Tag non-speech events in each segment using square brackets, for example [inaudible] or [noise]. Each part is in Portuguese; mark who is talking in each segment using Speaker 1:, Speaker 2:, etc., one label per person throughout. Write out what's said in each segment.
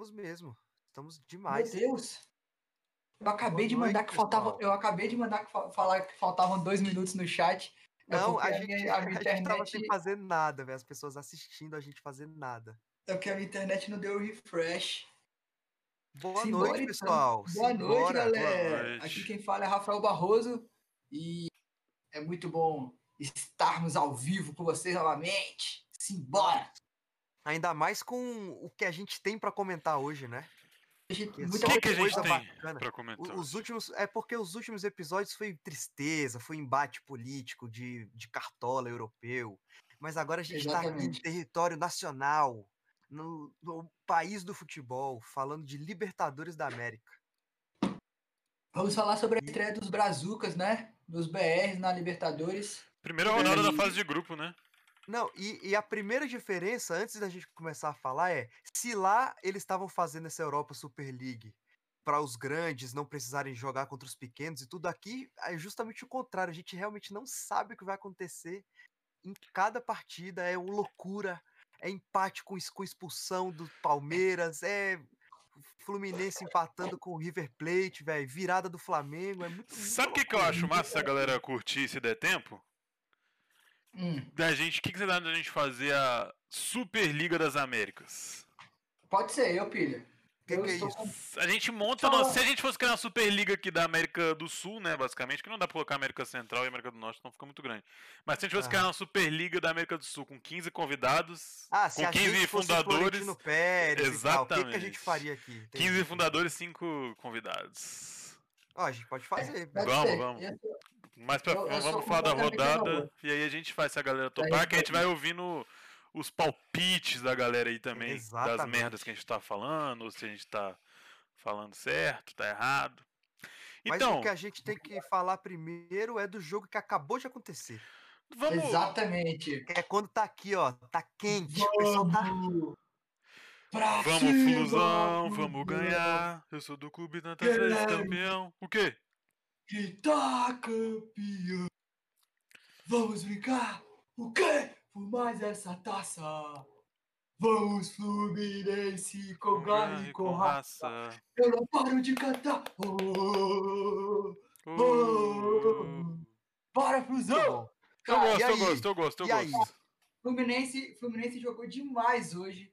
Speaker 1: Estamos
Speaker 2: mesmo. Estamos demais.
Speaker 3: Meu Deus! Eu acabei
Speaker 2: Boa
Speaker 3: de mandar
Speaker 2: noite,
Speaker 3: que faltava.
Speaker 2: pessoal.
Speaker 3: Eu acabei de mandar que fa- falar que faltavam dois minutos no chat. É
Speaker 2: Não,
Speaker 3: porque
Speaker 2: a gente,
Speaker 3: minha, [laughs] a
Speaker 2: gente tava
Speaker 3: internet.
Speaker 2: sem fazer nada, velho. As pessoas assistindo a gente fazer nada.
Speaker 3: É porque a minha internet não deu refresh.
Speaker 2: Boa
Speaker 3: Simbora,
Speaker 2: noite,
Speaker 3: então.
Speaker 2: pessoal.
Speaker 3: Boa noite,
Speaker 2: Simbora.
Speaker 3: galera.
Speaker 1: Boa noite.
Speaker 3: Aqui quem fala é Rafael Barroso e é muito bom estarmos ao vivo com vocês novamente. Simbora!
Speaker 2: Ainda mais com o que a gente tem pra comentar hoje, né?
Speaker 3: Gente, muita
Speaker 1: O que, que a gente
Speaker 2: coisa
Speaker 1: tem
Speaker 2: bacana.
Speaker 1: pra
Speaker 2: O-
Speaker 1: comentar?
Speaker 2: Os últimos. É porque os últimos episódios foi tristeza, foi embate político de, de cartola europeu. Mas agora a gente tá aqui em território nacional, no, no país do futebol, falando de Libertadores da América.
Speaker 3: Vamos falar sobre a estreia dos Brazucas, né? Dos BRs na Libertadores.
Speaker 1: Primeira rodada da fase de grupo, né?
Speaker 2: Não, e, e a primeira diferença, antes da gente começar a falar, é se lá eles estavam fazendo essa Europa Super League para os grandes não precisarem jogar contra os pequenos e tudo aqui, é justamente o contrário. A gente realmente não sabe o que vai acontecer em cada partida. É uma loucura, é empate com, com expulsão do Palmeiras, é Fluminense empatando com o River Plate, velho, virada do Flamengo. É muito.
Speaker 1: Sabe o que, que eu acho massa se a galera curtir se der tempo?
Speaker 3: Hum,
Speaker 1: Da gente, o que, que você dá da gente fazer a Superliga das Américas?
Speaker 3: pode ser, eu, pilha.
Speaker 2: Que
Speaker 3: eu
Speaker 2: que é
Speaker 3: com-
Speaker 1: A gente monta. Nossa- se a gente fosse criar uma Superliga aqui da América do Sul, né? Basicamente, que não dá pra colocar América Central e América do Norte, não fica muito grande. Mas se a gente fosse
Speaker 2: Aham.
Speaker 1: criar uma Superliga da América do Sul com 15 convidados,
Speaker 2: Ah, se
Speaker 1: com
Speaker 2: a
Speaker 1: 15
Speaker 2: gente fosse
Speaker 1: fundadores,
Speaker 2: Pérez e tal, o que, que a
Speaker 1: Exatamente.
Speaker 2: gente faria aqui? Entendi.
Speaker 1: 15 fundadores, 5 convidados.
Speaker 2: Ó, a gente pode fazer.
Speaker 3: Pode
Speaker 1: Vamos,
Speaker 3: ser.
Speaker 1: vamos. Mais pra
Speaker 3: Eu- eu
Speaker 1: vamos falar da rodada e aí a gente faz se a galera topar, que a gente vai ouvindo os palpites da galera aí também, das
Speaker 2: Exatamente.
Speaker 1: merdas que a gente tá falando, ou se a gente tá falando certo, tá errado.
Speaker 2: Mas
Speaker 1: Então,
Speaker 2: o que a gente tem que falar primeiro é do jogo que acabou de acontecer.
Speaker 1: vamos.
Speaker 3: Exatamente.
Speaker 2: É quando tá aqui, ó, tá quente. O pessoal tá...
Speaker 3: Vamos! Pra
Speaker 1: Vamos,
Speaker 3: cima,
Speaker 1: Flusão, vamos ganhar. Eu sou do clube tantas vezes
Speaker 3: Guilherme.
Speaker 1: campeão. O quê?
Speaker 3: Que tá campeão! Vamos brincar? O quê? Por mais essa taça! Vamos, Fluminense, com garra e com raça! Eu não paro de cantar! Oh,
Speaker 1: Uh.
Speaker 3: Bora,
Speaker 2: Muito
Speaker 3: Flusão!
Speaker 2: bom.
Speaker 1: Eu
Speaker 3: Cara,
Speaker 1: gosto, eu gosto, eu gosto, eu
Speaker 2: E aí?
Speaker 1: gosto.
Speaker 3: Fluminense, Fluminense jogou demais hoje.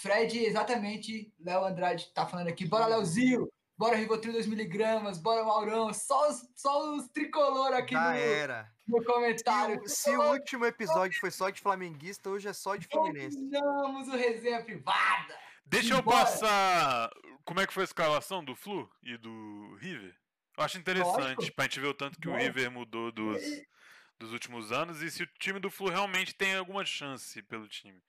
Speaker 3: Fred, exatamente. Léo Andrade tá falando aqui. Bora, Léozinho! Bora, Rivotril 2mg, bora, Maurão. Só os, só os tricolor aqui
Speaker 2: Já
Speaker 3: no,
Speaker 2: era.
Speaker 3: no
Speaker 2: Se
Speaker 3: comentário.
Speaker 2: o, se o último episódio foi só de flamenguista, hoje é só de Fluminense.
Speaker 3: Dominamos o resenha privada.
Speaker 1: Deixa eu passar como é que foi a escalação do Flu e do River. Eu acho interessante
Speaker 3: Lógico.
Speaker 1: pra gente ver o tanto que o
Speaker 3: Lógico.
Speaker 1: River mudou dos, dos últimos anos e se o time do Flu realmente tem alguma chance pelo time.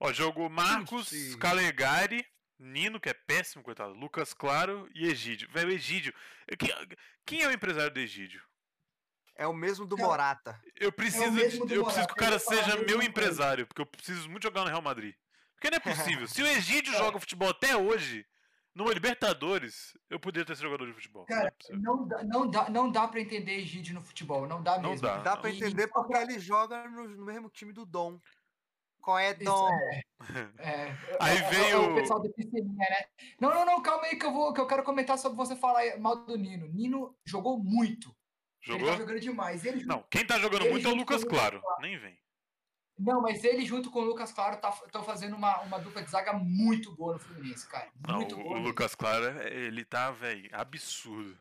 Speaker 1: Ó, jogou Marcos,
Speaker 2: Sim.
Speaker 1: Calegari, Nino, que é péssimo, coitado, Lucas Claro e Egídio. Velho, Egídio. Quem, quem é o empresário do Egídio?
Speaker 2: É o mesmo do
Speaker 3: Cara,
Speaker 2: Morata.
Speaker 1: Eu preciso,
Speaker 3: mesmo
Speaker 1: de-
Speaker 3: do
Speaker 1: eu preciso que o cara seja meu empresário, porque eu preciso muito jogar no Real Madrid. Porque não é possível. Se o Egídio joga futebol até hoje, numa Libertadores, eu poderia ter esse jogador de futebol. Não é
Speaker 3: Cara, não dá, não dá, não dá pra entender Egídio no futebol. Não dá
Speaker 1: Não
Speaker 3: mesmo.
Speaker 1: dá.
Speaker 2: Dá pra entender porque ele joga no, no mesmo time do Dom. Qual é, Dom?
Speaker 3: É,
Speaker 1: Aí
Speaker 3: é- é
Speaker 1: veio-
Speaker 3: o pessoal do piscininha, né? Não, não, não, calma aí que eu, vou, que eu quero comentar sobre você falar mal do Nino. Nino jogou muito. Ele
Speaker 1: Jogou?
Speaker 3: tá jogando demais. Ele,
Speaker 1: Não, quem tá jogando
Speaker 3: Ele
Speaker 1: muito é o Lucas Claro. Nem vem.
Speaker 3: não, mas ele junto com o Lucas Claro estão fazendo uma, uma dupla de zaga muito boa no Fluminense, cara.
Speaker 1: Não,
Speaker 3: Muito
Speaker 1: o,
Speaker 3: boa.
Speaker 1: o
Speaker 3: mesmo.
Speaker 1: Lucas Claro, ele tá, velho, absurdo.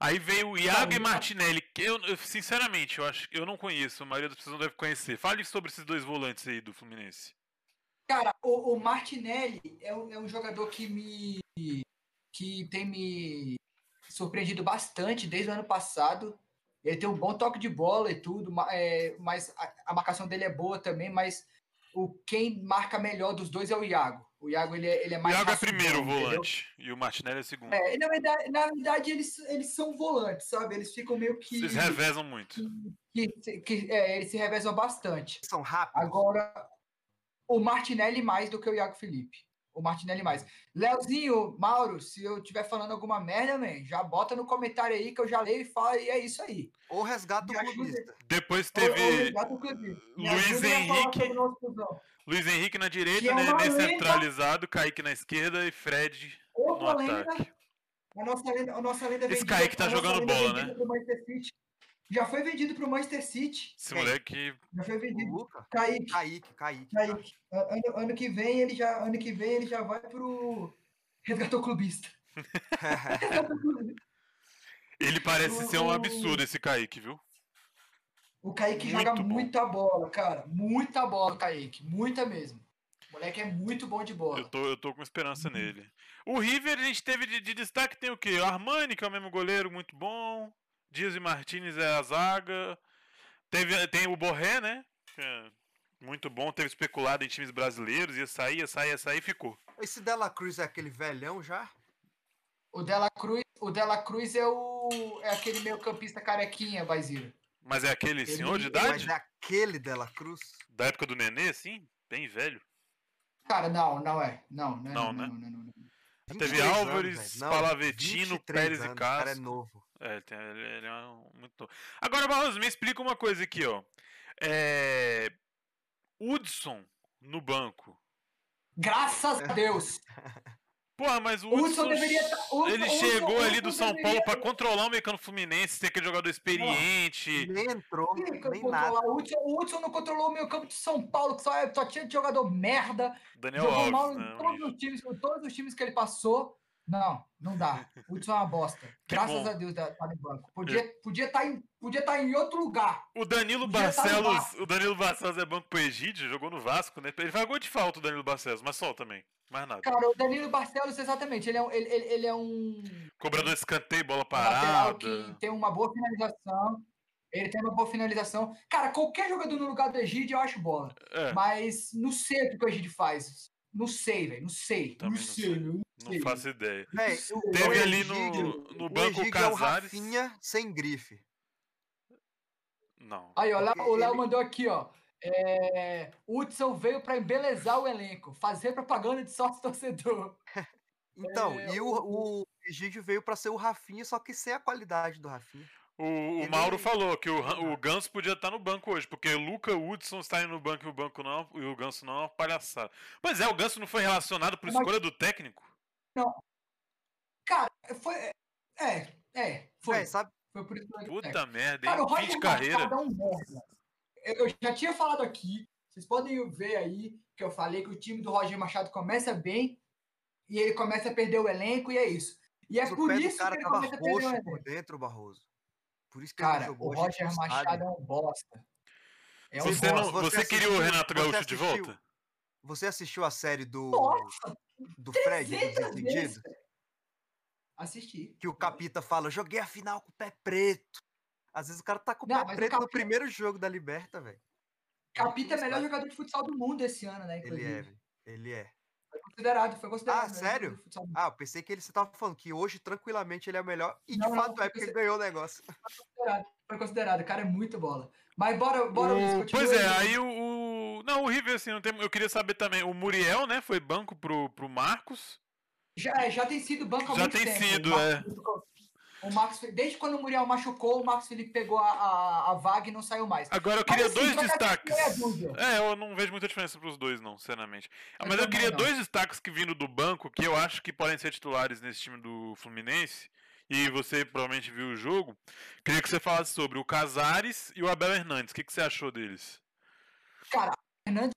Speaker 1: Aí veio o Iago
Speaker 3: Não,
Speaker 1: e Martinelli, que eu, eu, sinceramente, eu acho eu não conheço, a maioria das pessoas não deve conhecer. Fale sobre esses dois volantes aí do Fluminense.
Speaker 3: Cara, o, o Martinelli é um, é um jogador que me. que tem me surpreendido bastante desde o ano passado. Ele tem um bom toque de bola e tudo, é, mas a, a marcação dele é boa também, mas o quem marca melhor dos dois é o Iago. O Iago ele é, ele é
Speaker 1: O
Speaker 3: mais.
Speaker 1: Iago é primeiro
Speaker 3: entendeu?
Speaker 1: volante e o Martinelli é segundo.
Speaker 3: É, na verdade, na verdade eles, eles são volantes, sabe? Eles ficam meio que.
Speaker 1: Vocês revezam muito.
Speaker 3: que, que- é, eles se revezam bastante.
Speaker 2: São rápidos.
Speaker 3: Agora, o Martinelli mais do que o Iago Felipe. o Martinelli mais. Leozinho, Mauro, se eu estiver falando alguma merda, man, já bota no comentário aí que eu já leio e falo, e é isso aí.
Speaker 2: Ou resgata o clubista.
Speaker 1: Depois
Speaker 3: Ô, ô,
Speaker 1: teve
Speaker 3: resgata o
Speaker 1: Luiz Henrique.
Speaker 3: O.
Speaker 1: Luiz Henrique na direita,
Speaker 3: é uma
Speaker 1: Nenê
Speaker 3: lenda.
Speaker 1: centralizado, Kaique na esquerda e Fred no
Speaker 3: Outra lenda,
Speaker 1: ataque.
Speaker 3: a nossa lenda, a nossa lenda
Speaker 1: Esse Kaique tá jogando
Speaker 3: lenda
Speaker 1: bola, né?
Speaker 3: Já foi vendido pro Manchester City.
Speaker 1: Esse moleque.
Speaker 3: Já foi
Speaker 2: O
Speaker 3: vendido.
Speaker 2: Luca.
Speaker 3: Kaique.
Speaker 2: Kaique, Kaique.
Speaker 3: Kaique. Ano, ano que vem ele já, ano que vem ele já vai pro resgatou clubista. [laughs] [laughs] Resgatou clubista.
Speaker 1: Ele parece ser um
Speaker 3: O-
Speaker 1: absurdo, esse Kaique, viu?
Speaker 3: O Kaique
Speaker 1: Muito
Speaker 3: joga
Speaker 1: bom.
Speaker 3: muita bola, cara. Muita bola, Kaique. Muita mesmo. O moleque é muito bom de
Speaker 1: Eu
Speaker 3: bola.
Speaker 1: tô, eu tô com esperança
Speaker 3: Uhum.
Speaker 1: nele. O River, a gente teve de, de destaque, tem o quê? O Armani, que é o mesmo goleiro, muito bom. Dias e Martinez é a zaga. Teve, tem o Borré, né? é muito bom, teve especulado em times brasileiros, ia sair, ia sair, ia sair e ficou.
Speaker 2: Esse Dela Cruz é aquele velhão já?
Speaker 3: O Dela Cruz, o Dela Cruz é o é aquele meio campista carequinha, Baiziro.
Speaker 1: Mas é aquele
Speaker 3: Ele-
Speaker 1: senhor de
Speaker 2: Mas
Speaker 1: idade?
Speaker 2: é aquele Dela Cruz?
Speaker 1: Da época do Nenê, assim? Bem velho.
Speaker 3: Cara, não, não é. Não, não, é,
Speaker 1: Não,
Speaker 3: não,
Speaker 1: né?
Speaker 3: não, não, não, não.
Speaker 1: Teve
Speaker 2: 23 anos,
Speaker 1: Álvares.
Speaker 2: Não,
Speaker 1: Palavetino,
Speaker 2: 23
Speaker 1: Pérez e
Speaker 2: anos, O cara é
Speaker 1: Castro.
Speaker 2: novo.
Speaker 1: É, ele, tem- ele- ele é um- muito novo. Agora, Barroso, me explica uma coisa aqui, ó. É... Hudson no banco.
Speaker 3: Graças a Deus. [laughs]
Speaker 1: Porra, mas o
Speaker 3: O
Speaker 1: Hudson,
Speaker 3: Hudson deveria tá- Hudson-
Speaker 1: ele
Speaker 3: Hudson-
Speaker 1: chegou ali
Speaker 3: Hudson
Speaker 1: do São
Speaker 3: deveria-
Speaker 1: Paulo pra controlar o mecano Fluminense, ter aquele jogador experiente.
Speaker 2: Nem entrou, nem
Speaker 3: controlar.
Speaker 2: nada.
Speaker 3: O Hudson, o Hudson não controlou o meio campo de São Paulo, que só, é- só tinha jogador merda.
Speaker 1: Daniel
Speaker 3: jogou mal
Speaker 1: Alves,
Speaker 3: em
Speaker 1: né? um
Speaker 3: todos os, times, em todos os times que ele passou. Não, não dá. O Hudson é uma bosta. [laughs] Graças a Deus tá tá no banco. Podia estar podia tá em, podia tá em outro lugar.
Speaker 1: O Danilo
Speaker 3: Podia tá
Speaker 1: Barcelos,
Speaker 3: Vasco.
Speaker 1: o Danilo Barcelos é banco pro Egídio, jogou no Vasco, né? Ele faz gol de falta o Danilo Barcelos, mas só também. Mais nada.
Speaker 3: Cara, o Danilo Barcelos, exatamente. Ele é, um- ele, ele, ele é um
Speaker 1: Cobrador de escanteio, bola
Speaker 3: um
Speaker 1: parada.
Speaker 3: que tem uma boa finalização. Ele tem uma boa finalização. Cara, qualquer jogador no lugar do Egídio, eu acho bola.
Speaker 1: É,
Speaker 3: Mas não sei o que o Egídio faz. Não sei, velho. Não sei.
Speaker 1: Também
Speaker 3: não
Speaker 1: não
Speaker 3: sei,
Speaker 1: sei.
Speaker 3: não
Speaker 1: não
Speaker 3: sei.
Speaker 1: faço ideia.
Speaker 2: Véi,
Speaker 1: Teve ali no- no
Speaker 2: o
Speaker 1: banco o
Speaker 2: é o
Speaker 1: Casares.
Speaker 2: Rafinha sem grife.
Speaker 1: Não.
Speaker 3: Aí, ó, o Léo
Speaker 2: ele-
Speaker 3: mandou aqui, ó. É, Hudson veio para embelezar o elenco, fazer propaganda de sócio torcedor. [laughs]
Speaker 2: Então,
Speaker 3: É,
Speaker 2: e o, o Egídio veio pra ser o Rafinha, só que sem a qualidade do Rafinha.
Speaker 1: O, o
Speaker 2: Ele-
Speaker 1: Mauro falou que o, Ran- o
Speaker 2: Ah.
Speaker 1: Ganso podia estar no banco hoje, porque o Luca Hudson está indo no banco e o banco não, e o Ganso não é uma palhaçada. Pois é, o Ganso não foi relacionado por
Speaker 3: Mas-
Speaker 1: escolha do técnico?
Speaker 3: Cara, foi. É, é, foi.
Speaker 2: Véi, sabe?
Speaker 3: Foi por isso que eu- é.
Speaker 1: Puta merda,
Speaker 3: Cara, o
Speaker 1: hein? Fim
Speaker 3: Roger
Speaker 1: de carreira.
Speaker 3: É merda. Eu, já tinha falado aqui, vocês podem ver aí que eu falei que o time do Roger Machado começa bem e ele começa a perder o elenco e é isso. E é
Speaker 2: Mas o
Speaker 3: por isso que ele
Speaker 2: tava
Speaker 3: começa a perder o elenco.
Speaker 2: por dentro, Barroso. Por isso que ele
Speaker 3: Cara,
Speaker 2: não jogou.
Speaker 3: o Roger Machado
Speaker 2: sabe.
Speaker 3: é um bosta. É um
Speaker 1: Você,
Speaker 3: bosta.
Speaker 1: não,
Speaker 2: Você
Speaker 1: você queria o
Speaker 2: assistiu-
Speaker 1: Renato
Speaker 2: você
Speaker 1: Gaúcho de volta?
Speaker 2: Você assistiu a série do,
Speaker 3: Nossa,
Speaker 2: do Fred, do
Speaker 3: 300
Speaker 2: Desentendido?
Speaker 3: vezes. Assisti.
Speaker 2: Que o Capita fala, joguei a final com o pé preto. Às vezes o cara tá com o pé preto no
Speaker 3: Capita-
Speaker 2: primeiro jogo da Liberta, velho.
Speaker 3: Capita é o melhor
Speaker 2: Sabe?
Speaker 3: jogador de futsal do mundo esse ano, né?
Speaker 2: Ele
Speaker 3: Inclusive.
Speaker 2: é, velho. Ele é.
Speaker 3: Foi considerado, foi considerado.
Speaker 2: Ah, sério? Ah, eu pensei que ele você tava falando que hoje, tranquilamente, ele é o melhor. E
Speaker 3: Não,
Speaker 2: de
Speaker 3: não,
Speaker 2: fato é, porque ele ganhou o negócio.
Speaker 3: considerado, foi considerado. O cara é muito bola. Mas bora, bora, Luiz,
Speaker 1: O-
Speaker 3: continua
Speaker 1: pois é,
Speaker 3: aí.
Speaker 1: o, o- Não, o River, assim, não tem... eu queria saber também. O Muriel, né? Foi banco pro, pro Marcos.
Speaker 3: Já, é, já tem sido banco há
Speaker 1: Já
Speaker 3: muito
Speaker 1: tem
Speaker 3: tempo.
Speaker 1: sido,
Speaker 3: o Marcos
Speaker 1: é.
Speaker 3: O Marcos, desde quando o Muriel machucou, o Marcos Felipe pegou a, a, a vaga e não saiu mais.
Speaker 1: Agora eu
Speaker 3: Mas,
Speaker 1: queria
Speaker 3: assim,
Speaker 1: dois destaques. É, eu não vejo muita diferença pros dois, não, sinceramente.
Speaker 3: Eu
Speaker 1: Mas eu queria
Speaker 3: não.
Speaker 1: dois destaques que vindo do banco, que eu acho que podem ser titulares nesse time do Fluminense. E você provavelmente viu o jogo. Queria que você falasse sobre o Casares e o Abel Hernandes. O que, que você achou deles?
Speaker 3: Fernandes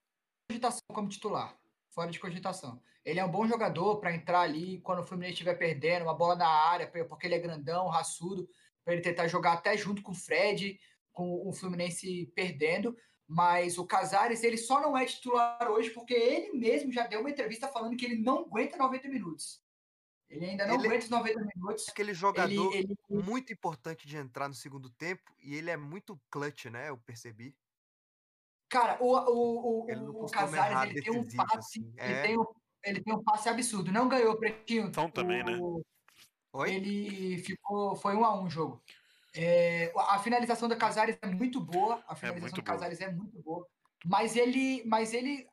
Speaker 3: cogitação como titular, fora de cogitação. Ele é um bom jogador para entrar ali quando o Fluminense estiver perdendo, uma bola na área, porque ele é grandão, raçudo, para ele tentar jogar até junto com o Fred, com o Fluminense perdendo. Mas o Casares, ele só não é titular hoje porque ele mesmo já deu uma entrevista falando que ele não aguenta 90 minutos. Ele ainda não
Speaker 2: Ele-
Speaker 3: aguenta os 90 minutos.
Speaker 2: Aquele
Speaker 3: Ele,
Speaker 2: jogador
Speaker 3: ele,
Speaker 2: muito importante de entrar no segundo tempo e ele é muito clutch, né? Eu percebi.
Speaker 3: Cara, o, o, o,
Speaker 2: Ele
Speaker 3: o Casares, ele tem um passe,
Speaker 2: assim.
Speaker 3: ele,
Speaker 2: É.
Speaker 3: tem um, ele tem um passe absurdo. Não ganhou, Pretinho.
Speaker 1: Então também, né?
Speaker 3: O-
Speaker 2: Oi?
Speaker 3: Ele ficou, foi um a um o jogo. É, a finalização do Casares é muito boa, a finalização
Speaker 1: muito
Speaker 3: do. Casares é muito boa, mas ele, mas ele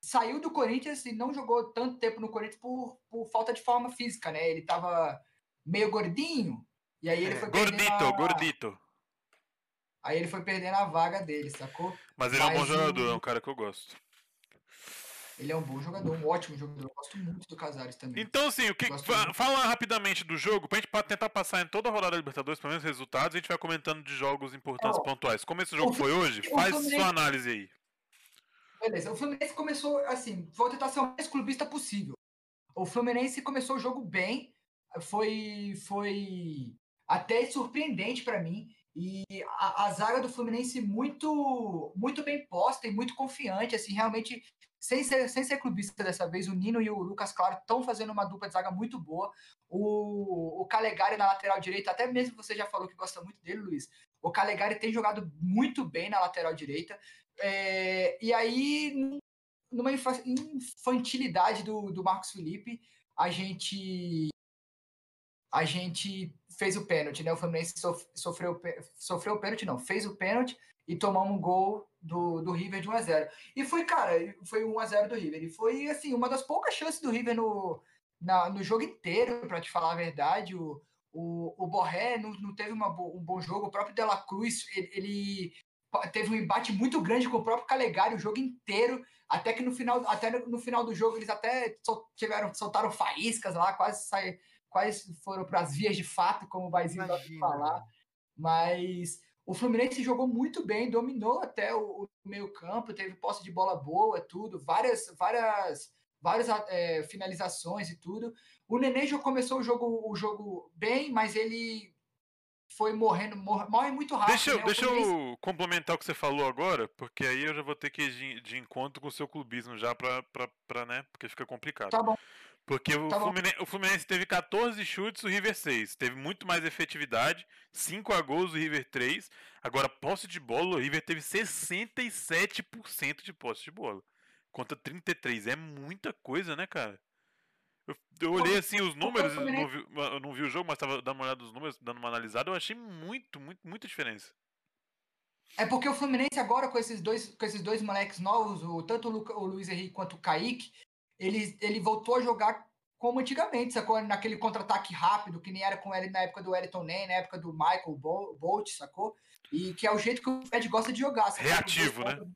Speaker 3: saiu do Corinthians e não jogou tanto tempo no Corinthians por, por falta de forma física, né? Ele tava meio gordinho, e aí ele
Speaker 2: É,
Speaker 3: foi
Speaker 1: Gordito,
Speaker 3: a-
Speaker 1: gordito.
Speaker 3: Aí ele foi perdendo a vaga dele, sacou?
Speaker 1: Mas ele é um bom
Speaker 3: Mas
Speaker 1: jogador, é um cara que eu gosto.
Speaker 3: Ele é um bom jogador, um ótimo jogador. Eu gosto muito do Casares também.
Speaker 1: Então, assim, o que, fala rapidamente do jogo, pra gente tentar passar em toda a rodada da Libertadores, pelo menos resultados, a gente vai comentando de jogos importantes
Speaker 3: Ó,
Speaker 1: pontuais. Como esse jogo
Speaker 3: o
Speaker 1: foi hoje, faz
Speaker 3: Fluminense-
Speaker 1: sua análise aí.
Speaker 3: Beleza, o Fluminense começou assim, vou tentar ser o mais clubista possível. O Fluminense começou o jogo bem, foi foi até surpreendente pra mim e a, a zaga do Fluminense muito muito bem posta e muito confiante, assim, realmente sem ser, sem ser clubista dessa vez, o Nino e o Lucas Claro estão fazendo uma dupla de zaga muito boa. O, o Calegari na lateral direita, até mesmo você já falou que gosta muito dele, Luiz. O Calegari tem jogado muito bem na lateral direita. É, e aí, num- numa infa- infantilidade do, do Marcos Felipe, a gente a gente fez o pênalti, né? O Fluminense sof- sofreu, sofreu o pênalti, não, fez o pênalti e tomamos um gol do, do River de 1x0. E foi, cara, foi 1x0 do River. E foi, assim, uma das poucas chances do River no, na- no jogo inteiro, para te falar a verdade. O, o, o Borré não, não teve uma um bom jogo. O próprio De La Cruz, ele, ele teve um embate muito grande com o próprio Calegari o jogo inteiro. Até que no final, até no, no final do jogo eles até sol- tiveram, soltaram faíscas lá, quase saíram, quase foram para as vias de fato, como o Baizinho gosta de falar. Mas o Fluminense jogou muito bem, dominou até o, o meio-campo, teve posse de bola boa, tudo, várias, várias, várias eh, finalizações e tudo. O Nenê já começou o jogo, o jogo bem, mas ele foi morrendo, mor- morre muito rápido.
Speaker 1: Deixa, eu,
Speaker 3: né? O
Speaker 1: deixa
Speaker 3: Fluminense-
Speaker 1: eu complementar o que você falou agora, porque aí eu já vou ter que ir de, de encontro com o seu clubismo já pra, né? Porque fica complicado.
Speaker 3: Tá bom.
Speaker 1: Porque o,
Speaker 3: Tá.
Speaker 1: Fluminense, o Fluminense teve 14 chutes, o River 6. Teve muito mais efetividade, 5 a gols, o River 3. Agora, posse de bola, o River teve 67% de posse de bola. Contra 33. É muita coisa, né, cara? Eu, eu olhei assim os números, eu não, vi, eu não vi o jogo, mas tava dando uma olhada nos números, dando uma analisada, eu achei muito, muito, muita diferença.
Speaker 3: É porque o Fluminense agora, com esses dois, com esses dois moleques novos, o, tanto o, Luca- o Luiz Henrique quanto o Kaique, ele, ele voltou a jogar como antigamente, sacou? Naquele contra-ataque rápido, que nem era com ele na época do Wellington Ney, na época do Michael Bol- Bolt, sacou? E que é o jeito que o Fred gosta de jogar. sacou? Com os dois
Speaker 1: Reativo, né?
Speaker 3: pontas-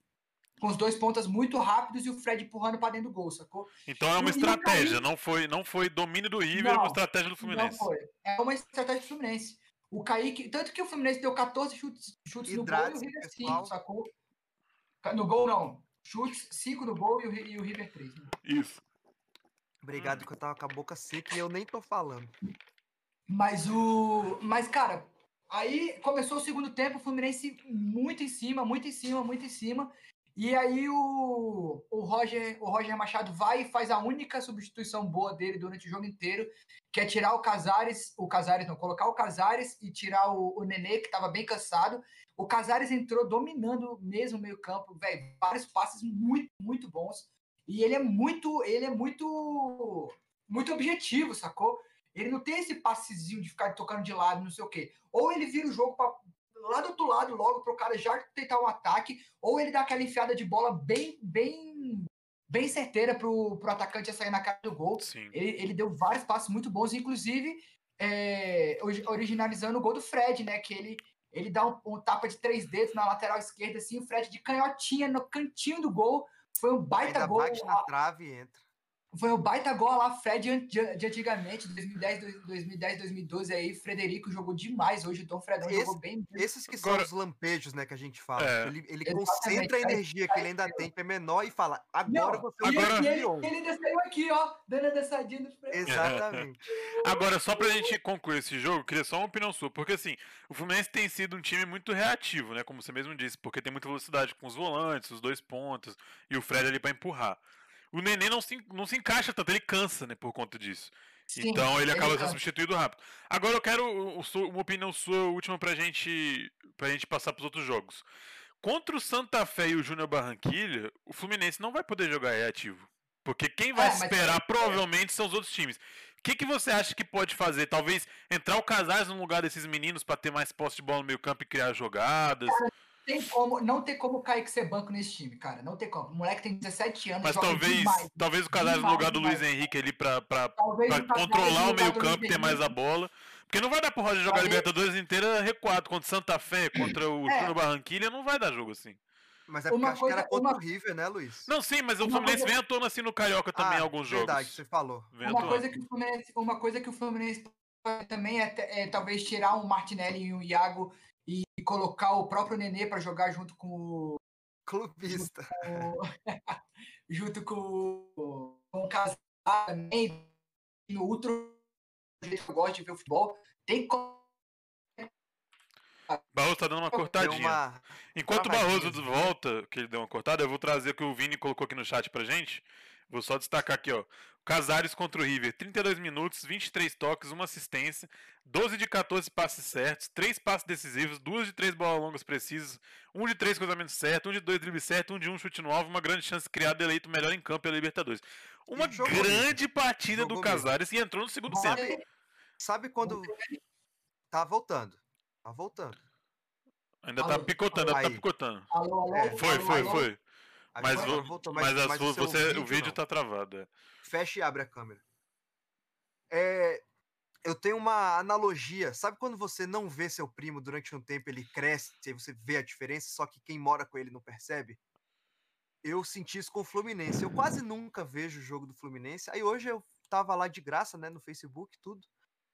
Speaker 3: Com os dois pontas muito rápidos e o Fred empurrando pra dentro do gol, sacou?
Speaker 1: Então é uma
Speaker 3: E
Speaker 1: estratégia, não foi, não foi domínio do River, é uma
Speaker 3: Não,
Speaker 1: estratégia do
Speaker 3: Não
Speaker 1: Fluminense.
Speaker 3: foi. É uma estratégia do Fluminense. O Kaique, tanto que o Fluminense deu 14 chutes, chutes no gol e o River 5,
Speaker 2: pessoal.
Speaker 3: sacou? No gol não. Chutes, 5 no gol e o, e o River 3. Né?
Speaker 1: Isso.
Speaker 2: Obrigado que eu tava com a boca seca e eu nem tô falando.
Speaker 3: Mas o. Mas, cara, aí começou o segundo tempo, o Fluminense muito em cima, muito em cima, muito em cima. E aí o, o, Roger, o Roger Machado vai e faz a única substituição boa dele durante o jogo inteiro, que é tirar o Casares, o Casares não, colocar o Casares e tirar o, o Nenê, que estava bem cansado. O Casares entrou dominando mesmo o meio-campo, velho, vários passes muito, muito bons. E ele é muito, ele é muito, muito objetivo, sacou? Ele não tem esse passezinho de ficar tocando de lado, não sei o quê. Ou ele vira o jogo pra, lá do outro lado logo para o cara já tentar um ataque, ou ele dá aquela enfiada de bola bem, bem, bem certeira pro, pro atacante sair na cara do gol.
Speaker 1: Sim.
Speaker 3: Ele, ele deu vários passos muito bons, inclusive é, ori- originalizando o gol do Fred, né? Que ele, ele dá um, um tapa de três dedos na lateral esquerda, assim, o Fred de canhotinha no cantinho do gol. Foi um baita
Speaker 2: Ainda
Speaker 3: gol.
Speaker 2: bate na trave e entra.
Speaker 3: Foi um baita gol lá, Fred de, de antigamente, 2010, dois- 2010, 2012 aí, Frederico jogou demais hoje, o Dom Fredão
Speaker 2: Esse-
Speaker 3: jogou bem.
Speaker 2: Esses que são
Speaker 1: Agora-
Speaker 2: os lampejos, né, que a gente fala.
Speaker 1: É.
Speaker 2: Ele, ele concentra a energia que ele ainda tem, que é menor, e fala, agora
Speaker 3: Não,
Speaker 2: você
Speaker 3: e
Speaker 1: Agora-
Speaker 3: ele,
Speaker 2: desviou.
Speaker 3: ele, ele ainda saiu aqui, ó, dando a dançadinha no Fred.
Speaker 2: Exatamente. [laughs]
Speaker 1: Agora, só pra gente concluir esse jogo, eu queria só uma opinião sua, porque assim, o Fluminense tem sido um time muito reativo, né? Como você mesmo disse, porque tem muita velocidade com os volantes, os dois pontos, e o Fred ali pra empurrar. O Nenê não se, não se encaixa tanto, ele cansa, né, por conta disso.
Speaker 3: Sim,
Speaker 1: então ele acaba sendo substituído rápido. Agora eu quero uma opinião sua última pra gente, pra gente passar pros outros jogos. Contra o Santa Fé e o Júnior Barranquilha, o Fluminense não vai poder jogar reativo. Porque quem vai
Speaker 3: É, mas-
Speaker 1: esperar provavelmente são os outros times. O que, que você acha que pode fazer? Talvez entrar o Casares no lugar desses meninos pra ter mais posse de bola no meio campo e criar jogadas?
Speaker 3: Tem como, não tem como o Kaique ser banco nesse time, cara. Não tem como. O moleque tem 17 anos.
Speaker 1: Mas
Speaker 3: joga
Speaker 1: talvez,
Speaker 3: demais,
Speaker 1: talvez o Casares no lugar do Luiz. Henrique ali pra, pra, pra controlar o
Speaker 3: lugar
Speaker 1: meio
Speaker 3: do
Speaker 1: campo,
Speaker 3: Luiz
Speaker 1: ter mais a bola. Porque não vai dar pro Roger jogar
Speaker 3: Talvez-
Speaker 1: Libertadores inteira recuado contra o Santa Fé, contra o
Speaker 3: É.
Speaker 1: Júnior Barranquilha, não vai dar jogo assim.
Speaker 2: Mas é porque
Speaker 3: Uma
Speaker 2: acho que era
Speaker 3: coisa-
Speaker 2: contra
Speaker 3: uma-
Speaker 2: o River, né, Luiz?
Speaker 1: Não, sim, mas o
Speaker 3: Uma
Speaker 1: Fluminense
Speaker 3: coisa-
Speaker 1: vem à tona assim no Carioca também em
Speaker 2: Ah,
Speaker 1: alguns
Speaker 2: Verdade,
Speaker 1: jogos.
Speaker 2: você falou.
Speaker 1: Vem
Speaker 3: Uma coisa que o Fluminense, uma coisa que o Fluminense também é, é talvez tirar um Martinelli e um Iago e colocar o próprio Nenê para jogar junto com o,
Speaker 2: Clubista. [laughs] [laughs]
Speaker 3: junto com, o- com o Casal também. No outro jeito que eu gosto de ver o futebol. Tem como
Speaker 1: Barroso tá dando uma cortadinha.
Speaker 2: uma...
Speaker 1: Enquanto o Barroso volta, que ele deu uma cortada, eu vou trazer o que o Vini colocou aqui no chat pra gente. Vou só destacar aqui, ó. Casares contra o River, 32 minutos, 23 toques, uma assistência, 12 de 14 passes certos, 3 passes decisivos, 2 de 3 bolas longas precisas, 1 de 3 cruzamentos certos, 1 de 2 dribles certos, 1 de 1 chute no alvo, uma grande chance criada eleito o melhor em campo pela Libertadores. Uma
Speaker 2: E jogou
Speaker 1: grande partida do
Speaker 2: Jogou mesmo.
Speaker 1: Casares e entrou no segundo
Speaker 3: Bom,
Speaker 1: tempo.
Speaker 2: Sabe quando. Tá voltando. Tá voltando.
Speaker 1: Ainda tá
Speaker 3: Alô,
Speaker 1: picotando, ainda tá picotando.
Speaker 3: Alô, alô,
Speaker 1: Foi,
Speaker 3: alô,
Speaker 1: foi, foi. Mas,
Speaker 2: Agora
Speaker 1: vo-
Speaker 2: voltou,
Speaker 1: mas,
Speaker 2: o seu
Speaker 1: você, o vídeo
Speaker 2: não.
Speaker 1: tá travado. é.
Speaker 2: Fecha e abre a câmera. É, eu tenho uma analogia. Sabe quando você não vê seu primo durante um tempo, ele cresce, e você vê a diferença, só que quem mora com ele não percebe? Eu senti isso com o Fluminense. Eu quase nunca vejo o jogo do Fluminense. Aí hoje eu tava lá de graça, né, no Facebook, tudo.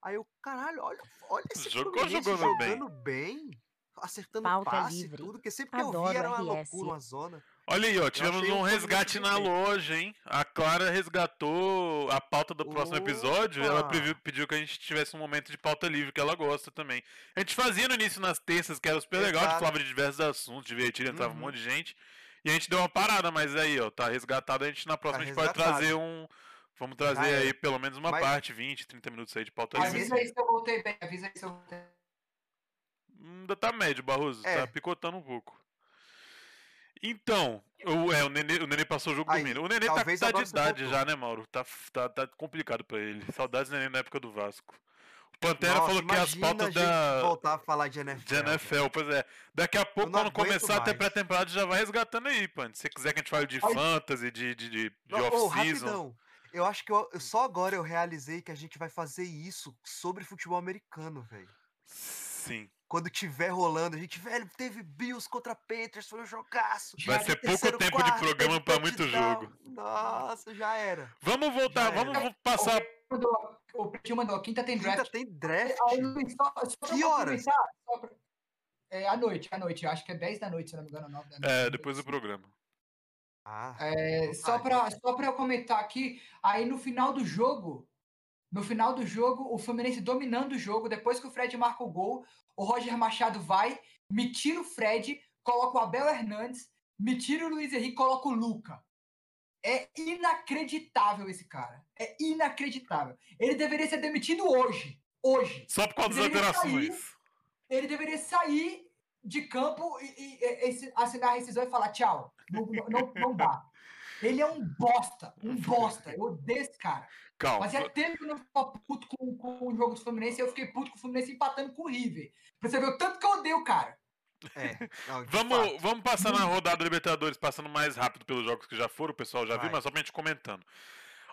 Speaker 2: Aí eu, caralho, olha, olha esse
Speaker 1: Jogou
Speaker 2: Fluminense
Speaker 1: jogando bem.
Speaker 2: jogando bem. acertando
Speaker 4: Pauta
Speaker 2: passe
Speaker 4: livre.
Speaker 2: tudo, porque sempre que eu
Speaker 4: Adoro
Speaker 2: vi era uma
Speaker 4: RS.
Speaker 2: loucura, uma zona.
Speaker 1: Olha aí, ó, tivemos um
Speaker 2: um
Speaker 1: resgate na loja, hein? A Clara resgatou a pauta do próximo episódio. Ela
Speaker 2: Opa!
Speaker 1: pediu que a gente tivesse um momento de pauta livre, que ela gosta também. A gente fazia no início nas terças, que era super legal, a gente falava de diversos assuntos, divertido, entrava um
Speaker 2: Uhum.
Speaker 1: monte de gente. E a gente deu uma parada, mas aí, ó, tá resgatado. A gente na próxima a gente pode trazer um. Vamos trazer
Speaker 2: era.
Speaker 1: aí pelo menos uma
Speaker 2: Mas-
Speaker 1: parte, 20, 30 minutos aí de pauta livre.
Speaker 3: Avisa aí se eu voltei bem, avisa aí se eu voltei.
Speaker 1: Ainda tá médio, Barroso.
Speaker 2: É.
Speaker 1: Tá picotando um pouco. Então, o, é, o, Nenê, o Nenê passou o jogo
Speaker 2: Aí,
Speaker 1: dormindo. O Nenê tá, tá de idade já, né, Mauro? Tá, tá, tá complicado pra ele. Saudades do Nenê na época do Vasco. O Pantera
Speaker 2: Nossa,
Speaker 1: falou que as pautas
Speaker 2: a
Speaker 1: da
Speaker 2: voltar a falar de NFL.
Speaker 1: de NFL, pois é. Daqui a pouco, quando começar a ter
Speaker 2: aguento mais.
Speaker 1: pré-temporada, já vai resgatando aí, Pan. Se você quiser que a gente fale de
Speaker 3: Ai.
Speaker 1: fantasy, de, de, de, de off-season.
Speaker 2: rapidão. Eu acho que eu- só agora eu realizei que a gente vai fazer isso sobre futebol americano, velho.
Speaker 1: Sim.
Speaker 2: Quando tiver rolando, a gente, velho, teve Bills contra Panthers, foi um jogaço.
Speaker 1: Vai ser pouco tempo de
Speaker 2: quarto,
Speaker 1: programa
Speaker 2: teve
Speaker 1: pra muito jogo.
Speaker 2: Nossa, já era.
Speaker 1: Vamos voltar,
Speaker 2: Já
Speaker 1: vamos
Speaker 2: era.
Speaker 1: passar.
Speaker 3: O Pretinho mandou, quinta tem draft.
Speaker 2: tem draft.
Speaker 3: Aí, só, só
Speaker 2: Que horas?
Speaker 3: pra- É, à noite, à noite. Acho que é 10 da noite, se não me engano, 9 da noite.
Speaker 1: É, depois do programa.
Speaker 2: Ah,
Speaker 3: É, só
Speaker 2: Ah,
Speaker 3: para só pra eu comentar aqui, aí no final do jogo, no final do jogo, o Fluminense dominando o jogo, depois que o Fred marca o gol, o Roger Machado vai, me tira o Fred, coloca o Abel Hernandes, me tira o Luiz Henrique, coloca o Luca. É inacreditável esse cara. É inacreditável. Ele deveria ser demitido hoje. Hoje.
Speaker 1: Só por causa das alterações.
Speaker 3: Ele deveria sair de campo e, e- e- assinar a rescisão e falar tchau. Não, não- não dá. Ele é um bosta. Um bosta. Eu odeio esse cara.
Speaker 1: Calma.
Speaker 3: Fazia tempo que eu não ficava puto com, com o jogo do Fluminense e eu fiquei puto com o Fluminense empatando com o River. Pra você ver o tanto que eu odeio o cara.
Speaker 2: é. Não, [laughs]
Speaker 1: Vamos,
Speaker 2: fato.
Speaker 1: vamos passar na rodada Libertadores, passando mais rápido pelos jogos que já foram, o pessoal já viu,
Speaker 2: Vai.
Speaker 1: mas só pra gente comentando.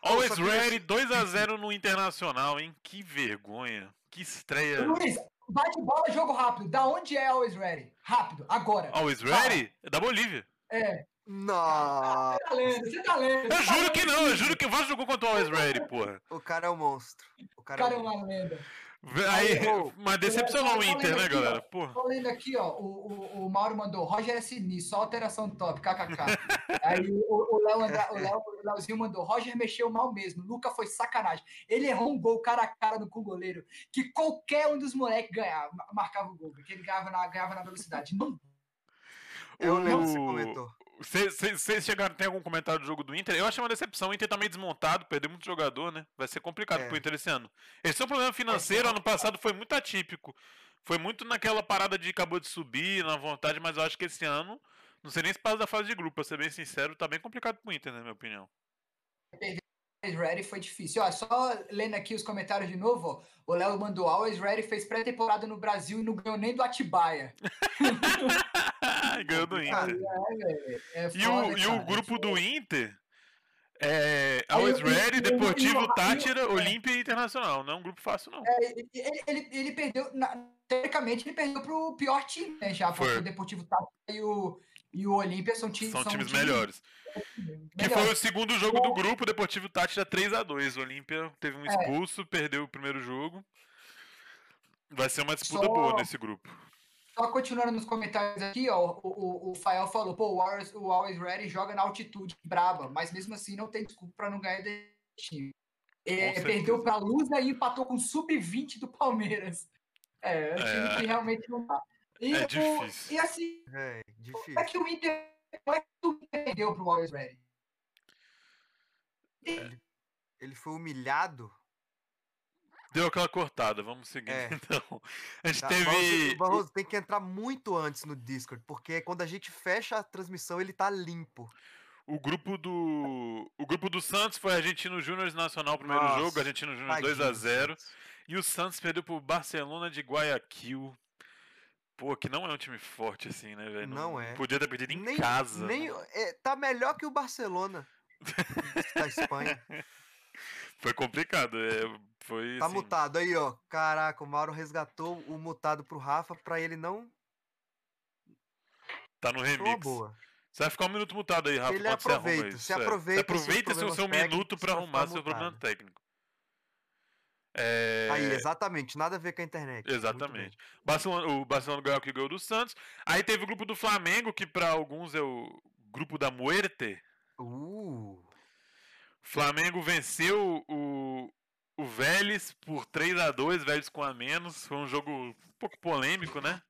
Speaker 1: Always Ready, 2x0 no Internacional, hein? Que vergonha. Que estreia.
Speaker 3: Luiz, bate bola, jogo rápido. Da onde é Always Ready? Rápido, agora.
Speaker 1: Always. Ready? É da Bolívia.
Speaker 3: É.
Speaker 2: Não,
Speaker 3: Você tá lendo, você tá lendo.
Speaker 1: Eu
Speaker 3: tá
Speaker 1: juro que não, eu juro que o Vasco jogou contra o Always Ready, porra.
Speaker 2: o cara é um monstro. O
Speaker 3: O
Speaker 2: cara, é
Speaker 3: cara é
Speaker 2: um monstro.
Speaker 3: uma lenda.
Speaker 1: Aí, mas decepcionou o Inter, né,
Speaker 3: aqui,
Speaker 1: galera? Porra.
Speaker 3: Tô lendo aqui, ó, o, o, o Mauro mandou, Roger é sinistro, só alteração top, kkk. [laughs] Aí o, o, Léo Andra- o, Léo, o Léozinho mandou, Roger mexeu mal mesmo, Luca foi sacanagem. Ele errou um gol cara a cara no com o goleiro, que qualquer um dos moleques ganhava, ma- marcava o gol, que ele ganhava na, ganhava na velocidade. Não,
Speaker 2: Eu
Speaker 1: O-
Speaker 2: lembro que você comentou.
Speaker 1: Vocês chegaram, tem algum comentário do jogo do Inter? Eu achei uma decepção. O Inter tá meio desmontado, perdeu muito jogador, né? Vai ser complicado
Speaker 2: É.
Speaker 1: pro Inter esse ano. Esse é um problema financeiro. Ano passado foi muito atípico. Foi muito naquela parada de acabou de subir, na vontade, mas eu acho que esse ano, não sei nem se passa da fase de grupo, pra ser bem sincero, tá bem complicado pro Inter, na minha opinião.
Speaker 3: Always Ready foi difícil. Ó, só lendo aqui os comentários de novo, ó, o Léo mandou, Always Ready fez pré-temporada no Brasil e não ganhou nem do Atibaia. [laughs]
Speaker 1: e ganhou do. Inter.
Speaker 3: É
Speaker 1: E
Speaker 3: foda,
Speaker 1: o, e o
Speaker 3: cara.
Speaker 1: grupo do Inter é Always
Speaker 3: eu-
Speaker 1: Ready,
Speaker 3: eu- eu-
Speaker 1: Deportivo Tátira,
Speaker 3: é.
Speaker 1: Olímpia e Internacional. Não é um grupo fácil, não.
Speaker 3: É, ele, ele- ele, perdeu, na- teoricamente, ele perdeu pro pior time, né? Já, porque
Speaker 1: Foi.
Speaker 3: o Deportivo Tátira e o, e o Olímpia são, ti,
Speaker 1: São times
Speaker 3: times
Speaker 1: melhores. Que foi o segundo jogo do grupo, Deportivo Tátira 3x2. O Olímpia teve um
Speaker 3: É.
Speaker 1: expulso, perdeu o primeiro jogo. Vai ser uma disputa
Speaker 3: Só-
Speaker 1: boa nesse grupo.
Speaker 3: Só continuando nos comentários aqui, ó, o, o, o Fael falou, pô, o Always, o Always Ready joga na altitude braba, mas mesmo assim não tem desculpa pra não ganhar desse time. É, perdeu pra Lusa e empatou com o sub-20 do Palmeiras. É, é um time
Speaker 1: É.
Speaker 3: que realmente não dá. E,
Speaker 1: É
Speaker 3: o-
Speaker 1: difícil.
Speaker 3: e assim,
Speaker 2: É,
Speaker 3: como
Speaker 2: difícil.
Speaker 3: é que o Inter, como é que o Inter perdeu pro Always Ready?
Speaker 2: Ele foi humilhado.
Speaker 1: Deu aquela cortada, vamos seguir
Speaker 2: É. [laughs]
Speaker 1: então. A gente
Speaker 2: Tá,
Speaker 1: teve.
Speaker 2: Barroso, Barroso, tem que entrar muito antes no Discord, porque quando a gente fecha a transmissão, ele tá limpo.
Speaker 1: O grupo do. O grupo do Santos foi Argentino Júnior Nacional primeiro
Speaker 2: Nossa,
Speaker 1: jogo, Argentino Júnior
Speaker 2: Tadinho
Speaker 1: 2x0.
Speaker 2: do Santos.
Speaker 1: E o Santos perdeu pro Barcelona de Guayaquil. Pô, que não é um time forte assim, né, velho?
Speaker 2: Não é.
Speaker 1: Podia ter perdido em
Speaker 2: Nem-
Speaker 1: casa.
Speaker 2: Nem,
Speaker 1: né?
Speaker 2: é, tá melhor que o Barcelona [laughs] da Espanha.
Speaker 1: Foi complicado. É, foi
Speaker 2: Tá
Speaker 1: assim,
Speaker 2: mutado aí, ó. Caraca, o Mauro resgatou o mutado pro Rafa pra ele não.
Speaker 1: Tá no remix.
Speaker 2: boa.
Speaker 1: Você vai ficar um minuto mutado aí, Rafa,
Speaker 2: Ele
Speaker 1: enquanto você
Speaker 2: aproveita,
Speaker 1: é.
Speaker 2: aproveita
Speaker 1: aproveita seu, seu minuto pra arrumar seu problema técnico. É...
Speaker 2: Aí, exatamente. Nada a ver com a internet.
Speaker 1: Exatamente. Barcelona, o Barcelona ganhou que ganhou do Santos. Aí teve o grupo do Flamengo, que pra alguns é o grupo da muerte.
Speaker 2: Uh,
Speaker 1: Flamengo venceu o, o Vélez por 3 a 2 Vélez com a menos. Foi um jogo um pouco polêmico, né?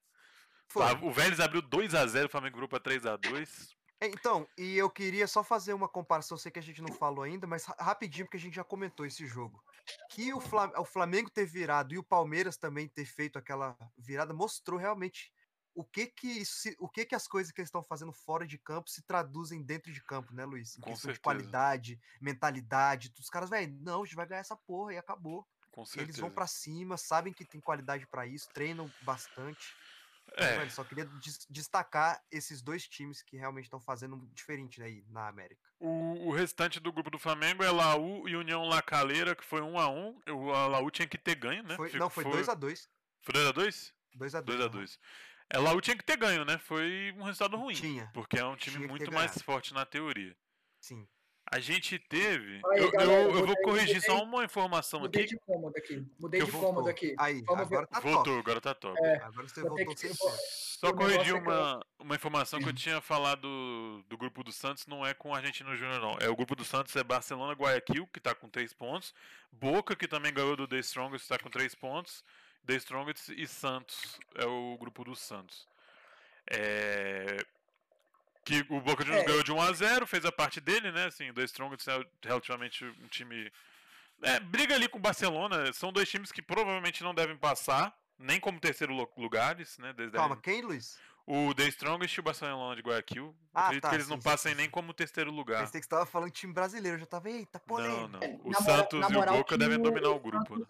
Speaker 2: foi.
Speaker 1: O Vélez abriu 2 a 0 o Flamengo virou pra 3 a 2
Speaker 2: É, Então, e eu queria só fazer uma comparação, sei que a gente não falou ainda, mas ra- rapidinho, porque a gente já comentou esse jogo. Que o Flamengo ter virado e o Palmeiras também ter feito aquela virada mostrou realmente o que que, se- o que, que as coisas que eles estão fazendo fora de campo se traduzem dentro de campo, né, Luiz? Em
Speaker 1: Com
Speaker 2: questão de
Speaker 1: certeza.
Speaker 2: qualidade, mentalidade. Os caras, velho, não, a gente vai ganhar essa porra e acabou.
Speaker 1: Com
Speaker 2: Eles
Speaker 1: certeza.
Speaker 2: vão pra cima, sabem que tem qualidade pra isso, treinam bastante. Então,
Speaker 1: É,
Speaker 2: velho, só queria des- destacar esses dois times que realmente estão fazendo diferente aí na América.
Speaker 1: o, o restante do grupo do Flamengo é Laú e União La Calera, que foi 1 a 1 O a Laú tinha que ter ganho, né?
Speaker 2: Foi- não, foi 2x2.
Speaker 1: Foi 2 a 2
Speaker 2: 2x2.
Speaker 1: 2 a 2 É, Laú tinha que ter ganho, né? Foi um resultado ruim.
Speaker 2: Tinha,
Speaker 1: Porque é um time
Speaker 2: que
Speaker 1: muito mais forte na teoria.
Speaker 2: sim.
Speaker 1: A gente teve.
Speaker 3: Aí,
Speaker 1: eu,
Speaker 3: galera,
Speaker 1: eu- eu
Speaker 3: mudei-
Speaker 1: vou corrigir
Speaker 3: mudei-
Speaker 1: só uma informação
Speaker 3: Mudei
Speaker 1: aqui.
Speaker 3: de cômodo aqui. Mudei
Speaker 1: Que
Speaker 3: de cômodo aqui.
Speaker 2: Aí,
Speaker 3: Vamos ver.
Speaker 2: agora tá
Speaker 1: Voltou,
Speaker 2: top.
Speaker 1: agora tá top.
Speaker 3: É,
Speaker 2: Agora você voltou
Speaker 3: que- eu
Speaker 2: 100%.
Speaker 3: vou-
Speaker 1: Só corrigir
Speaker 3: é que eu-
Speaker 1: uma, uma informação que eu tinha falado do grupo do Santos, não é com o Argentino Júnior, não. É o grupo do Santos é Barcelona Guayaquil, que tá com 3 pontos. Boca, que também ganhou do The Strongest, tá com 3 pontos. The Strongest e Santos é o grupo do Santos. É, Que o Boca Juniors
Speaker 3: É.
Speaker 1: ganhou de 1 a 0 fez a parte dele, né? Assim, o The Strongest é relativamente um time. É, briga ali com o Barcelona. São dois times que provavelmente não devem passar, nem como terceiro lu- lugares, né? Desde
Speaker 2: Calma, quem, Luiz?
Speaker 1: o The Strongest e o Barcelona de Guayaquil.
Speaker 2: Ah,
Speaker 1: acredito
Speaker 2: tá,
Speaker 1: que eles
Speaker 2: sim,
Speaker 1: não passem
Speaker 2: sim,
Speaker 1: nem como terceiro lugar.
Speaker 2: Pensei que você tava falando de time brasileiro, eu já tava, eita,
Speaker 1: Não,
Speaker 2: polêmica.
Speaker 1: não.
Speaker 3: É,
Speaker 1: O
Speaker 3: na moral-
Speaker 1: Santos
Speaker 3: na
Speaker 1: e o
Speaker 3: moral
Speaker 1: Boca devem
Speaker 3: o-
Speaker 1: dominar o
Speaker 3: o
Speaker 1: grupo, né?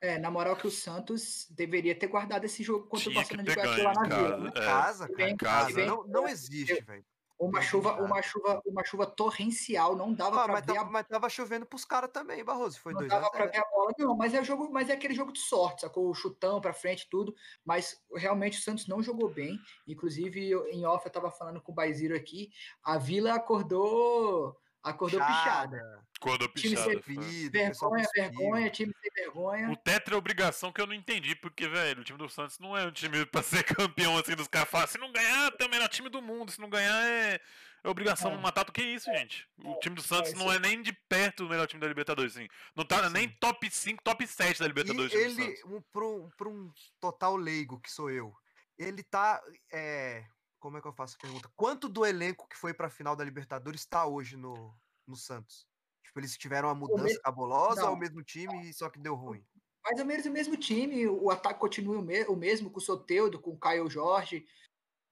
Speaker 3: É, na moral que o Santos deveria ter guardado esse jogo contra o
Speaker 1: Tinha que
Speaker 3: Barcelona de Guayaquil lá
Speaker 1: em
Speaker 3: na Vila.
Speaker 1: casa.
Speaker 3: né?
Speaker 1: É,
Speaker 2: casa, cara,
Speaker 3: vem-
Speaker 2: em casa.
Speaker 3: vem-
Speaker 2: Não, não existe, velho.
Speaker 3: Uma chuva, uma chuva, uma chuva torrencial, não dava
Speaker 2: Ah,
Speaker 3: pra
Speaker 2: mas,
Speaker 3: ver
Speaker 2: tava,
Speaker 3: a
Speaker 2: mas tava chovendo pros caras também, Barroso. Foi
Speaker 3: não
Speaker 2: 2
Speaker 3: dava
Speaker 2: a
Speaker 3: pra
Speaker 2: 0
Speaker 3: ver a bola, não, mas é jogo, mas é aquele jogo de sorte, sacou? O chutão pra frente e tudo, mas realmente o Santos não jogou bem. Inclusive, eu- em off eu tava falando com o Baiziro aqui, a Vila acordou, acordou pichada.
Speaker 1: Pichada.
Speaker 2: Cuspido, pessoal
Speaker 3: Vergonha, vergonha, time sem vergonha.
Speaker 1: O tetra é obrigação que eu não entendi, porque, velho, o time do Santos não é um time pra ser [laughs] campeão, assim, dos caras falam, se não ganhar, tem o melhor time do mundo, se não ganhar é, é obrigação
Speaker 3: É.
Speaker 1: matar. Do que isso, gente? O time do Santos
Speaker 3: é,
Speaker 1: não é nem de perto o melhor time da Libertadores, assim. Não tá nem top 5, top 7 da Libertadores.
Speaker 2: E ele, um, pra, um, pra um total leigo que sou eu, ele tá. é, como é que eu faço a pergunta? Quanto do elenco que foi pra final da Libertadores tá hoje no, no Santos? Tipo, eles tiveram uma mudança
Speaker 3: mesmo-
Speaker 2: cabulosa ou o mesmo time, só que deu ruim?
Speaker 3: Mais ou menos o mesmo time, o ataque continua o, me- o mesmo com o Soteudo, com o Caio Jorge.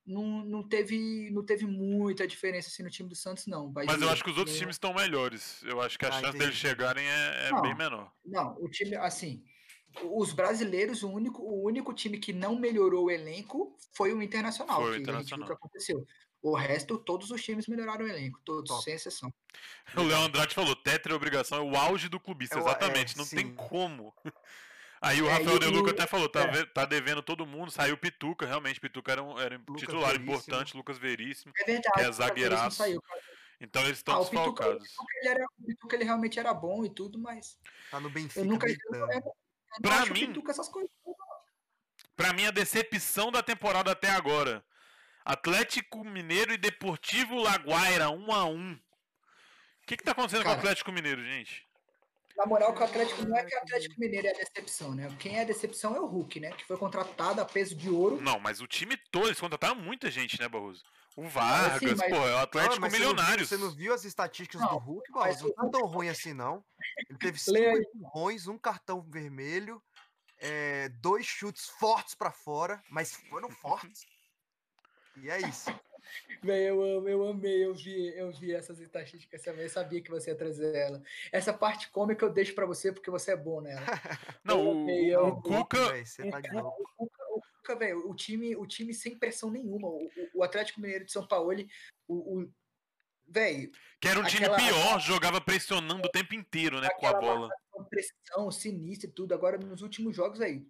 Speaker 3: Não, não, teve, não teve muita diferença assim, no time do Santos, não.
Speaker 1: Mas eu acho que os outros
Speaker 3: não-
Speaker 1: times estão melhores. Eu acho que a
Speaker 2: Ah,
Speaker 1: chance
Speaker 2: entendi.
Speaker 1: deles chegarem é, é
Speaker 3: Não.
Speaker 1: bem menor.
Speaker 3: Não, o time, assim, os brasileiros, o único, o único time que não melhorou o elenco foi o Internacional,
Speaker 1: Foi o Internacional.
Speaker 3: que aconteceu. O resto, todos os times melhoraram o elenco, todos,
Speaker 2: Top.
Speaker 3: sem exceção. [laughs]
Speaker 1: O Léo Andrade falou, tetra é obrigação, é o auge do clubista,
Speaker 2: É
Speaker 1: exatamente,
Speaker 2: é,
Speaker 1: não tem
Speaker 2: sim.
Speaker 1: como. [laughs] Aí o
Speaker 3: É,
Speaker 1: Rafael De Luca até falou, tá,
Speaker 3: é.
Speaker 1: tá devendo todo mundo, saiu o Pituca, realmente, Pituca era um, era um titular
Speaker 2: Veríssimo.
Speaker 1: importante, Lucas Veríssimo,
Speaker 3: É verdade,
Speaker 1: Que é zagueiraço.
Speaker 3: saiu.
Speaker 1: então eles
Speaker 3: Ah,
Speaker 1: estão
Speaker 3: o Pituca, o
Speaker 1: desfalcados.
Speaker 3: Pituca, ele era, o Pituca ele realmente era bom e tudo, mas
Speaker 2: Tá no Benfica
Speaker 3: eu nunca. Eu,
Speaker 1: Pra
Speaker 3: acho o
Speaker 1: mim-. Pra mim, a decepção da temporada até agora. Atlético Mineiro e Deportivo Laguaira, 1 a 1 O que, que tá acontecendo com o
Speaker 3: Cara.
Speaker 1: Atlético Mineiro, gente?
Speaker 3: Na moral, que o Atlético não é que o Atlético Mineiro é a decepção, né? Quem é a decepção é o Hulk, né? Que foi contratado a peso de ouro.
Speaker 1: Não, mas o time todo, eles contrataram muita gente, né, Barroso? O Vargas,
Speaker 3: sim, mas-
Speaker 1: pô, é o Atlético
Speaker 2: mas você não viu-
Speaker 1: Milionários.
Speaker 2: Você não viu as estatísticas
Speaker 3: Não,
Speaker 2: do Hulk,
Speaker 3: mas?
Speaker 2: Não tá tão ruim assim, não. Ele teve cinco empurrões, um cartão vermelho, é, dois chutes fortes pra fora, mas foram fortes. E é isso.
Speaker 3: Véi, eu, amo, eu amei, eu vi, eu vi essas estatísticas também, eu sabia que você ia trazer ela. Essa parte cômica eu deixo pra você porque você é bom nela. [laughs]
Speaker 1: Não,
Speaker 3: Eu
Speaker 1: o,
Speaker 3: amei, eu
Speaker 1: o
Speaker 3: amei.
Speaker 1: Cuca.
Speaker 2: véi, tá de
Speaker 3: o Cuca, o Cuca, velho, o time, o time sem pressão nenhuma. O, o- o Atlético Mineiro de São Paulo, ele, o, o velho,
Speaker 1: Que era um time
Speaker 3: Aquela-
Speaker 1: pior, jogava pressionando o tempo inteiro, né, com a bola.
Speaker 3: pressão sinistra e tudo. Agora, nos últimos jogos aí,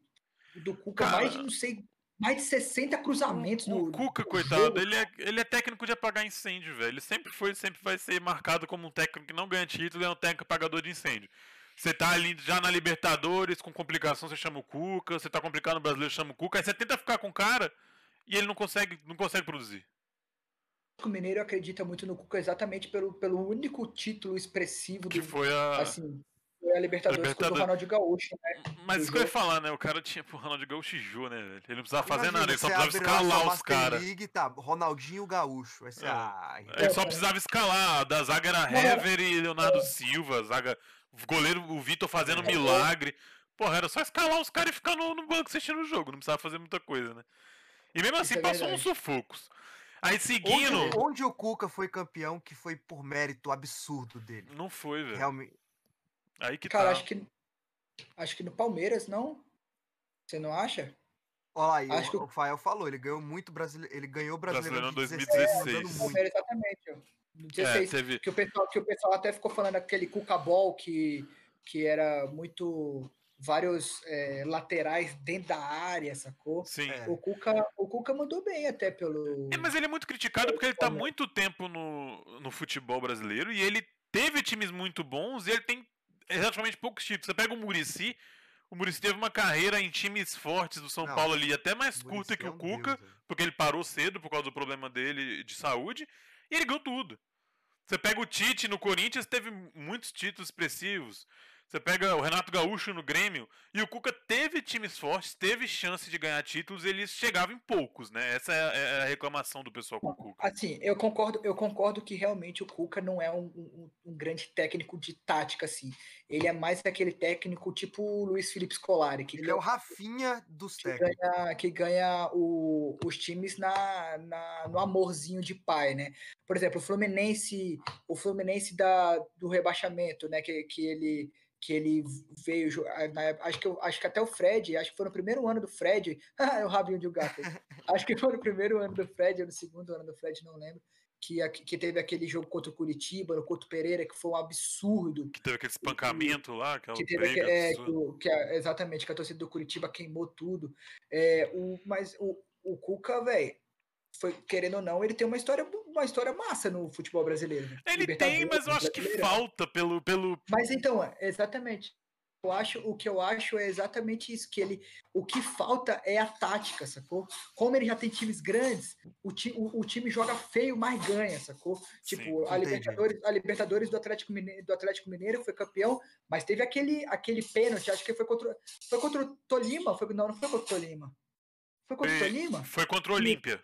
Speaker 3: do Cuca,
Speaker 1: Cara,
Speaker 3: mais de, não sei, mais de 60 cruzamentos no.
Speaker 1: O Cuca,
Speaker 3: no
Speaker 1: coitado,
Speaker 3: jogo.
Speaker 1: ele é, ele é técnico de apagar incêndio, velho. Ele sempre foi, sempre vai ser marcado como um técnico que não ganha título, é um técnico apagador de incêndio. Você tá ali já na Libertadores, com complicação, você chama o Cuca, você tá complicado no brasileiro, chama o Cuca, aí você tenta ficar com o cara e ele não consegue, não consegue produzir.
Speaker 3: O Mineiro acredita muito no Cuca exatamente pelo, pelo único título expressivo
Speaker 1: Que
Speaker 3: do.
Speaker 1: foi a.
Speaker 3: Assim, foi a Libertadores,
Speaker 1: Libertadores.
Speaker 3: contra o Ronaldo Gaúcho, né?
Speaker 1: Mas isso que eu ia falar, né? O cara tinha pro Ronaldo Gaúcho e Jô, né? Ele não precisava fazer
Speaker 2: Imagina,
Speaker 1: nada, ele só precisava escalar os caras.
Speaker 2: Tá, Ronaldinho Gaúcho. Você,
Speaker 1: É.
Speaker 2: ah,
Speaker 1: Ele só
Speaker 3: É,
Speaker 1: precisava escalar. Da zaga era Hever e Leonardo Silva. Zaga, o goleiro, o Vitor fazendo
Speaker 3: É.
Speaker 1: milagre. Porra, era só escalar os caras e ficar no, no banco assistindo o jogo. Não precisava fazer muita coisa, né? E mesmo assim
Speaker 3: é
Speaker 1: passou uns sufocos. Aí
Speaker 2: onde,
Speaker 1: seguindo.
Speaker 2: onde o Cuca foi campeão, que foi por mérito absurdo dele.
Speaker 1: Não foi, velho.
Speaker 2: Realmente.
Speaker 1: Aí que
Speaker 3: Cara,
Speaker 1: tá.
Speaker 3: acho que. Acho que no Palmeiras, não? Você não acha?
Speaker 2: Olha lá, aí,
Speaker 3: Acho que
Speaker 2: o, o Fael falou, ele ganhou muito brasileiro, ele ganhou brasileiro
Speaker 1: Brasileirão
Speaker 2: de
Speaker 1: 2016.
Speaker 2: mandando muito.
Speaker 3: Palmeiras, exatamente. ó. No
Speaker 1: É,
Speaker 3: 16,
Speaker 1: teve.
Speaker 3: que, o pessoal, que o pessoal até ficou falando aquele Cuca Ball que, que era muito. Vários é, laterais dentro da área, sacou?
Speaker 1: Sim.
Speaker 2: É.
Speaker 3: O Cuca, o Cuca mandou bem até pelo.
Speaker 1: É, mas ele é muito criticado porque ele tá muito tempo no, no futebol brasileiro e ele teve times muito bons e ele tem relativamente poucos títulos. Você pega o Murici, o Murici teve uma carreira em times fortes do São
Speaker 2: Não,
Speaker 1: Paulo ali, até mais curta que
Speaker 2: é
Speaker 1: o Cuca,
Speaker 2: deus,
Speaker 1: porque ele parou cedo por causa do problema dele de saúde, e ele ganhou tudo. Você pega o Tite no Corinthians, teve muitos títulos expressivos. Você pega o Renato Gaúcho no Grêmio, e o Cuca teve times fortes, teve chance de ganhar títulos, e eles chegavam em poucos, né? Essa é a, é a reclamação do pessoal com o Cuca.
Speaker 3: Assim, eu concordo, eu concordo que realmente o Cuca não é um, um- um grande técnico de tática, assim. Ele é mais aquele técnico tipo o Luiz Felipe Scolari, que
Speaker 2: Ele é o Rafinha dos
Speaker 3: que
Speaker 2: técnicos.
Speaker 3: ganha, que ganha o- os times na, na- no amorzinho de pai, né? Por exemplo, o Fluminense, o Fluminense da, do rebaixamento, né? Que, que ele que ele veio, jo- na época- acho que eu- acho que até o Fred, acho que foi no primeiro ano do Fred, [laughs] é o rabinho de um gato. [laughs] acho que foi no primeiro ano do Fred, ou no segundo ano do Fred, não lembro. Que, que teve aquele jogo contra o Curitiba, no Couto Pereira, que foi um absurdo
Speaker 1: Que teve aquele espancamento lá, aquela
Speaker 3: que teve
Speaker 1: briga
Speaker 3: aque- é, que, que exatamente que a torcida do Curitiba queimou tudo. É, o, mas o, o Cuca, velho, foi querendo ou não, ele tem uma história uma história massa no futebol brasileiro. né?
Speaker 1: Ele tem, mas eu acho que falta pelo, pelo.
Speaker 3: Mas então, é, exatamente. Eu acho, o que eu acho é exatamente isso, que ele, o que falta é a tática, sacou? Como ele já tem times grandes, o, ti, o, o time joga feio, mas ganha, sacou?
Speaker 1: Sim,
Speaker 3: Tipo, a
Speaker 2: entendi.
Speaker 3: Libertadores, a Libertadores do Atlético Mineiro, do Atlético Mineiro foi campeão, mas teve aquele, aquele pênalti, acho que foi contra, foi contra o Tolima, foi, não, não foi contra o Tolima. Foi contra o Tolima?
Speaker 1: Foi contra o Olímpia.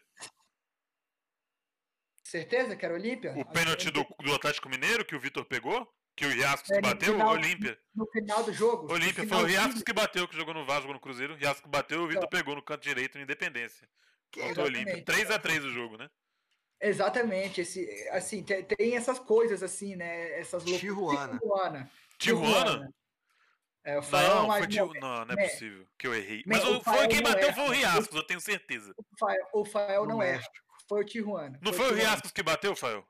Speaker 3: Certeza que era Olímpia?
Speaker 1: O pênalti do, do Atlético Mineiro que o Vitor pegou, que o Riascos
Speaker 3: É,
Speaker 1: bateu,
Speaker 3: final-
Speaker 1: Olímpia.
Speaker 3: No final do jogo.
Speaker 1: Olímpia foi o Riascos que bateu, que jogou no Vasco, jogou no Cruzeiro. O Riascos bateu e o Vitor pegou no canto direito no Independência.
Speaker 2: Que
Speaker 1: Contra o Olímpia.
Speaker 3: Exatamente.
Speaker 1: 3x3 o jogo, né?
Speaker 3: Exatamente, esse, assim, tem, tem essas coisas assim, né? Essas loucuras.
Speaker 2: Tijuana.
Speaker 3: Tijuana.
Speaker 1: Tijuana?
Speaker 3: É, o é
Speaker 1: Não,
Speaker 3: mais
Speaker 1: foi tio...
Speaker 3: novo.
Speaker 1: não, não é
Speaker 3: né?
Speaker 1: possível que eu errei. Mas
Speaker 3: o
Speaker 1: foi quem
Speaker 3: não
Speaker 1: bateu
Speaker 3: erra.
Speaker 1: foi o Riascos, eu tenho certeza.
Speaker 3: O Fael, o Fael
Speaker 2: No
Speaker 3: não é. Foi o Tijuana.
Speaker 1: Não foi o
Speaker 3: Tijuana.
Speaker 1: Riascos que bateu, Fael?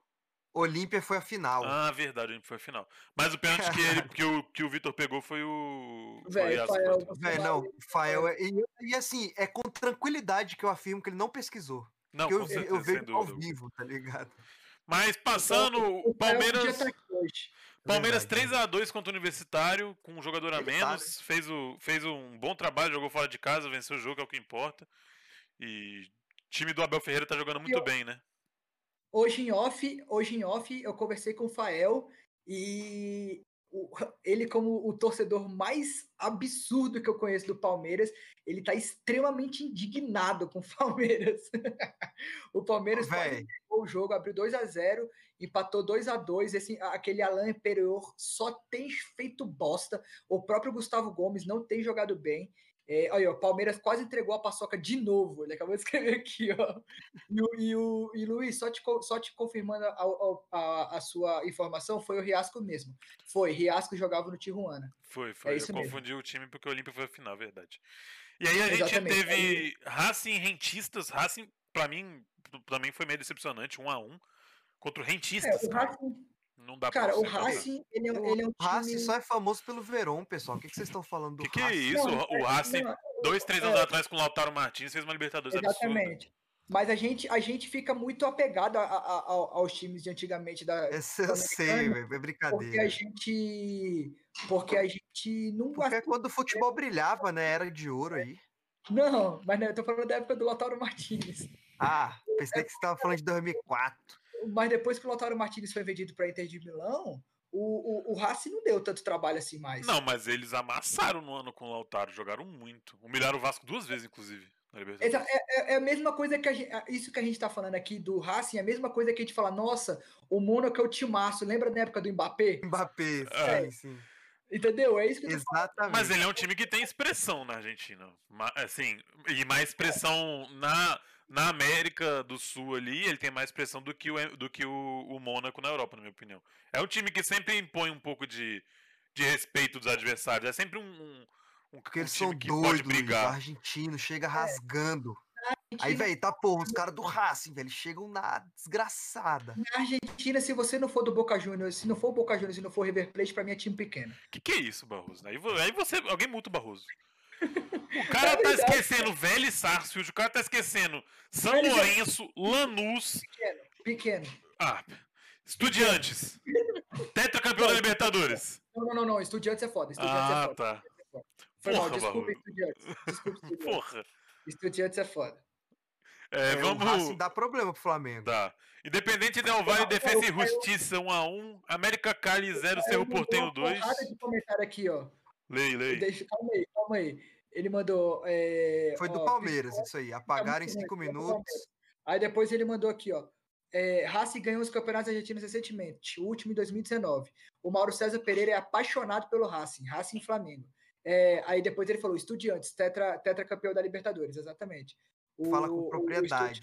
Speaker 2: Olímpia foi a final.
Speaker 1: Ah, verdade, foi a final. Mas o pênalti que, ele, que o, que o Vitor pegou foi o. foi o
Speaker 3: Velho, Fael-
Speaker 1: bateu.
Speaker 2: Véi, não, o Fael é. E, e assim, é com tranquilidade que eu afirmo que ele não pesquisou.
Speaker 1: Não,
Speaker 2: eu,
Speaker 1: com certeza,
Speaker 2: eu
Speaker 1: sem
Speaker 2: vejo ao
Speaker 1: dúvida.
Speaker 2: vivo, tá ligado?
Speaker 1: Mas passando,
Speaker 3: Então,
Speaker 1: o
Speaker 3: o
Speaker 1: Palmeiras.
Speaker 3: estar aqui hoje.
Speaker 1: Palmeiras
Speaker 2: Verdade.
Speaker 1: 3x2 contra o Universitário, com um jogador a
Speaker 2: Ele tá,
Speaker 1: menos. Fez, o, fez um bom trabalho, jogou fora de casa, venceu o jogo, é o que importa. E o time do Abel Ferreira tá jogando muito
Speaker 3: eu-
Speaker 1: bem, né?
Speaker 3: Hoje em off, hoje em off, eu conversei com o Fael e o- ele, como o torcedor mais absurdo que eu conheço do Palmeiras, ele tá extremamente indignado com o Palmeiras. [laughs] o Palmeiras entregou o jogo, abriu 2 a 0 empatou 2 a 2 esse, aquele Alain Imperior só tem feito bosta. O próprio Gustavo Gomes não tem jogado bem. É, olha, o Palmeiras quase entregou a paçoca de novo. Ele acabou de [laughs] escrever aqui, ó. E, o, e, o, e Luiz, só te, só te confirmando a, a, a- sua informação, foi o Riasco mesmo. Foi, Riasco jogava no Tijuana.
Speaker 1: Foi, foi.
Speaker 3: isso
Speaker 1: eu
Speaker 3: mesmo.
Speaker 1: confundi o time porque o Olímpia foi a final, verdade. E aí a gente
Speaker 3: Exatamente,
Speaker 1: teve Racing e Rentistas. Racing, pra mim, pra mim foi meio decepcionante, 1 a 1 contra o
Speaker 3: É,
Speaker 1: Rentistas.
Speaker 3: o
Speaker 1: cara.
Speaker 3: Racing,
Speaker 1: Não dá pra
Speaker 3: cara, o. Racing, ele é,
Speaker 2: o
Speaker 3: ele é um
Speaker 2: Racing
Speaker 3: time...
Speaker 2: só é famoso pelo Verón, pessoal. O que, que vocês estão falando do
Speaker 1: Que que é
Speaker 2: Racing?
Speaker 1: isso?
Speaker 3: Não,
Speaker 1: o o Racing,
Speaker 3: não,
Speaker 1: dois, três
Speaker 3: é.
Speaker 1: anos atrás com o Lautaro Martins, fez uma Libertadores absurda.
Speaker 3: Exatamente. Mas a gente, a gente fica muito apegado a- a- a- ao- aos times de antigamente da,
Speaker 2: Esse eu sei, velho. É
Speaker 3: porque a
Speaker 2: brincadeira.
Speaker 3: gente. Porque a gente não
Speaker 2: Porque é quando o futebol brilhava, né? Era de ouro aí.
Speaker 3: Não, mas não, eu tô falando da época do Lautaro Martinez.
Speaker 2: Ah, pensei que você tava falando de 2004.
Speaker 3: Mas depois que o Lautaro Martinez foi vendido para Inter de Milão, o, o, o Racing não deu tanto trabalho assim mais.
Speaker 1: Não, mas eles amassaram no ano com o Lautaro, jogaram muito. Humilharam o Vasco duas vezes, inclusive, na Libertadores.
Speaker 3: Exa- É, é- é a mesma coisa que a gente, isso que a gente tá falando aqui do Racing, é a mesma coisa que a gente fala, nossa, o Mônaco é o timaço, lembra da época do Mbappé?
Speaker 2: Mbappé,
Speaker 1: É.
Speaker 2: sim, sim.
Speaker 3: Entendeu? É isso que
Speaker 2: Exatamente.
Speaker 1: Mas ele é um time que tem expressão na Argentina. Assim, e mais expressão na, na América do Sul ali, ele tem mais expressão do que o, do que o, o Mônaco na Europa, na minha opinião. É um time que sempre impõe um pouco de, de respeito dos adversários. É sempre um, um, um,
Speaker 2: Porque
Speaker 1: um
Speaker 2: eles
Speaker 1: time
Speaker 2: são
Speaker 1: que pode
Speaker 2: doidos, Luiz. O
Speaker 1: brigar.
Speaker 2: argentino chega rasgando. Aí,
Speaker 3: Argentina-
Speaker 2: velho, tá porra, os caras do Racing, velho, chegam na desgraçada.
Speaker 3: Na Argentina, se você não for do Boca Juniors, se não for o Boca Juniors, se não for o River Plate, pra mim é time pequeno.
Speaker 1: Que que é isso, Barroso? Aí, aí você. Alguém multa o Barroso. [laughs] O cara tá esquecendo Vélez Sarsfield, o cara tá esquecendo São
Speaker 3: Vélez-
Speaker 1: Lourenço, Lanús.
Speaker 3: Pequeno.
Speaker 1: Ah, Estudiantes. Tetracampeão da Libertadores.
Speaker 3: Não, não, não, não. Estudiantes é foda. Estudiantes é
Speaker 1: Ah,
Speaker 3: foda.
Speaker 1: tá.
Speaker 3: Foi mal,
Speaker 1: porra,
Speaker 3: desculpa,
Speaker 1: Barroso.
Speaker 3: Estudiantes. Desculpa, Estudiantes.
Speaker 1: Porra.
Speaker 3: Estudiantes é foda.
Speaker 1: É,
Speaker 2: É,
Speaker 1: vamos.
Speaker 2: Racing dá problema pro Flamengo.
Speaker 1: Dá. Independente Del Valle,
Speaker 3: Eu-
Speaker 1: Defesa e
Speaker 3: eu-
Speaker 1: Justiça 1x1. América Cali 0, Cerro Portenho
Speaker 3: uma
Speaker 1: 2.
Speaker 3: porrada de comentário aqui, ó.
Speaker 1: Lei, lei.
Speaker 3: Deixa, calma aí, calma aí. Ele mandou. é,
Speaker 2: Foi do
Speaker 3: ó,
Speaker 2: Palmeiras, isso aí. Apagaram em cinco
Speaker 3: do
Speaker 2: minutos.
Speaker 3: Aí depois ele mandou aqui, ó. É, Racing ganhou os campeonatos argentinos recentemente, o último em 2019. O Mauro César Pereira é apaixonado pelo Racing, Racing e Flamengo. É, aí depois ele falou, Estudiantes, tetra, tetra campeão da Libertadores, exatamente. O-
Speaker 2: Fala com propriedade.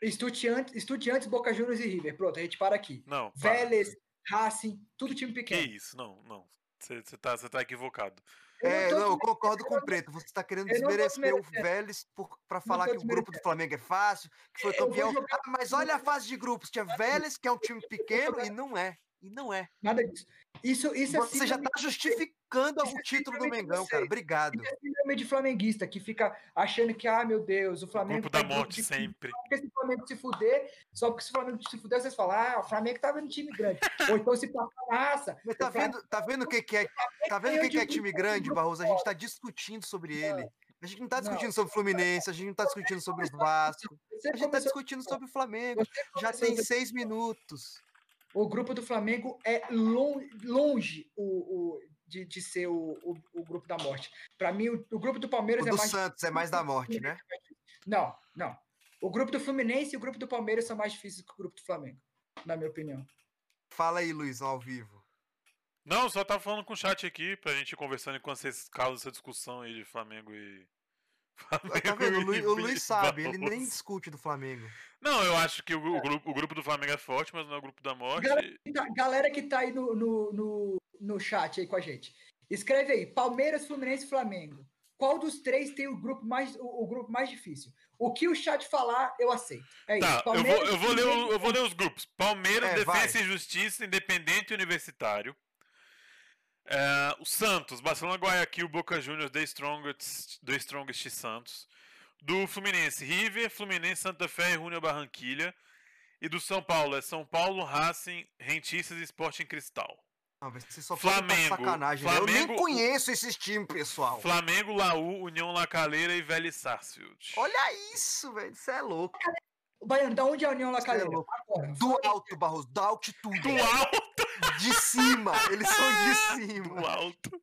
Speaker 3: Estudiantes, Estudiantes, Boca Juniors e River. Pronto, a gente para aqui.
Speaker 1: Não. para.
Speaker 3: Vélez, Racing, tudo time
Speaker 1: Que
Speaker 3: pequeno.
Speaker 1: isso? Não, não. Você tá, cê tá equivocado.
Speaker 2: É, não, eu concordo com o Preto. Você tá querendo desmerecer o. Vélez por, pra falar que o grupo do Flamengo é fácil, que foi
Speaker 3: vou
Speaker 2: campeão. Ah, mas olha a fase de grupos. Tinha Vélez, que é um time pequeno, e não é. E não é.
Speaker 3: Nada disso. Isso, isso é
Speaker 2: Você já
Speaker 3: síndrome-
Speaker 2: tá justificando
Speaker 3: Isso
Speaker 2: o
Speaker 3: é
Speaker 2: título do Mengão, cara. Obrigado.
Speaker 3: Isso é síndrome de flamenguista que fica achando que, ah, meu Deus, o
Speaker 1: O
Speaker 3: Flamengo.
Speaker 1: grupo
Speaker 3: tá
Speaker 1: da morte
Speaker 3: de-
Speaker 1: sempre.
Speaker 3: Só porque se o Flamengo se fuder, só porque se o Flamengo se fuder, vocês falam, ah, o Flamengo tava no time grande. Ou então se passar raça.
Speaker 2: Mas tá
Speaker 3: o
Speaker 2: vendo, tá vendo o que, que é. Tá vendo o que, que é time grande, Barroso? A gente tá discutindo sobre ele. A gente não tá
Speaker 3: Não.
Speaker 2: discutindo sobre o Fluminense, a gente não tá discutindo sobre o Vasco. A gente tá
Speaker 3: começou-
Speaker 2: discutindo sobre o Flamengo. Já tem seis minutos.
Speaker 3: O grupo do Flamengo é lon- longe o, o- de, de ser o, o, o grupo da morte. Para mim, o, o grupo do Palmeiras
Speaker 2: O
Speaker 3: é
Speaker 2: do
Speaker 3: mais.
Speaker 2: Santos é mais da morte, né?
Speaker 3: Não, não. O grupo do Fluminense e o grupo do Palmeiras são mais difíceis que o grupo do Flamengo, na minha opinião.
Speaker 2: Fala aí, Luizão, ao vivo.
Speaker 1: Não, só tava falando com o chat aqui pra gente ir conversando enquanto vocês causam essa discussão aí de Flamengo e.
Speaker 2: Tá vendo? O Luiz, o Luiz
Speaker 1: e
Speaker 2: sabe, ele nem discute do Flamengo.
Speaker 1: Não, eu acho que o, o grupo, o grupo do Flamengo é forte, mas não é o grupo da morte.
Speaker 3: Galera, que tá- galera que tá aí no, no, no, no chat aí com a gente. Escreve aí, Palmeiras, Fluminense e Flamengo. Qual dos três tem o grupo mais, o, o grupo mais difícil? O que o chat falar, eu aceito. É
Speaker 1: Tá,
Speaker 3: isso.
Speaker 1: eu vou, eu, vou ler o- eu vou ler os grupos. Palmeiras,
Speaker 2: É,
Speaker 1: Defensa
Speaker 2: vai.
Speaker 1: e Justiça, Independente e Universitário. É, o Santos, Barcelona, Guayaquil, Boca Juniors, The Strongest, The Strongest Santos. Do Fluminense, River, Fluminense, Santa Fé e Junior Barranquilha. E do São Paulo, é São Paulo, Racing, Rentistas e Sporting Cristal.
Speaker 2: Não, ser só Flamengo,
Speaker 1: Flamengo,
Speaker 2: sacanagem. né? Eu
Speaker 1: Flamengo-
Speaker 2: nem conheço esses times, pessoal.
Speaker 1: Flamengo, Laú, União La Calera e Vélez Sarsfield.
Speaker 2: Olha isso, velho. Isso é louco.
Speaker 3: Baiano, da onde é a União La
Speaker 2: Isso é. Do alto, Barroso, da altitude.
Speaker 1: Do alto,
Speaker 2: De cima. Eles são de [laughs] cima.
Speaker 1: do alto.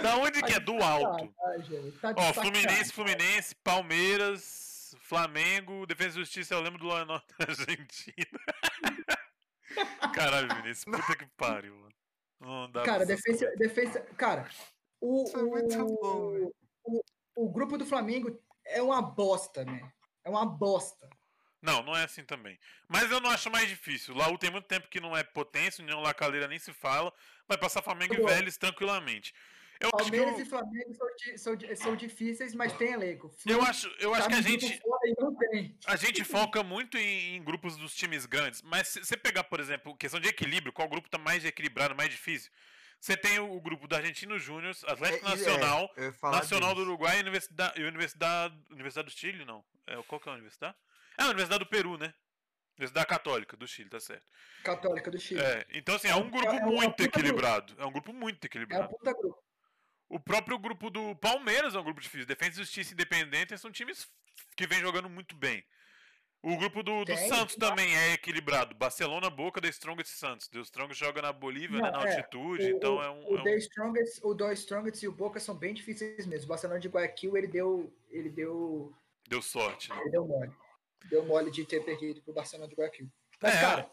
Speaker 1: Da onde que é? Do alto.
Speaker 3: Gente, tá de
Speaker 1: Ó. Fluminense, Fluminense, Palmeiras, Flamengo, Defesa e Justiça, eu lembro do Lá Norte [laughs] da Argentina. [laughs] Caralho, Vinícius, puta que pariu, mano. Não dá
Speaker 3: Cara, defesa, defesa. Cara, o,
Speaker 2: Isso é muito bom,
Speaker 3: o, o, o grupo do Flamengo é uma bosta, né? É uma bosta.
Speaker 1: Não, não é assim também. Mas eu não acho mais difícil. Laú tem muito tempo que não é potência, União La Calera nem se fala. Vai passar Flamengo e. Vélez tranquilamente. Eu acho que
Speaker 3: Palmeiras
Speaker 1: o-
Speaker 3: e Flamengo são, são, são difíceis, mas tem elenco.
Speaker 1: eu acho, eu acho que a gente. A gente foca muito em, em grupos dos times grandes, mas se você pegar, por exemplo, questão de equilíbrio, qual grupo tá mais equilibrado, mais difícil? Você tem o, o grupo do Argentino Júnior, Atlético
Speaker 2: É,
Speaker 1: Nacional,
Speaker 2: é, eu
Speaker 1: Nacional do
Speaker 2: disso.
Speaker 1: Uruguai e Universidade, e Universidade, Universidade do Chile, não. É, qual que é a universidade? É a Universidade do Peru, né? Universidade Católica do Chile, tá certo.
Speaker 3: Católica do Chile.
Speaker 1: É, então assim, é
Speaker 3: É
Speaker 1: um
Speaker 3: um-
Speaker 1: grupo
Speaker 3: é
Speaker 1: muito
Speaker 3: puta grupo.
Speaker 1: equilibrado. É um grupo muito
Speaker 3: É um
Speaker 1: equilibrado.
Speaker 3: puta grupo.
Speaker 1: O próprio grupo do Palmeiras é um grupo difícil. Defesa e Justiça e Independente são times que vêm jogando muito bem. O grupo do, do
Speaker 3: Tem,
Speaker 1: Santos também é equilibrado. Barcelona, Boca, The Strongest e Santos. The Strongest joga na Bolívia, né,
Speaker 3: Não,
Speaker 1: na
Speaker 3: é,
Speaker 1: altitude,
Speaker 3: O,
Speaker 1: então é um...
Speaker 3: o
Speaker 1: é um-
Speaker 3: The Strongest, o The Strongest e o Boca são bem difíceis mesmo. O Barcelona de Guayaquil, ele deu, ele deu,
Speaker 1: Deu sorte, né?
Speaker 3: ele deu mole. Deu mole de ter perdido pro Barcelona de Guayaquil. Mas,
Speaker 1: É,
Speaker 3: cara,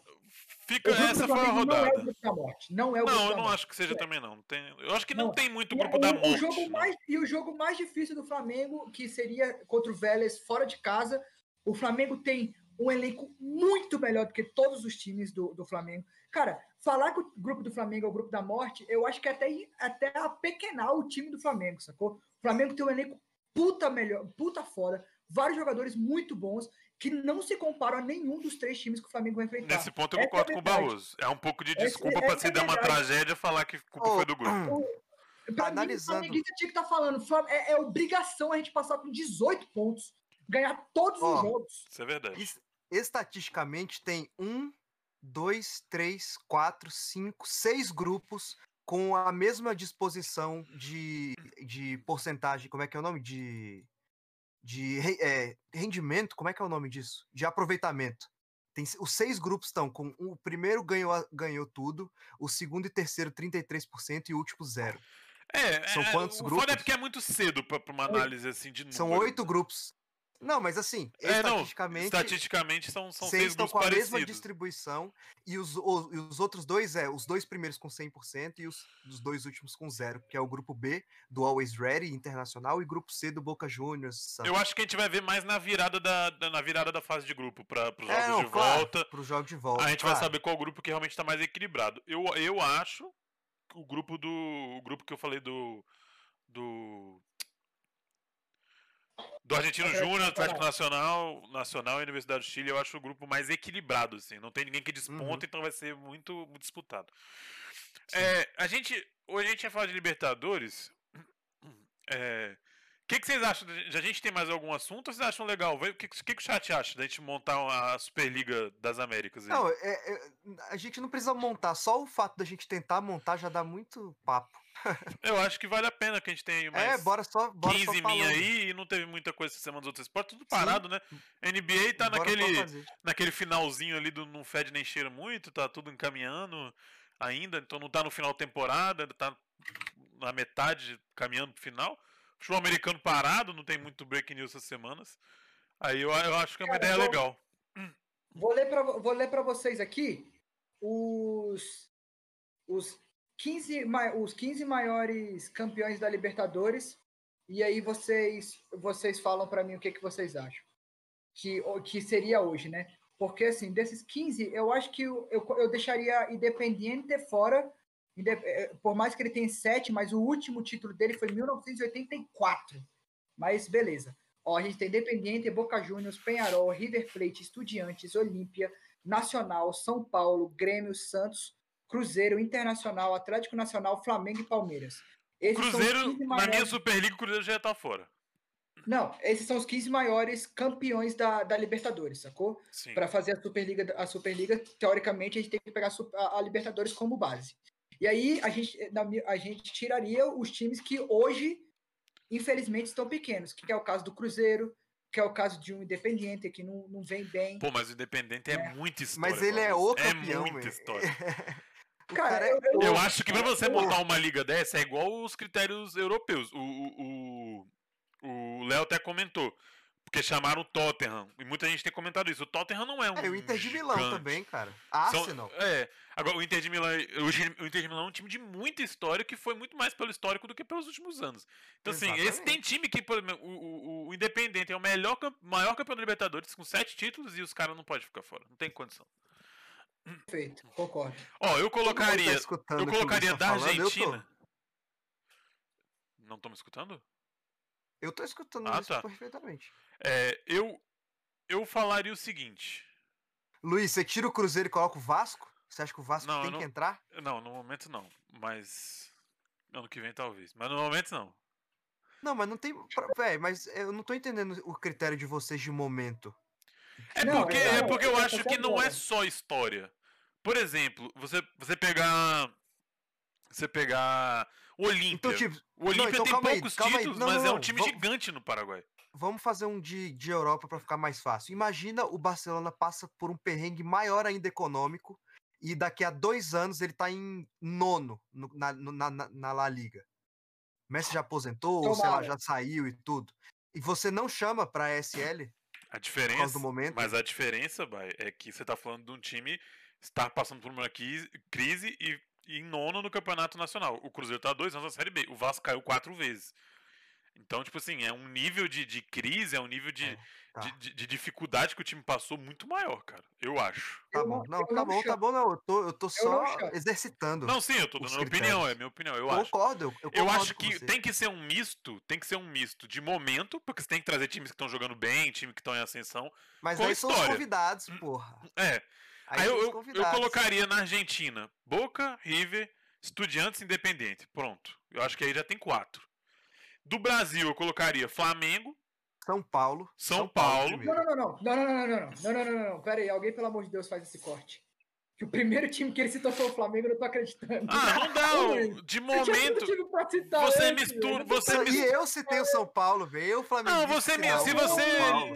Speaker 1: fica,
Speaker 3: o
Speaker 1: essa foi a
Speaker 3: Flamengo não é o
Speaker 1: rodada.
Speaker 3: grupo da morte. Não é o
Speaker 1: Não,
Speaker 3: da
Speaker 1: eu não acho que seja
Speaker 3: É.
Speaker 1: também, não. Tem, eu acho que não,
Speaker 3: Não,
Speaker 1: tem muito
Speaker 3: E
Speaker 1: grupo
Speaker 3: o,
Speaker 1: da
Speaker 3: o
Speaker 1: morte.
Speaker 3: jogo
Speaker 1: não.
Speaker 3: mais, e o jogo mais difícil do Flamengo, que seria contra o Vélez fora de casa, o Flamengo tem um elenco muito melhor do que todos os times do, do Flamengo. Cara, falar que o grupo do Flamengo é o grupo da morte, eu acho que é até, até apequenar o time do Flamengo, sacou? O Flamengo tem um elenco puta melhor, puta foda, vários jogadores muito bons, que não se comparam a nenhum dos três times que o Flamengo vai enfrentar.
Speaker 1: Nesse ponto eu
Speaker 3: Essa é
Speaker 1: concordo com o. Barroso. É um pouco de desculpa
Speaker 3: é
Speaker 1: se
Speaker 3: a
Speaker 1: der uma tragédia falar que culpa
Speaker 2: Ô,
Speaker 1: foi do grupo.
Speaker 3: Pra
Speaker 2: Analisando.
Speaker 3: mim, o tinha que estar falando. Flam- É, é obrigação a gente passar com 18 pontos, ganhar todos
Speaker 2: Ó,
Speaker 3: os jogos.
Speaker 1: Isso é verdade.
Speaker 2: Es- Estatisticamente tem um, dois, três, quatro, cinco, seis grupos com a mesma disposição de, de porcentagem. Como é que é o nome? De, de é, rendimento. Como é que é o nome disso? De aproveitamento. Tem, os seis grupos estão com o primeiro ganhou, ganhou tudo, o segundo e terceiro 33% e o último zero.
Speaker 1: É,
Speaker 2: São
Speaker 1: é,
Speaker 2: quantos
Speaker 1: o foda é
Speaker 2: grupos?
Speaker 1: porque é muito cedo pra uma análise assim de número.
Speaker 2: São oito grupos. Não, mas assim,
Speaker 1: É, não,
Speaker 2: estatisticamente,
Speaker 1: estatisticamente são, são
Speaker 2: seis estão com a mesma
Speaker 1: parecidos.
Speaker 2: distribuição e os, o- e os outros dois é os dois primeiros com 100% e os, os dois últimos com zero, que é o grupo B do Always Ready Internacional e grupo C do Boca Juniors. Santos.
Speaker 1: Eu acho que a gente vai ver mais na virada da, da- na virada da fase de grupo para os jogos
Speaker 2: É, não,
Speaker 1: de
Speaker 2: claro,
Speaker 1: volta.
Speaker 2: pro jogo de volta.
Speaker 1: A gente vai
Speaker 2: claro.
Speaker 1: saber qual grupo que realmente está mais equilibrado. Eu, eu acho que o grupo do o grupo que eu falei do do do Argentino
Speaker 3: Atlético
Speaker 1: Júnior, Atlético
Speaker 3: Nacional.
Speaker 1: Nacional, Nacional e Universidade do Chile, eu acho o grupo mais equilibrado assim. Não tem ninguém que desponta,
Speaker 2: Uhum.
Speaker 1: então vai ser muito, muito disputado. É, a gente hoje a gente ia falar de Libertadores. É, o que, que vocês acham? de- A gente tem mais algum assunto ou vocês acham legal? O que, que, que o chat acha da gente montar uma- a Superliga das Américas? aí?
Speaker 2: Não, é- é- a gente não precisa montar, só o fato da gente tentar montar já dá muito papo.
Speaker 1: Eu acho que vale a pena que a gente tenha aí
Speaker 2: É,
Speaker 1: mais
Speaker 2: bora só, bora
Speaker 1: 15
Speaker 2: só falando.
Speaker 1: aí e não teve muita coisa essa semana dos outros esportes, tudo parado, né? NBA tá
Speaker 2: Bora
Speaker 1: naquele, naquele finalzinho ali do não fede nem cheira muito, tá tudo encaminhando ainda, então não tá no final da temporada, tá na metade caminhando pro final. Futebol americano parado, não tem muito break news essas semanas. Aí eu, eu acho que é uma
Speaker 3: Cara,
Speaker 1: ideia
Speaker 3: vou-
Speaker 1: legal.
Speaker 3: Vou ler para vou ler para vocês aqui os os 15 ma- os 15 maiores campeões da Libertadores e aí vocês vocês falam para mim o que que vocês acham que que seria hoje, né? Porque assim, desses 15, eu acho que eu, eu, eu deixaria Independiente fora eh, Por mais que ele tenha sete, mas o último título dele foi em 1984. Mas beleza. Ó, a gente tem Independiente, Boca Juniors, Penharol, River Plate, Estudiantes, Olímpia, Nacional, São Paulo, Grêmio, Santos, Cruzeiro, Internacional, Atlético Nacional, Flamengo e Palmeiras. Esses
Speaker 1: Cruzeiro,
Speaker 3: 15
Speaker 1: na minha
Speaker 3: maiores-
Speaker 1: Superliga, o Cruzeiro já tá fora.
Speaker 3: Não, esses são os 15 maiores campeões da, da Libertadores, sacou?
Speaker 1: Sim.
Speaker 3: Para fazer a Superliga, a Superliga, teoricamente, a gente tem que pegar a a, Libertadores como base. E aí a gente, a gente tiraria os times que hoje, infelizmente, estão pequenos, que é o caso do Cruzeiro, que é o caso de um Independiente, que não, não vem bem.
Speaker 1: Pô, mas o Independente é,
Speaker 3: É.
Speaker 1: muita história.
Speaker 2: Mas ele é
Speaker 1: Maurício.
Speaker 2: o campeão,
Speaker 1: É muita
Speaker 2: velho.
Speaker 1: história. [laughs]
Speaker 3: Cara,
Speaker 2: é-
Speaker 3: eu- eu-
Speaker 1: Eu acho que pra você montar uma liga dessa é igual os critérios europeus. O o- o o Léo até comentou. Porque chamaram o Tottenham. E muita gente tem comentado isso. O Tottenham não é um.
Speaker 2: É, o Inter de Milão
Speaker 1: gigante.
Speaker 2: também, cara.
Speaker 1: São-
Speaker 2: Arsenal.
Speaker 1: é. Agora, o Inter de Milão. O Inter de Milão é um time de muita história que foi muito mais pelo histórico do que pelos últimos anos. Então, assim, esse
Speaker 2: Exatamente.
Speaker 1: tem time que, por exemplo, o, o, o Independente é o melhor, maior campeão da Libertadores com sete títulos e os caras não podem ficar fora. Não tem condição.
Speaker 3: Perfeito, concordo.
Speaker 1: Ó, eu
Speaker 2: tá
Speaker 1: colocaria.
Speaker 2: escutando
Speaker 1: Eu colocaria
Speaker 2: tá
Speaker 1: da
Speaker 2: falando, eu tô.
Speaker 1: Argentina. Não estão me escutando?
Speaker 2: Eu tô escutando
Speaker 1: Ah,
Speaker 2: isso
Speaker 1: tá.
Speaker 2: perfeitamente.
Speaker 1: É, eu, eu falaria o seguinte.
Speaker 2: Luiz, você tira o Cruzeiro e coloca o Vasco? Você acha que o Vasco
Speaker 1: Não,
Speaker 2: tem
Speaker 1: não-
Speaker 2: que entrar?
Speaker 1: Não, no momento não. Mas. Ano que vem talvez. Mas no momento não.
Speaker 2: Não, mas não tem. Véi, mas eu não tô entendendo o critério de vocês de momento.
Speaker 1: É
Speaker 3: Não,
Speaker 1: porque,
Speaker 3: é-
Speaker 1: é porque eu
Speaker 3: é-
Speaker 1: acho que não é só história. Por exemplo, você, você pegar. Você pegar. O Olímpia.
Speaker 2: Então, tipo,
Speaker 1: o Olímpia
Speaker 2: então
Speaker 1: tem
Speaker 2: calma aí,
Speaker 1: poucos
Speaker 2: calma aí.
Speaker 1: títulos,
Speaker 2: Não,
Speaker 1: mas
Speaker 2: não,
Speaker 1: é um time
Speaker 2: Vamos-
Speaker 1: gigante no Paraguai.
Speaker 2: vamos fazer um de, de Europa pra ficar mais fácil. Imagina o Barcelona passa por um perrengue maior ainda econômico e daqui a dois anos ele tá em nono no- na, na, na, na La Liga. Messi já aposentou, ou sei lá, já saiu e tudo. E você não chama pra SL
Speaker 1: A diferença. Mas a diferença, é que você tá falando de um time estar passando por uma crise, e, e em nono no campeonato nacional. O Cruzeiro tá dois anos na Série B. O Vasco caiu quatro vezes. Então, tipo assim, é um nível de, de crise, é um nível de,
Speaker 2: É, tá.
Speaker 1: de, de- de dificuldade que o time passou muito maior, cara. Eu acho.
Speaker 2: Tá
Speaker 3: Eu
Speaker 2: bom,
Speaker 3: não-
Speaker 2: não,
Speaker 3: eu
Speaker 2: tá
Speaker 3: não
Speaker 2: bom, tá bom, não. Eu tô, eu tô
Speaker 3: não
Speaker 2: só exercitando.
Speaker 1: Não, sim, eu tô dando minha opinião, é minha opinião, eu acho.
Speaker 2: concordo, eu, eu
Speaker 1: Eu
Speaker 2: concordo
Speaker 1: acho
Speaker 2: com
Speaker 1: que
Speaker 2: você.
Speaker 1: tem que ser um misto, tem que ser um misto de momento, porque você tem que trazer times que estão jogando bem, time que estão em ascensão.
Speaker 2: Mas
Speaker 1: com
Speaker 2: aí são os
Speaker 1: história.
Speaker 2: convidados, porra.
Speaker 1: É, Aí,
Speaker 2: Aí,
Speaker 1: eu, eu, eu colocaria na Argentina Boca, River, Estudiantes Independente. Pronto. Eu acho que aí já tem quatro. Do Brasil, eu colocaria Flamengo,
Speaker 2: São Paulo.
Speaker 1: São Paulo.
Speaker 3: Não, não, não, não, não, não, não, não, não, não, não, não, não, não, pera aí, alguém, pelo amor de Deus, faz esse corte. Que o primeiro time que ele citou foi o Flamengo, eu não tô acreditando.
Speaker 1: Ah, não dá. O- De
Speaker 3: Eu
Speaker 1: momento.
Speaker 3: time pra citar
Speaker 1: Você
Speaker 3: antes,
Speaker 1: mistura. Você
Speaker 2: E eu citei o São Paulo, velho. Eu, Flamengo.
Speaker 1: Não, você me- se você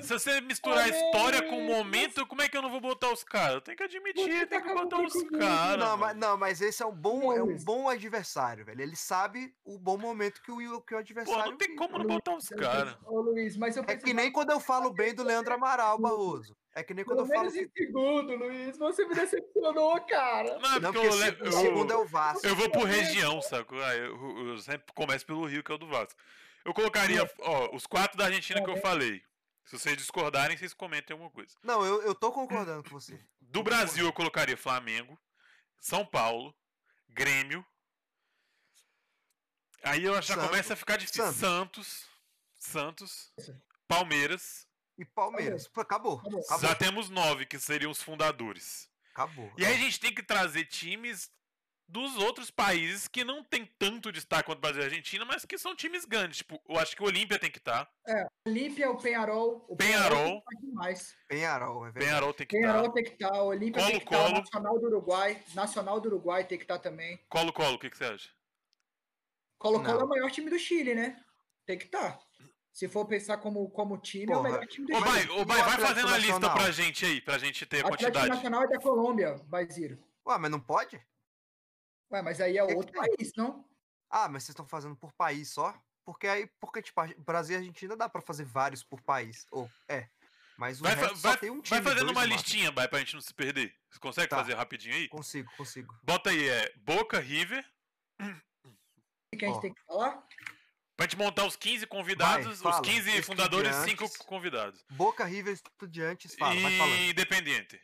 Speaker 1: se você misturar
Speaker 3: Flamengo.
Speaker 1: história com momento, como é que eu não vou botar os caras? Tem que admitir, tem que
Speaker 3: tá
Speaker 1: botar os caras.
Speaker 2: Não, mas, não, mas esse é um bom, é um bom adversário, velho. Ele sabe o bom momento que o, que o
Speaker 1: Pô,
Speaker 2: adversário.
Speaker 1: não tem como não botar os
Speaker 3: eu
Speaker 1: caras.
Speaker 3: mas eu
Speaker 2: É que nem quando eu falo bem do Leandro Amaral, Barroso. É que nem quando
Speaker 3: Pelo
Speaker 2: eu falo.
Speaker 3: menos em
Speaker 2: que-
Speaker 3: segundo, Luiz. Você me decepcionou, cara.
Speaker 1: Não, é
Speaker 2: Não,
Speaker 1: porque
Speaker 2: porque
Speaker 1: eu,
Speaker 2: o segundo é o Vasco.
Speaker 1: Eu vou por região, saco? Ah, eu, eu sempre começo pelo Rio, que é o do Vasco. Eu colocaria, ó, os quatro da Argentina que eu falei. Se vocês discordarem, vocês comentem alguma coisa.
Speaker 2: Não, eu, eu tô concordando com você. [clears throat]
Speaker 1: Do Brasil, eu colocaria Flamengo, São Paulo, Grêmio. Aí eu acho que já
Speaker 2: Santos.
Speaker 1: começa a ficar difícil.
Speaker 2: Santos.
Speaker 1: Santos, Santos, Palmeiras.
Speaker 2: E Palmeiras. Acabou.
Speaker 3: Acabou.
Speaker 2: Acabou.
Speaker 1: Já temos nove, que seriam os fundadores.
Speaker 2: Acabou.
Speaker 1: E aí a gente tem que trazer times dos outros países que não tem tanto destaque quanto o Brasil e a Argentina, mas que são times grandes. Tipo, eu acho que o Olímpia tem que estar.
Speaker 3: Olímpia, o Penharol. O
Speaker 1: Penharol.
Speaker 3: tá demais.
Speaker 2: Penharol, é verdade.
Speaker 1: Penharol tem que
Speaker 3: Penharol
Speaker 1: estar.
Speaker 3: tem que estar, o Olímpia tem que estar, o Nacional do Uruguai. Nacional do Uruguai tem que estar também.
Speaker 1: Colo-Colo, o que, que você acha?
Speaker 3: Colo-Colo é o maior time do Chile, né? Tem que estar. Se for pensar como, como time, é o
Speaker 2: Porra.
Speaker 3: melhor time do
Speaker 1: Ô. Bai, ô,
Speaker 2: o
Speaker 1: Bai, vai
Speaker 2: Atlético
Speaker 1: fazendo a lista pra gente aí, pra gente ter a
Speaker 3: Atlético
Speaker 1: quantidade.
Speaker 3: Nacional é da Colômbia, Baiziro.
Speaker 2: Ué, mas não pode?
Speaker 3: Ué, mas aí é
Speaker 2: que
Speaker 3: outro
Speaker 2: tem?
Speaker 3: país, não?
Speaker 2: Ah, mas vocês estão fazendo por país só? Porque aí, porque, tipo, a- Brasil e Argentina dá pra fazer vários por país. Ou, é. Mas o
Speaker 1: Vai, vai-
Speaker 2: tem um time.
Speaker 1: vai fazendo
Speaker 2: dois
Speaker 1: uma listinha, Bai, pra gente não se perder. Você consegue
Speaker 2: Tá.
Speaker 1: fazer rapidinho aí?
Speaker 2: Consigo, consigo.
Speaker 1: Bota aí, é Boca, River.
Speaker 3: O que a gente
Speaker 2: Ó.
Speaker 3: tem que falar?
Speaker 1: Pra gente montar os 15 convidados,
Speaker 2: fala.
Speaker 1: os 15 fundadores e 5
Speaker 2: Estudiantes.
Speaker 1: convidados.
Speaker 2: Boca River Estudiantes, fala, vai falando.
Speaker 1: e Independiente.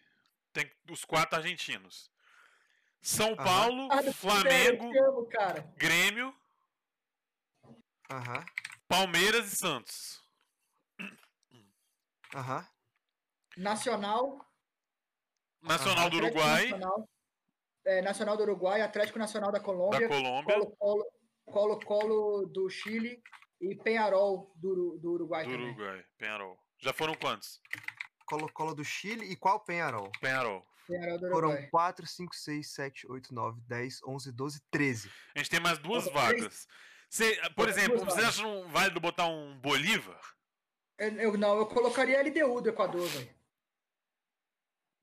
Speaker 1: Tem os quatro argentinos. São
Speaker 2: Aham.
Speaker 1: Paulo,
Speaker 3: Ah, do
Speaker 1: Flamengo,
Speaker 3: amo, cara.
Speaker 1: Grêmio,
Speaker 2: Aham,
Speaker 1: Palmeiras e Santos.
Speaker 2: aham.
Speaker 3: Nacional.
Speaker 1: Nacional do
Speaker 3: Atlético
Speaker 1: Uruguai,
Speaker 3: Nacional, é, Nacional do Uruguai, Atlético Nacional da Colômbia,
Speaker 1: da Colômbia,
Speaker 3: Colo-Colo Colo -Colo do Chile e Penharol do, do Uruguai
Speaker 1: do
Speaker 3: também.
Speaker 1: Uruguai, Penharol. Já foram quantos?
Speaker 2: Colo-Colo do Chile e qual Penharol?
Speaker 1: Penharol.
Speaker 3: Penharol do
Speaker 2: Foram
Speaker 3: Uruguai.
Speaker 2: 4, 5, 6, 7, 8, 9, 10, 11, 12, 13.
Speaker 1: A gente tem mais duas
Speaker 3: três.
Speaker 1: vagas. Cê- por
Speaker 3: Faltam
Speaker 1: exemplo, vocês
Speaker 3: vagas.
Speaker 1: acham válido botar um Bolívar?
Speaker 3: Eu, eu- não, eu colocaria a LDU do Equador, velho.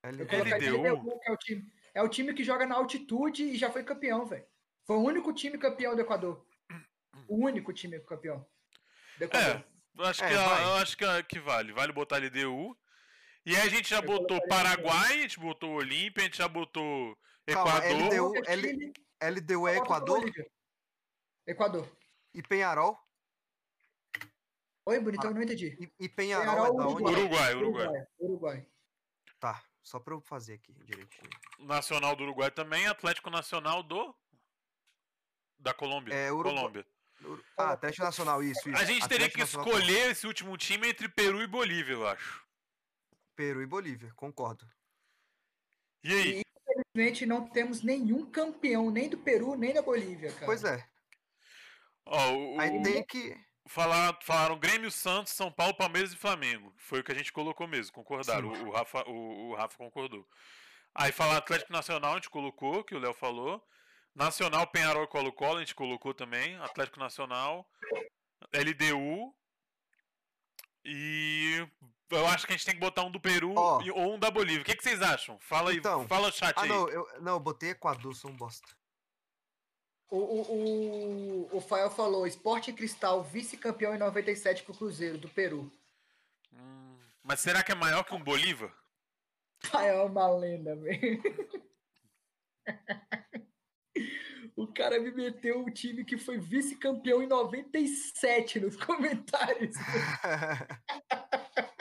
Speaker 1: LDU?
Speaker 3: LDU, que é o time. É o time que joga na altitude e já foi campeão, velho. Foi o único time campeão do Equador. O único time campeão do Equador.
Speaker 1: É, eu acho,
Speaker 2: É,
Speaker 1: que,
Speaker 2: vai.
Speaker 1: eu acho que, que vale. Vale botar LDU. E aí a gente já
Speaker 3: Eu
Speaker 1: botou Paraguai, a gente botou Olímpia, a gente já botou
Speaker 2: Calma,
Speaker 1: Equador.
Speaker 2: LDU
Speaker 3: Colômbia,
Speaker 2: L- LDU é Equador.
Speaker 3: Equador.
Speaker 2: e Penharol?
Speaker 3: Oi, bonitão, não entendi.
Speaker 2: E, e Penharol é
Speaker 3: Penharol? Uruguai.
Speaker 1: Uruguai, Uruguai.
Speaker 3: Uruguai. Uruguai.
Speaker 2: Tá, só pra eu fazer aqui direitinho.
Speaker 1: Nacional do Uruguai também, Atlético Nacional do. Da Colômbia.
Speaker 2: É, Uruguai.
Speaker 1: Colômbia.
Speaker 2: Ah, Atlético Nacional, isso, isso.
Speaker 1: A gente teria que
Speaker 2: Nacional,
Speaker 1: escolher esse último time entre Peru e Bolívia, eu acho.
Speaker 2: Peru e Bolívia, concordo.
Speaker 1: E aí?
Speaker 3: Infelizmente, não temos nenhum campeão, nem do Peru, nem da Bolívia, cara.
Speaker 2: Pois é.
Speaker 1: Ó, o,
Speaker 2: Aí tem que.
Speaker 1: falar- falaram Grêmio, Santos, São Paulo, Palmeiras e Flamengo. Foi o que a gente colocou mesmo, concordaram. O, o Rafa, o, o Rafa concordou. Aí falaram Atlético Nacional, a gente colocou, que o Léo falou. Nacional, Penharol e Colo-Colo, a gente colocou também. Atlético Nacional, LDU. E eu acho que a gente tem que botar um do Peru
Speaker 2: Ó.
Speaker 1: e- ou um da Bolívia. O que, que vocês acham? Fala aí,
Speaker 2: Então,
Speaker 1: fala chat
Speaker 2: Ah,
Speaker 1: aí.
Speaker 2: não, eu, não, eu botei Equador, sou um bosta.
Speaker 3: O, o, o, o Fael falou, Esporte Cristal, vice-campeão em 97 pro Cruzeiro, do Peru.
Speaker 1: Hum, mas será que é maior que um Bolívar?
Speaker 3: Fael é uma lenda, velho. [laughs] O cara me meteu um time que foi vice-campeão em 97 nos [laughs] comentários. [laughs]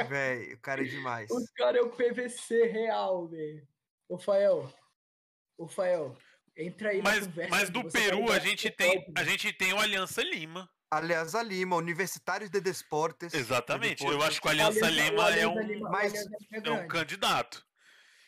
Speaker 2: Véi, o cara é demais.
Speaker 3: O cara é o PVC real, velho. Ô, Fael. Ô, Fael. Entra aí na
Speaker 1: Mas,
Speaker 3: conversa.
Speaker 1: mas do
Speaker 3: você
Speaker 1: Peru a gente tem a gente tem o Aliança Lima.
Speaker 2: Aliança Lima, Universitários de Desportes.
Speaker 1: Exatamente. Eu
Speaker 2: Deportes.
Speaker 1: acho que o Aliança
Speaker 3: Aliança-
Speaker 1: Lima é um,
Speaker 3: Lima- é
Speaker 1: é um candidato.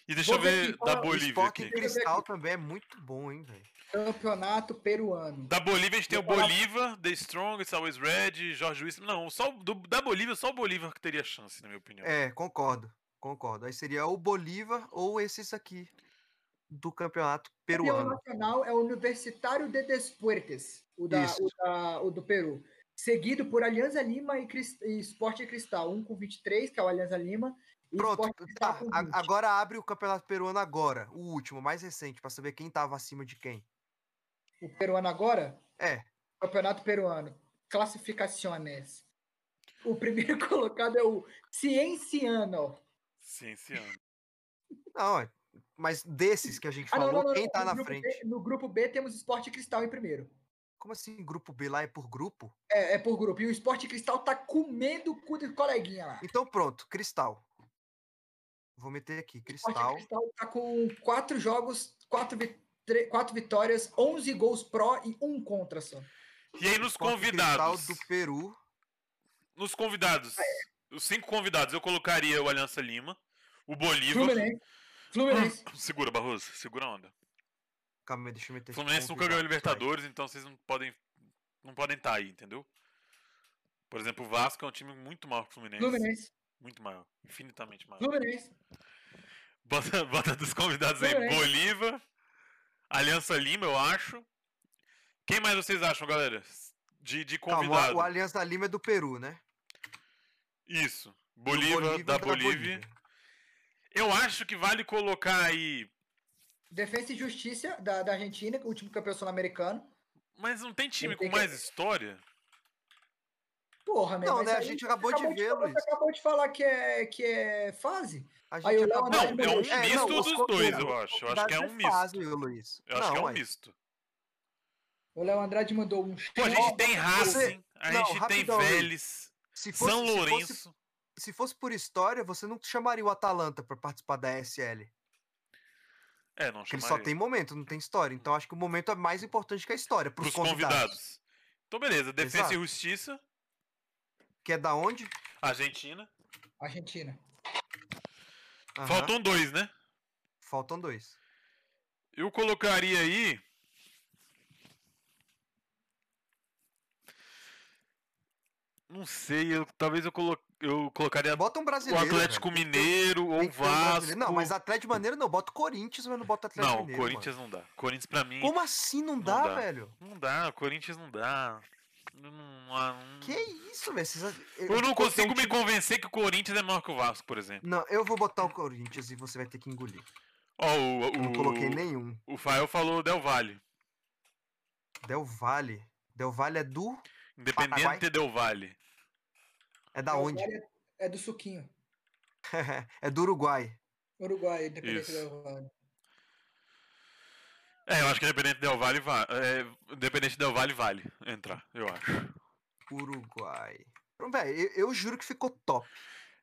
Speaker 1: E deixa eu
Speaker 3: Vou ver
Speaker 1: ver da
Speaker 2: O
Speaker 1: Bolívia
Speaker 2: Sporting
Speaker 1: aqui.
Speaker 3: Eu
Speaker 2: Cristal também é muito bom, hein, velho.
Speaker 3: Campeonato peruano.
Speaker 1: Da Bolívia a gente tem o Bolívar, The Strongest, Always Red, Jorge Luiz. Não, só o do- da Bolívia só o Bolívar que teria chance, na minha opinião.
Speaker 2: É, concordo. Concordo. Aí seria o Bolívar ou esses aqui do campeonato peruano.
Speaker 3: nacional é o Universitário de Desportes, o, da, o, da- o do Peru. Seguido por Alianza Lima e, Cris- e Esporte Cristal. Um com 23, que é o Alianza Lima.
Speaker 2: Pronto, tá.
Speaker 3: com
Speaker 2: a-
Speaker 3: 20.
Speaker 2: Agora abre o campeonato peruano agora, o último, mais recente, pra saber quem tava acima de quem.
Speaker 3: O peruano agora?
Speaker 2: É,
Speaker 3: Campeonato peruano. Classificações. O primeiro [laughs] colocado é o Cienciano.
Speaker 1: Sim, esse ano.
Speaker 2: não, é- mas desses que a gente
Speaker 3: Ah, não,
Speaker 2: falou,
Speaker 3: não, não.
Speaker 2: quem
Speaker 3: não.
Speaker 2: tá
Speaker 3: no
Speaker 2: na
Speaker 3: grupo
Speaker 2: frente?
Speaker 3: B- no grupo B temos Esporte Cristal em primeiro.
Speaker 2: Como assim, grupo B lá é por grupo?
Speaker 3: É, é por grupo. E o Esporte Cristal tá comendo o cu do coleguinha lá.
Speaker 2: Então pronto, Cristal. Vou meter aqui,
Speaker 3: O Esporte
Speaker 2: Cristal.
Speaker 3: Cristal tá com quatro jogos, quatro, vi- quatro vitórias, 11 gols pró e um contra só.
Speaker 1: E aí nos convidados.
Speaker 2: Cristal do Peru.
Speaker 1: Nos convidados. Os cinco convidados, eu colocaria o Aliança Lima, o Bolívar.
Speaker 3: Fluminense. Fluminense.
Speaker 1: Segura, Barroso, segura a onda.
Speaker 2: Calma aí, deixa eu meter
Speaker 1: Fluminense nunca ganhou. Libertadores, então vocês não podem não podem estar aí, entendeu? Por exemplo, o Vasco é um time muito maior que o Fluminense.
Speaker 3: Fluminense.
Speaker 1: Muito maior, infinitamente maior.
Speaker 3: Fluminense.
Speaker 1: Bota, [laughs] bota dos convidados aí,
Speaker 3: Fluminense.
Speaker 1: Bolívar, Aliança Lima, eu acho. Quem mais vocês acham, galera? De, de
Speaker 2: Calma,
Speaker 1: convidado.
Speaker 2: o Aliança Lima é do Peru, né?
Speaker 1: Isso. Bolívar, da, Bolívia. Eu acho que vale colocar aí.
Speaker 3: Defesa e Justiça da, da Argentina, o último campeão sul-americano.
Speaker 1: Mas não tem time
Speaker 3: tem
Speaker 1: com
Speaker 3: que-
Speaker 1: mais história?
Speaker 3: Porra, meu.
Speaker 2: Não, né? A
Speaker 3: aí
Speaker 2: gente
Speaker 3: você
Speaker 2: acabou de ver,
Speaker 3: Você
Speaker 2: Luiz.
Speaker 3: acabou de falar que é, que é fase.
Speaker 2: A
Speaker 3: Aí
Speaker 2: gente
Speaker 3: o Léo
Speaker 2: acabou
Speaker 1: Não, é um
Speaker 3: mandou-
Speaker 1: misto
Speaker 2: não, os
Speaker 1: dos dois, eu
Speaker 2: os
Speaker 1: acho. Eu acho que é um
Speaker 2: é fase,
Speaker 1: misto.
Speaker 2: Luiz.
Speaker 1: Eu acho que é um misto.
Speaker 3: O Léo Andrade mandou um
Speaker 1: Pô, a gente tem Racing,
Speaker 2: você-
Speaker 1: a
Speaker 2: não,
Speaker 1: gente tem. Vélez,
Speaker 2: Se fosse,
Speaker 1: São
Speaker 2: se fosse-
Speaker 1: Lourenço.
Speaker 2: se fosse por história, você não chamaria o Atalanta pra participar da SL.
Speaker 1: É, não
Speaker 2: Porque ele
Speaker 1: chamaria.
Speaker 2: só tem momento, não tem história. Então acho que o momento é mais importante que a história, pros,
Speaker 1: Pros
Speaker 2: convidados.
Speaker 1: convidados. Então, beleza. Defesa
Speaker 2: Exato.
Speaker 1: e Justiça,
Speaker 2: Que é da onde?
Speaker 1: Argentina.
Speaker 3: Argentina.
Speaker 2: Aham,
Speaker 1: Faltam dois, né?
Speaker 2: Faltam dois.
Speaker 1: Eu colocaria aí. Não sei, eu, talvez eu, colo... eu colocaria
Speaker 2: Bota um
Speaker 1: o
Speaker 2: brasileiro.
Speaker 1: Atlético
Speaker 2: velho. Tem
Speaker 1: Mineiro ou
Speaker 2: tem
Speaker 1: o
Speaker 2: que ter um.
Speaker 1: Vasco.
Speaker 2: Não, mas Atlético Mineiro não. Bota o Corinthians, mas não bota o Atlético
Speaker 1: Não,
Speaker 2: Mineiro.
Speaker 1: Corinthians não dá. Corinthians pra mim.
Speaker 2: mano. Como assim não
Speaker 1: Não
Speaker 2: dá,
Speaker 1: dá.
Speaker 2: velho?
Speaker 1: Não dá, Corinthians não dá. Não- não-
Speaker 2: Que isso, velho? Vocês-
Speaker 1: Eu não consigo me convencer que o Corinthians é maior que o Vasco, por exemplo.
Speaker 2: Não, eu vou botar o Corinthians e você vai ter que engolir.
Speaker 1: Ó, o,
Speaker 2: Eu não
Speaker 1: o,
Speaker 2: coloquei nenhum.
Speaker 1: o Fael falou Del Valle.
Speaker 2: Del Valle. Del Valle é do.
Speaker 1: Independente
Speaker 2: Paraguai?
Speaker 1: Del Valle.
Speaker 2: É da
Speaker 3: o
Speaker 2: onde?
Speaker 3: Vale É é do suquinho. [laughs]
Speaker 2: é do Uruguai.
Speaker 3: Uruguai, independente
Speaker 1: Isso.
Speaker 3: do Vale.
Speaker 1: É, eu acho que Independente Del vale. É, Independente Del Valle vale entrar, eu acho.
Speaker 2: Uruguai. Velho, eu, eu juro que ficou top.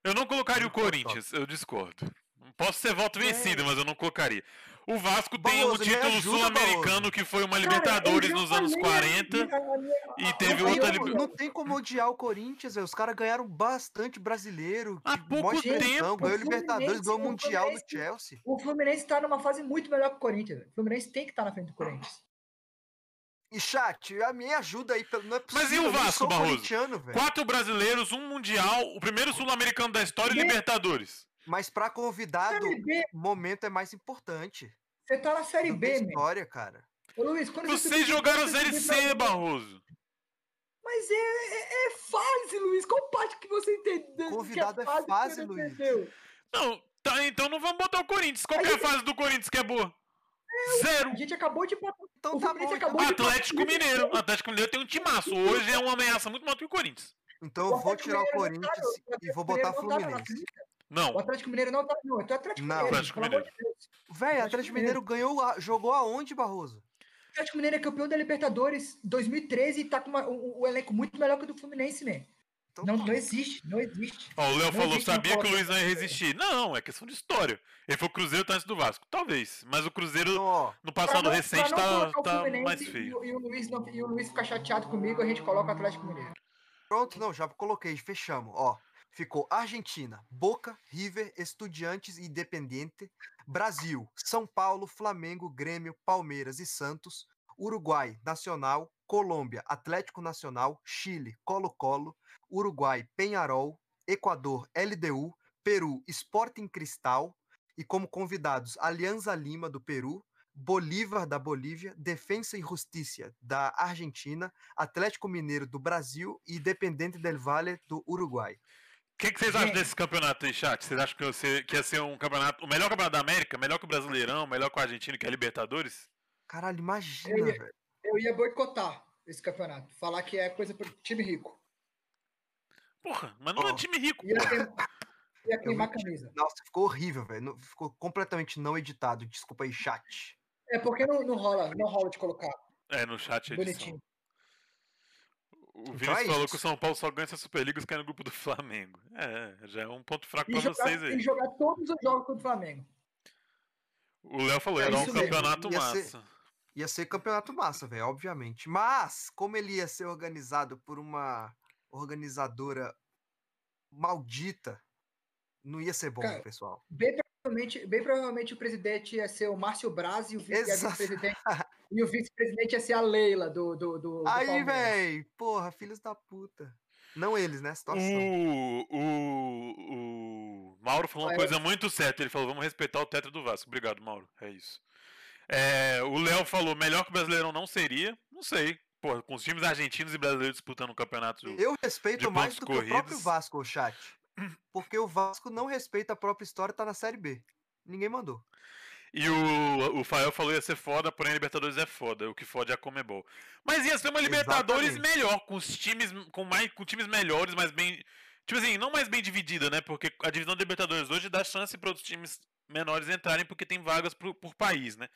Speaker 1: Eu não colocaria o
Speaker 2: Ficou top.
Speaker 1: Corinthians, eu discordo. Posso ser voto vencido,
Speaker 2: É.
Speaker 1: mas eu não colocaria. O Vasco tem um
Speaker 2: Barroso, me
Speaker 1: título sul-americano que foi uma
Speaker 3: Cara,
Speaker 1: Libertadores
Speaker 3: eu já
Speaker 1: nos anos
Speaker 3: falei
Speaker 1: 40.
Speaker 3: a minha- a minha-
Speaker 1: e teve
Speaker 3: a-
Speaker 1: outra
Speaker 3: eu-
Speaker 1: liber-
Speaker 2: Não tem como odiar o Corinthians, velho. Os caras ganharam bastante brasileiro.
Speaker 1: Há
Speaker 2: que
Speaker 1: pouco tempo.
Speaker 2: Ganhou
Speaker 3: O
Speaker 2: Libertadores, ganhou
Speaker 3: o
Speaker 2: Mundial
Speaker 3: Fluminense-
Speaker 2: Chelsea.
Speaker 3: O Fluminense tá numa fase muito melhor que o Corinthians. velho. O Fluminense tem que estar na frente do Corinthians.
Speaker 2: E chat, a minha ajuda aí. Não é
Speaker 1: Mas e
Speaker 2: possível,
Speaker 1: o
Speaker 2: eu
Speaker 1: Vasco, Barroso? Quatro brasileiros, um mundial, o primeiro sul-americano da história e Libertadores.
Speaker 2: Mas pra convidado, o momento é mais importante.
Speaker 3: você tá na Série
Speaker 2: Não
Speaker 3: B,
Speaker 2: tem história, cara.
Speaker 3: Ô, Luiz, quando você
Speaker 1: Vocês
Speaker 3: subiu,
Speaker 1: jogaram
Speaker 3: você
Speaker 1: Série C, Barroso.
Speaker 3: Mas é, é, é fase, Luiz. Qual parte que você entendeu? que
Speaker 2: Convidado é
Speaker 3: que você
Speaker 2: fase, Luiz.
Speaker 3: entendeu?
Speaker 1: Não, tá, então não vamos botar o Corinthians. Qual que é a fase do Corinthians que é boa? Zero.
Speaker 3: A gente acabou de botar.
Speaker 2: Então
Speaker 3: O
Speaker 2: tá bom.
Speaker 3: acabou
Speaker 2: Então,
Speaker 3: de-
Speaker 1: Atlético Mineiro. O Atlético Mineiro tem um timaço. Hoje é uma ameaça muito maior que o Corinthians.
Speaker 2: então
Speaker 3: O
Speaker 2: eu vou tirar o
Speaker 3: tá
Speaker 2: Corinthians
Speaker 3: o
Speaker 2: e vou botar
Speaker 3: tá na
Speaker 2: Fluminense.
Speaker 1: Não,
Speaker 3: O Atlético Mineiro não tá. Não, então o Atlético
Speaker 2: Não.
Speaker 3: Mineiro.
Speaker 1: Atlético
Speaker 3: pelo amor
Speaker 1: Mineiro.
Speaker 3: de Deus.
Speaker 2: Véi,
Speaker 3: Atlético
Speaker 2: Atlético Mineiro ganhou, a- jogou aonde, Barroso?
Speaker 3: O Atlético Mineiro é campeão da Libertadores 2013 e tá com uma- um, um elenco muito melhor que o do Fluminense, né?
Speaker 2: Então,
Speaker 3: Não,
Speaker 2: tá
Speaker 3: não existe, não existe.
Speaker 1: Ó, o Léo falou, sabia que o Luiz não ia resistir. Não, é questão de história. Ele foi o Cruzeiro tá antes do Vasco. Talvez. Mas o Cruzeiro,
Speaker 2: Então,
Speaker 1: no
Speaker 3: Pra
Speaker 1: passado
Speaker 3: não-
Speaker 1: recente,
Speaker 3: pra não
Speaker 1: tá,
Speaker 3: o
Speaker 1: tá mais
Speaker 3: E,
Speaker 1: feio.
Speaker 3: o- e o Luiz não, e o Luiz ficar chateado comigo, a gente coloca o Atlético Mineiro.
Speaker 2: pronto, não, já coloquei, fechamos. Ó, ficou Argentina, Boca, River, Estudiantes e Independiente. Brasil, São Paulo, Flamengo, Grêmio, Palmeiras e Santos. Uruguai, Nacional. Colômbia, Atlético Nacional. Chile, Colo-Colo. Uruguai, Penharol. Equador, LDU. Peru, Sporting Cristal. E como convidados, Alianza Lima, do Peru. Bolívar, da Bolívia. Defensa e Justiça, da Argentina. Atlético Mineiro do Brasil e Independente del Valle do Uruguai.
Speaker 1: O que, que vocês acham desse campeonato aí, chat? Vocês acham que, ia ser- que ia ser um campeonato. O melhor campeonato da América? Melhor que o Brasileirão? Melhor que o Argentino, que é a Libertadores?
Speaker 2: Caralho, imagina,
Speaker 3: Eu ia-
Speaker 2: velho.
Speaker 3: Eu ia boicotar esse campeonato. Falar que é coisa pro time rico.
Speaker 1: Porra, mas não é
Speaker 2: Ó.
Speaker 1: time rico.
Speaker 3: Ia, queim- ia queimar a camisa.
Speaker 2: Nossa, ficou horrível, velho. Ficou completamente não editado. Desculpa aí, chat.
Speaker 3: É porque não, não rola, não rola de colocar.
Speaker 1: É, no chat edição.
Speaker 3: Bonitinho.
Speaker 1: O
Speaker 2: Então
Speaker 1: Vinícius
Speaker 2: é
Speaker 1: falou que o São Paulo só ganha essa Superliga se cai no grupo do Flamengo. É, já é um ponto fraco
Speaker 3: E
Speaker 1: pra vocês
Speaker 3: e
Speaker 1: aí.
Speaker 3: jogar todos os jogos contra o Flamengo.
Speaker 1: O Léo falou,
Speaker 2: É
Speaker 1: dar um campeonato
Speaker 2: ia ser-
Speaker 1: massa.
Speaker 2: Ia ser campeonato massa, velho, obviamente. Mas, como ele ia ser organizado por uma organizadora maldita, não ia ser bom,
Speaker 3: Cara,
Speaker 2: pessoal.
Speaker 3: Bem provavelmente, bem provavelmente o presidente ia ser o Márcio Braz e o, e vice-presidente [laughs] e o vice-presidente ia ser a Leila do, do, do, do
Speaker 2: Aí, velho, porra, filhos da puta. Não eles, né? Situação.
Speaker 1: O, o, o Mauro falou uma coisa muito certa. Ele falou: vamos respeitar o teto do Vasco. Obrigado, Mauro. É isso. É, o Léo falou: melhor que o Brasileirão não seria. Não sei. Pô, com os times argentinos e brasileiros disputando o campeonato.
Speaker 2: Eu respeito
Speaker 1: de
Speaker 2: mais do que o próprio
Speaker 1: corridos.
Speaker 2: Vasco, o chat. Porque o Vasco não respeita a própria história e tá na Série B. Ninguém mandou.
Speaker 1: E o, o Fael falou ia ser foda, porém a Libertadores é foda, o que fode é a Comebol. Mas ia ser uma Libertadores
Speaker 2: Exatamente.
Speaker 1: melhor, com os times com mais com times melhores, mas bem, tipo assim, não mais bem dividida, né? Porque a divisão da Libertadores hoje dá chance para outros times menores entrarem porque tem vagas pro, por país, né?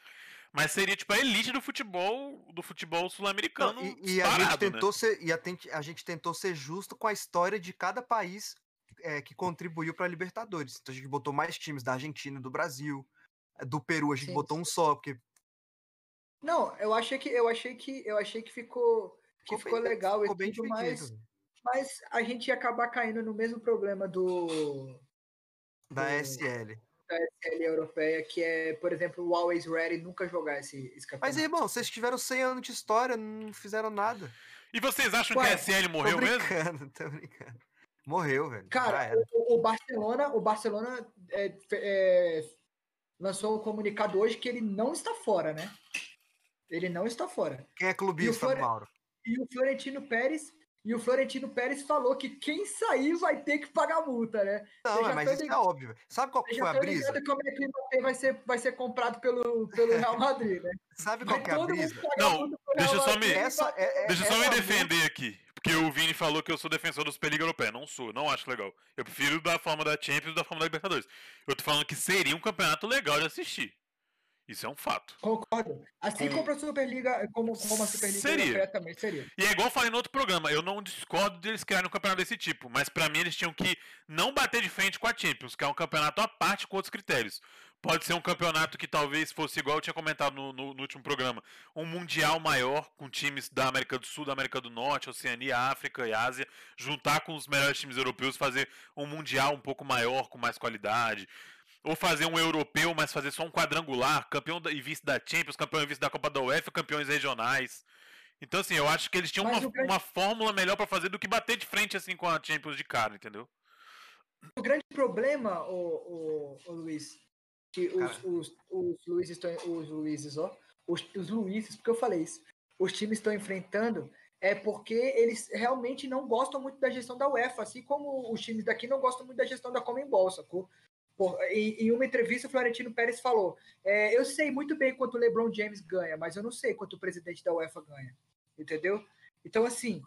Speaker 1: Mas seria tipo a elite do futebol, do futebol sul-americano
Speaker 2: e, e a gente
Speaker 1: né?
Speaker 2: tentou ser e a, a gente tentou ser justo com a história de cada país é, que contribuiu para a Libertadores. Então a gente botou mais times da Argentina e do Brasil. Do Peru a gente
Speaker 3: Sim,
Speaker 2: botou
Speaker 3: sim.
Speaker 2: um só, porque
Speaker 3: Não, eu achei que eu achei que eu achei que ficou que
Speaker 2: ficou,
Speaker 3: ficou
Speaker 2: bem,
Speaker 3: legal
Speaker 2: ficou
Speaker 3: e
Speaker 2: bem
Speaker 3: tudo, mas mas a gente ia acabar caindo no mesmo problema do
Speaker 2: Da
Speaker 3: do-
Speaker 2: SL.
Speaker 3: da SL europeia, que é, por exemplo, o Always Ready nunca jogar esse, esse
Speaker 2: Mas, irmão, vocês tiveram 100 anos de história, não fizeram nada.
Speaker 1: E vocês acham
Speaker 3: Ué,
Speaker 1: que a SL morreu
Speaker 2: tô
Speaker 1: mesmo?
Speaker 2: brincando, [laughs] tô brincando. Morreu, velho.
Speaker 3: Cara, o, o Barcelona, o Barcelona é, é, lançou um comunicado hoje que ele não está fora, né? Ele não está fora.
Speaker 2: Quem é clubista,
Speaker 3: Flore-
Speaker 2: Mauro?
Speaker 3: E o Florentino Pérez e o Florentino Pérez falou que quem sair vai ter que pagar multa, né?
Speaker 2: Não, é, mas isso é
Speaker 3: ligado-
Speaker 2: óbvio. velho. Sabe qual que foi
Speaker 3: já
Speaker 2: a brisa?
Speaker 3: ligado como é que o Mbappé vai ser, vai ser comprado pelo, pelo Real Madrid, né? [laughs]
Speaker 2: Sabe qual
Speaker 3: Vai
Speaker 2: que é a brisa?
Speaker 1: Não, deixa eu só me-
Speaker 3: e
Speaker 2: Essa, é, é,
Speaker 1: Deixa só me
Speaker 2: essa
Speaker 1: defender aqui. Porque o Vini falou que eu sou defensor da Superliga Europeia. Não sou, não acho legal. Eu prefiro da forma da Champions e da forma da Libertadores. Eu tô falando que seria um campeonato legal de assistir. Isso é um fato.
Speaker 3: Concordo. Assim
Speaker 1: Com-
Speaker 3: como a Superliga, como, como a Superliga
Speaker 1: Seria.
Speaker 3: Europeia também seria.
Speaker 1: E é igual eu falei no outro programa, eu não discordo deles criarem um campeonato desse tipo, mas pra mim eles tinham que não bater de frente com a Champions, que é um campeonato à parte com outros critérios. Pode ser um campeonato que talvez fosse igual eu tinha comentado no, no- no último programa, um mundial maior com times da América do Sul, da América do Norte, Oceania, África e Ásia, juntar com os melhores times europeus, fazer um mundial um pouco maior, com mais qualidade. Ou fazer um europeu, mas fazer só um quadrangular, campeão e vice da Champions, campeão e vice da Copa da UEFA, campeões regionais. Então, assim, eu acho que eles tinham uma,
Speaker 3: grande-
Speaker 1: uma fórmula melhor pra fazer do que bater de frente, assim, com a Champions de cara, entendeu?
Speaker 3: O grande problema, o, o, o Luiz, os, os, os Luizes estão. Os Luizes, ó. Os, os Luizes, porque eu falei isso. Os times estão enfrentando é porque eles realmente não gostam muito da gestão da UEFA, assim como os times daqui não gostam muito da gestão da Comembol, sacou? Por, em, em uma entrevista, o Florentino Pérez falou: é, Eu sei muito bem quanto o LeBron James ganha, mas eu não sei quanto o presidente da UEFA ganha. Entendeu? Então, assim,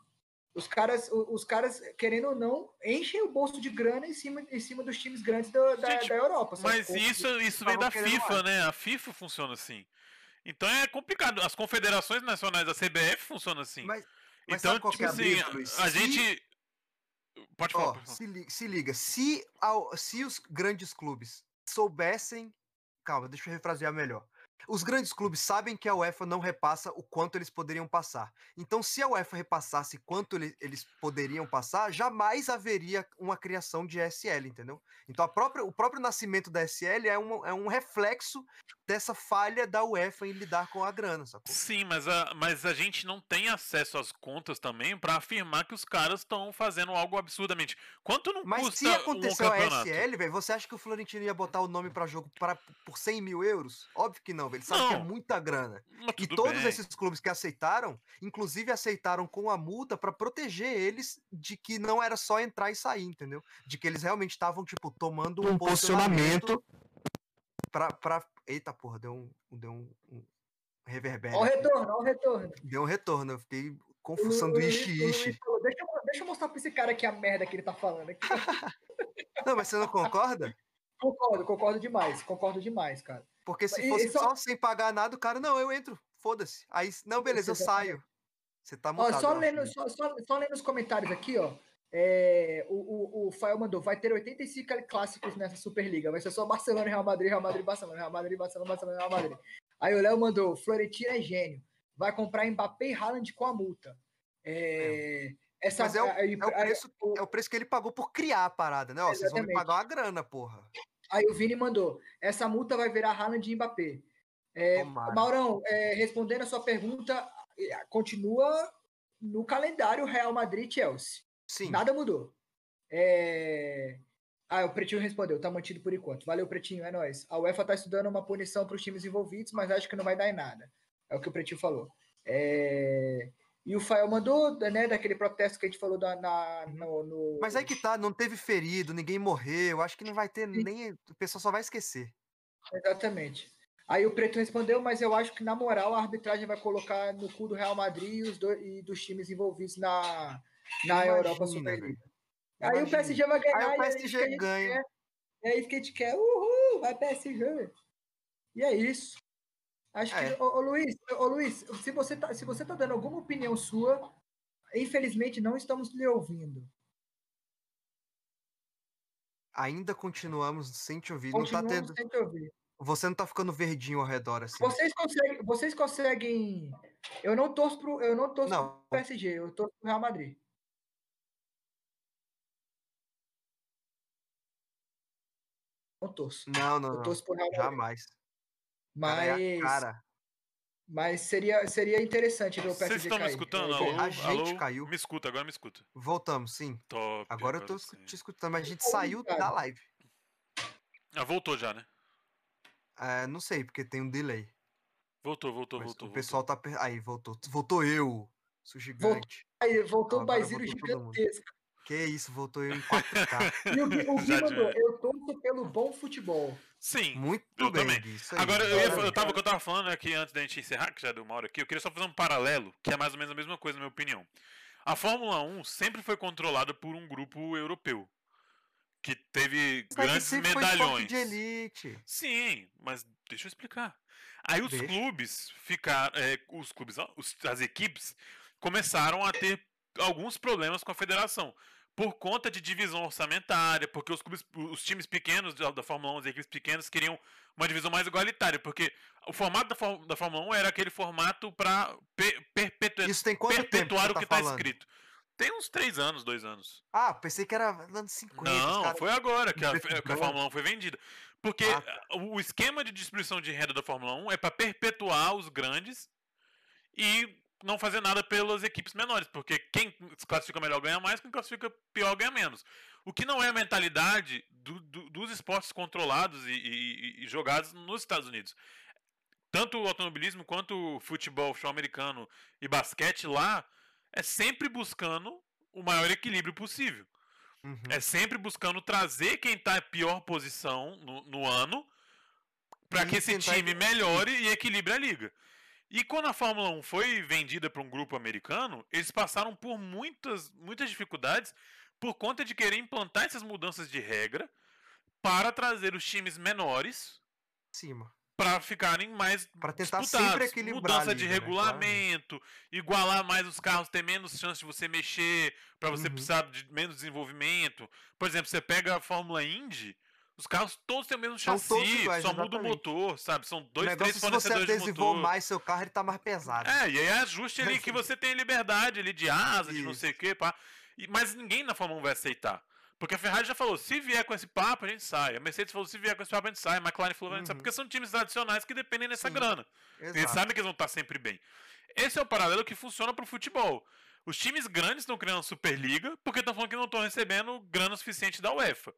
Speaker 3: os caras, os caras, querendo ou não, enchem o bolso de grana em cima, em cima dos times grandes da, da,
Speaker 1: Gente,
Speaker 3: da Europa.
Speaker 1: Mas isso, isso vem da FIFA, né? A FIFA funciona assim. Então é complicado. As confederações nacionais da CBF funcionam assim.
Speaker 2: Mas, mas
Speaker 1: então,
Speaker 2: qual
Speaker 1: tipo
Speaker 2: é a
Speaker 1: assim,
Speaker 2: Luiz?
Speaker 1: a
Speaker 2: Se-
Speaker 1: gente. Pode falar. Falar.
Speaker 2: se, li- se liga, se, ao- se os grandes clubes soubessem. Calma, deixa eu refrasear melhor. Os grandes clubes sabem que a UEFA não repassa o quanto eles poderiam passar. Então, se a UEFA repassasse quanto ele- eles poderiam passar, jamais haveria uma criação de SL, entendeu? Então, a própria, o próprio nascimento da SL é um, é um reflexo dessa falha da UEFA em lidar com a grana, sacou?
Speaker 1: Sim, mas a, mas a gente não tem acesso às contas também pra afirmar que os caras estão fazendo algo absurdamente. Quanto não
Speaker 2: Mas
Speaker 1: custa
Speaker 2: se
Speaker 1: um
Speaker 2: aconteceu a
Speaker 1: campeonato?
Speaker 2: SL, velho, você acha que o Florentino ia botar o nome pra jogo para, por 100 mil euros? Óbvio que não, velho. Ele sabe que é
Speaker 1: Não.
Speaker 2: muita grana. E todos
Speaker 1: bem.
Speaker 2: esses clubes que aceitaram, inclusive aceitaram com a multa pra proteger eles de que não era só entrar e sair, entendeu? De que eles realmente estavam, tipo, tomando um, posicionamento pra, pra. Eita porra, deu um. Deu um, um reverbério.
Speaker 3: Ó o retorno, ó o retorno.
Speaker 2: Deu um retorno, eu fiquei
Speaker 3: O
Speaker 2: confuso.
Speaker 3: Lu- o
Speaker 2: Sanduíche
Speaker 3: Luiz- o Luiz
Speaker 2: ishi.
Speaker 3: falou, Deixa, eu- deixa eu mostrar pra esse cara aqui a merda que ele tá falando. aqui. [laughs]
Speaker 2: Não, mas você não concorda?
Speaker 3: concordo, concordo demais. Concordo demais, cara.
Speaker 2: Porque se fosse
Speaker 3: só-
Speaker 2: só... sem pagar nada, o cara, não, eu entro, foda-se. Aí, não, beleza, eu saio. Você tá
Speaker 3: Ó,
Speaker 2: mutado.
Speaker 3: só,
Speaker 2: eu acho,
Speaker 3: lendo,
Speaker 2: né?
Speaker 3: só, só, só lendo os comentários aqui, ó. É, o, o, o Fael mandou, vai ter 85 clássicos nessa Superliga. Vai ser só Barcelona e Real Madrid, Real Madrid, Barcelona, Real Madrid, Barcelona, Barcelona, Real Madrid. Aí o Léo mandou, Florentino é gênio. Vai comprar Mbappé e Haaland com a multa. É, essa,
Speaker 2: Mas é o,
Speaker 3: aí,
Speaker 2: é, o
Speaker 3: aí-
Speaker 2: preço, é o preço que ele pagou por criar a parada, né? Ó, vocês vão me pagar uma grana, porra.
Speaker 3: Aí o Vini mandou, essa multa vai virar Haaland e Mbappé. É,
Speaker 2: Tomara.
Speaker 3: Maurão, é, respondendo a sua pergunta, é, continua no calendário Real Madrid Chelsea.
Speaker 2: Sim.
Speaker 3: Nada mudou. É... Ah, o Pretinho respondeu, tá mantido por enquanto. Valeu, Pretinho, é nóis. A UEFA tá estudando uma punição para os times envolvidos, mas acho que não vai dar em nada. É o que o Pretinho falou. É... E o Fael mandou, né, daquele protesto que a gente falou da, na, no, no-
Speaker 2: Mas aí que tá, não teve ferido, ninguém morreu. Acho que não vai ter nem. O pessoal só vai esquecer.
Speaker 3: Exatamente. Aí o Preto respondeu, mas eu acho que, na moral, a arbitragem vai colocar no cu do Real Madrid e, os dois, e dos times envolvidos na, na
Speaker 2: Imagina,
Speaker 3: Europa Superliga. Aí o
Speaker 2: Imagina.
Speaker 3: PSG vai ganhar.
Speaker 2: Aí o
Speaker 3: e
Speaker 2: PSG
Speaker 3: gente
Speaker 2: ganha.
Speaker 3: quer. É isso que a gente quer. Uhul, vai PSG. E é isso. Acho
Speaker 2: É.
Speaker 3: que, ô, ô, Luiz, ô, Luiz, se você, tá, se você tá dando alguma opinião sua, infelizmente não estamos lhe ouvindo.
Speaker 2: Ainda continuamos sem te ouvir. Não tá
Speaker 3: Continuamos
Speaker 2: tendo.
Speaker 3: sem te ouvir.
Speaker 2: Você não tá ficando verdinho ao redor, assim.
Speaker 3: Vocês conseguem, vocês conseguem. Eu não torço pro, eu não torço
Speaker 2: Não.
Speaker 3: pro PSG, eu torço pro Real Madrid. Não torço.
Speaker 2: Não, não,
Speaker 3: Eu
Speaker 2: não.
Speaker 3: torço pro Real Madrid.
Speaker 2: Jamais. Cara, é
Speaker 3: Mas,
Speaker 2: cara.
Speaker 3: mas seria, seria interessante ver o PSG
Speaker 1: Vocês estão me escutando?
Speaker 3: É,
Speaker 1: Alô?
Speaker 2: a gente
Speaker 1: Alô?
Speaker 2: caiu.
Speaker 1: Me escuta, agora me escuta.
Speaker 2: Voltamos, sim.
Speaker 1: Top.
Speaker 2: Agora eu tô
Speaker 1: sim.
Speaker 2: te escutando, mas a gente
Speaker 3: Tá
Speaker 2: saiu da live.
Speaker 1: Ah, voltou já, né?
Speaker 2: É, não sei, porque tem um delay.
Speaker 1: Voltou, voltou,
Speaker 2: Mas
Speaker 1: voltou.
Speaker 2: o pessoal tá. per- Aí, voltou. Voltou eu, sou gigante.
Speaker 3: Aí, voltou o
Speaker 2: Agora
Speaker 3: Baiziro
Speaker 2: voltou
Speaker 3: gigantesco.
Speaker 2: Que isso, voltou eu em 4K.
Speaker 3: E o Gui, o Gui mandou, eu pelo bom futebol.
Speaker 1: Sim.
Speaker 2: Muito
Speaker 1: Eu
Speaker 2: bem,
Speaker 1: também.
Speaker 2: Aí.
Speaker 1: Agora, eu, ia, eu tava,
Speaker 3: cara.
Speaker 1: o que eu tava falando aqui antes da gente encerrar, que já deu uma hora aqui, eu queria só fazer um paralelo, que é mais ou menos a mesma coisa, na minha opinião. A Fórmula 1 sempre foi controlada por um grupo europeu, que teve
Speaker 2: Mas
Speaker 1: grandes medalhões.
Speaker 2: de elite.
Speaker 1: Sim, mas deixa eu explicar. Aí os
Speaker 2: Deixa.
Speaker 1: clubes ficaram. é, os clubes, os- as equipes começaram a ter alguns problemas com a federação. Por conta de divisão orçamentária, porque os clubes, os times pequenos da, Fórmula 1, as equipes pequenas, queriam uma divisão mais igualitária, porque o formato da, da Fórmula 1 era aquele formato para
Speaker 2: tempo que
Speaker 1: perpetuar o
Speaker 2: tá
Speaker 1: que está
Speaker 2: falando?
Speaker 1: escrito. Tem uns três anos, dois anos.
Speaker 2: Ah, pensei que era anos 50. os
Speaker 1: Não,
Speaker 2: caras-
Speaker 1: foi agora que a, [laughs] que a. Fórmula 1 foi vendida. Porque
Speaker 2: Ah, tá.
Speaker 1: o esquema de distribuição de renda da Fórmula 1 é para perpetuar os grandes e não fazer nada pelas equipes menores, porque quem se classifica melhor ganha mais, quem classifica pior ganha menos. O que não é a mentalidade do- do- dos esportes controlados e, e- e jogados nos Estados Unidos. Tanto o automobilismo quanto o futebol, futebol americano e basquete lá é sempre buscando o maior equilíbrio possível.
Speaker 2: Uhum.
Speaker 1: É sempre buscando trazer quem tá em pior posição no, no ano para que esse time melhore e equilibre a liga. E quando a Fórmula 1 foi vendida para um grupo americano, eles passaram por muitas, muitas dificuldades por conta de querer implantar essas mudanças de regra para trazer os times menores
Speaker 2: Cima.
Speaker 1: para ficarem mais
Speaker 2: Pra tentar
Speaker 1: disputados.
Speaker 2: sempre equilibrar.
Speaker 1: Mudança de
Speaker 2: né?
Speaker 1: regulamento, igualar mais os carros, ter menos chance de você mexer, para você
Speaker 2: Uhum.
Speaker 1: precisar de menos desenvolvimento. Por exemplo, você pega a Fórmula Indy, os carros todos têm o mesmo chassi,
Speaker 2: iguais,
Speaker 1: só muda o
Speaker 2: exatamente.
Speaker 1: motor, sabe? São
Speaker 2: O
Speaker 1: dois, três
Speaker 2: é se você
Speaker 1: fornecedores de
Speaker 2: adesivou
Speaker 1: motor.
Speaker 2: mais seu carro, ele tá mais pesado.
Speaker 1: É, e aí é ajuste ali que você tem liberdade ali de asa, de não sei o que, pá. E- Mas ninguém na Fórmula 1 vai aceitar. Porque a Ferrari já falou, se vier com esse papo, a gente sai. A Mercedes falou, se vier com esse papo, a gente sai. A McLaren falou, a gente sai.
Speaker 2: Uhum.
Speaker 1: Porque são times tradicionais que dependem dessa
Speaker 2: Sim.
Speaker 1: grana. Eles
Speaker 2: Exato.
Speaker 1: sabem que eles vão estar sempre bem. Esse é o paralelo que funciona pro futebol. Os times grandes estão criando Superliga porque estão falando que não estão recebendo grana suficiente da UEFA.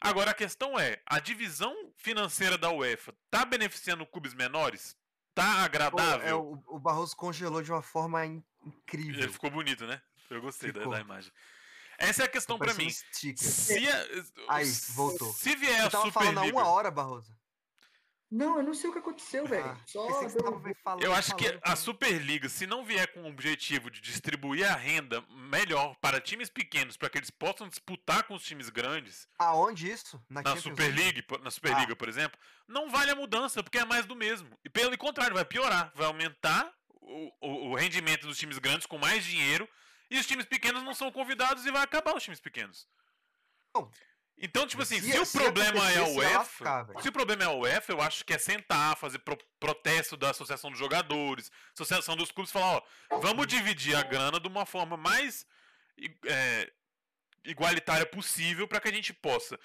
Speaker 1: Agora a questão é, a divisão financeira da UEFA tá beneficiando clubes menores? Tá agradável?
Speaker 2: é, o, o Barroso congelou de uma forma in- incrível.
Speaker 1: Ele ficou bonito, né? Eu gostei da, da imagem. Essa é a questão
Speaker 2: Parece um
Speaker 1: mim.
Speaker 2: sticker.
Speaker 1: Se a-
Speaker 2: Aí, voltou.
Speaker 1: Se vier
Speaker 2: Você
Speaker 1: a
Speaker 2: tava falando há uma hora, Barroso.
Speaker 3: Não, eu não sei o que aconteceu, velho.
Speaker 2: Ah,
Speaker 3: Só
Speaker 2: pensei que você
Speaker 3: deu-
Speaker 2: tava me falando.
Speaker 1: eu acho que a. Superliga, se não vier com o objetivo de distribuir a renda melhor para times pequenos, para que eles possam disputar com os times grandes,
Speaker 2: Aonde isso?
Speaker 1: na
Speaker 2: Champions
Speaker 1: Superliga, na Superliga, por exemplo, não vale a mudança, porque é mais do mesmo. E pelo contrário, vai piorar, vai aumentar o, o- o rendimento dos times grandes com mais dinheiro, e os times pequenos não são convidados e vai acabar os times pequenos.
Speaker 2: Não.
Speaker 1: Então, tipo assim,
Speaker 2: Se-
Speaker 1: se, o problema é a UEFA, se o problema é a UEFA, eu acho que é sentar, fazer pro- protesto da Associação dos Jogadores, Associação dos Clubes, falar, ó, vamos dividir a grana de uma forma mais é, igualitária possível para que a gente possa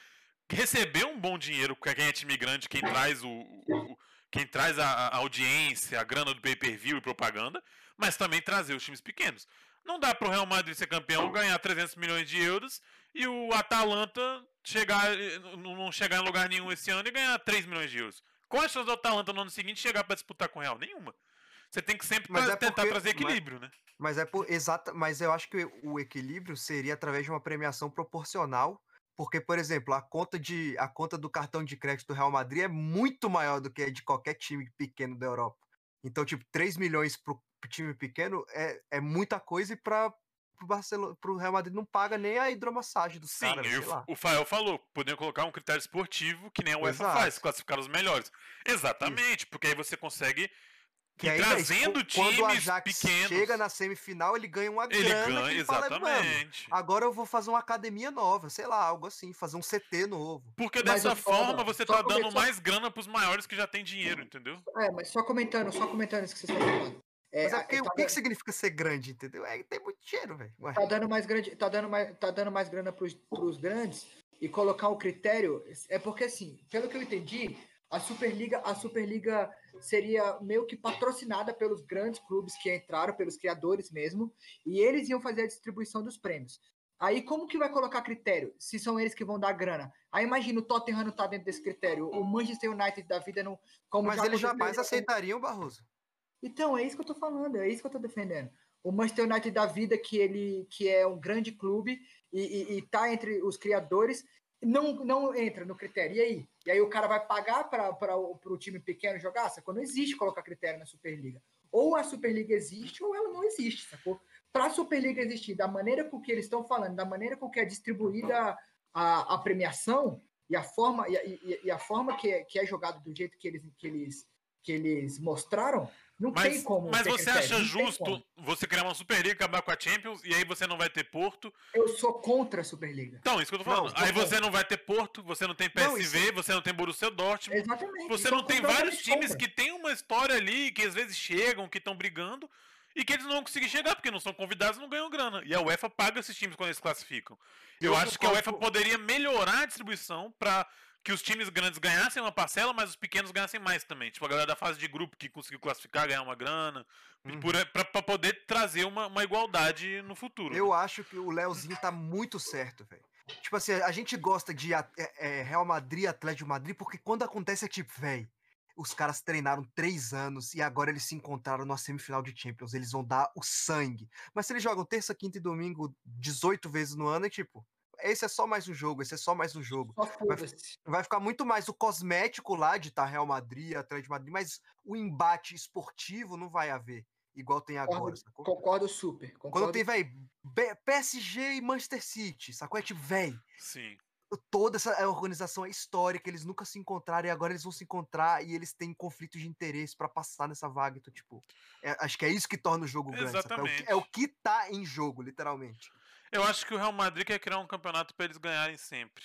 Speaker 1: receber um bom dinheiro, porque quem é time grande, quem traz o, o- o- quem traz a, a audiência, a grana do pay-per-view e propaganda, mas também trazer os times pequenos. Não dá pro Real Madrid ser campeão, ganhar 300 milhões de euros e o Atalanta chegar, não chegar em lugar nenhum esse ano e ganhar 3 milhões de euros. Qual a chance do Atalanta no ano seguinte chegar para disputar com o Real? Nenhuma. Você tem que sempre
Speaker 2: Mas
Speaker 1: tra-
Speaker 2: é
Speaker 1: tentar
Speaker 2: porque-
Speaker 1: trazer
Speaker 2: mas-
Speaker 1: equilíbrio, né?
Speaker 2: Mas é por exata, mas eu acho que o equilíbrio seria através de uma premiação proporcional, porque por exemplo, a conta de a conta do cartão de crédito do Real Madrid é muito maior do que a de qualquer time pequeno da Europa. Então, tipo, 3 milhões pro time pequeno é, é muita coisa e para pro Barcelona, pro Real Madrid não paga nem a hidromassagem dos
Speaker 1: Sim,
Speaker 2: caras,
Speaker 1: e
Speaker 2: sei
Speaker 1: o,
Speaker 2: lá.
Speaker 1: o Fael falou, poderiam colocar um critério esportivo que nem a UEFA
Speaker 2: Exato.
Speaker 1: faz, classificar os melhores. Exatamente, porque aí você consegue
Speaker 2: Que isso,
Speaker 1: trazendo
Speaker 2: qu- quando o
Speaker 1: times
Speaker 2: Ajax
Speaker 1: pequenos.
Speaker 2: chega na semifinal, ele ganha uma
Speaker 1: Ele
Speaker 2: grana. que
Speaker 1: ganha,
Speaker 2: ele fala, "Mano,
Speaker 1: exatamente.
Speaker 2: agora eu vou fazer uma academia nova, sei lá, algo assim, fazer um CT novo.
Speaker 1: Porque
Speaker 3: Mas
Speaker 1: dessa
Speaker 3: o
Speaker 1: forma você
Speaker 3: só
Speaker 1: tá dando
Speaker 3: começou-
Speaker 1: mais grana pros maiores que já tem dinheiro, entendeu?
Speaker 3: É, mas só comentando, só comentando isso que vocês estão falando. É,
Speaker 2: Mas é porque,
Speaker 3: tá,
Speaker 2: o que, que
Speaker 3: dando-
Speaker 2: significa ser grande, entendeu? É tem muito dinheiro, velho.
Speaker 3: Tá dando mais grande, tá dando mais, tá dando mais grana pros, pros grandes e colocar o critério é porque assim, pelo que eu entendi, a Superliga, a Superliga seria meio que patrocinada pelos grandes clubes que entraram, pelos criadores mesmo, e eles iam fazer a distribuição dos prêmios. Aí como que vai colocar critério? Se são eles que vão dar grana. Aí imagina o Tottenham não tá dentro desse critério, o Manchester United da vida não, como
Speaker 2: Mas eles jamais aceitariam, Barroso.
Speaker 3: Então, é isso que eu tô falando, é isso que eu tô defendendo. O Manchester United da vida, que ele que é um grande clube e, e, e tá entre os criadores, não, não entra no critério. E aí? E aí o cara vai pagar para o time pequeno jogar? Sacou? Não existe colocar critério na Superliga. Ou a Superliga existe ou ela não existe, sacou? Para a Superliga existir, da maneira com que eles estão falando, da maneira com que é distribuída a, a premiação e a forma, e, e- e a forma que é, que é jogado do jeito que eles, que eles, que eles mostraram, não tem
Speaker 1: Mas,
Speaker 3: como.
Speaker 1: mas você acha
Speaker 3: não tem
Speaker 1: justo você criar uma Superliga, acabar com a Champions, e aí você não vai ter Porto?
Speaker 3: Eu sou contra a Superliga.
Speaker 1: Então, isso que eu tô falando.
Speaker 2: Não,
Speaker 1: aí
Speaker 3: tô
Speaker 1: você não vai ter Porto, você não tem
Speaker 2: Não,
Speaker 1: PSV, você não tem Borussia Dortmund.
Speaker 3: Exatamente.
Speaker 1: Você
Speaker 3: Então,
Speaker 1: não tem vários times
Speaker 3: contra.
Speaker 1: que tem uma história ali, que às vezes chegam, que estão brigando, e que eles não vão conseguir chegar, porque não são convidados e não ganham grana. E a UEFA paga esses times quando eles classificam. Eu,
Speaker 2: Eu
Speaker 1: acho que a UEFA poderia melhorar a distribuição para que os times grandes ganhassem uma parcela, mas os pequenos ganhassem mais também. Tipo, a galera da fase de grupo que conseguiu classificar, ganhar uma grana,
Speaker 2: Uhum.
Speaker 1: pra poder trazer uma, uma igualdade no futuro.
Speaker 2: Eu acho que o Leozinho tá muito certo, velho. Tipo assim, a gente gosta de é, é, Real Madrid, Atlético Madrid, porque quando acontece é tipo, velho, os caras treinaram três anos e agora eles se encontraram na semifinal de Champions. Eles vão dar o sangue. Mas se eles jogam terça, quinta e domingo 18 vezes no ano, é tipo, esse é só mais um jogo, esse é só mais um jogo.
Speaker 3: Foda-se.
Speaker 2: Vai ficar muito mais o cosmético lá de estar Real Madrid, Atlético de Madrid, mas o embate esportivo não vai haver igual tem agora,
Speaker 3: Concordo,
Speaker 2: sacou?
Speaker 3: concordo super.
Speaker 2: Quando
Speaker 3: Concordo.
Speaker 2: tem, velho, PSG e Manchester City, sacou? É tipo, velho,
Speaker 1: Sim.
Speaker 2: toda essa organização é histórica, eles nunca se encontraram e agora eles vão se encontrar e eles têm conflito de interesse pra passar nessa vaga. Então, tipo, é- acho que é isso que torna o jogo grande. É o, que,
Speaker 1: Exatamente.
Speaker 2: é o que tá em jogo, literalmente.
Speaker 1: Eu acho que o Real Madrid quer criar um campeonato pra eles ganharem sempre.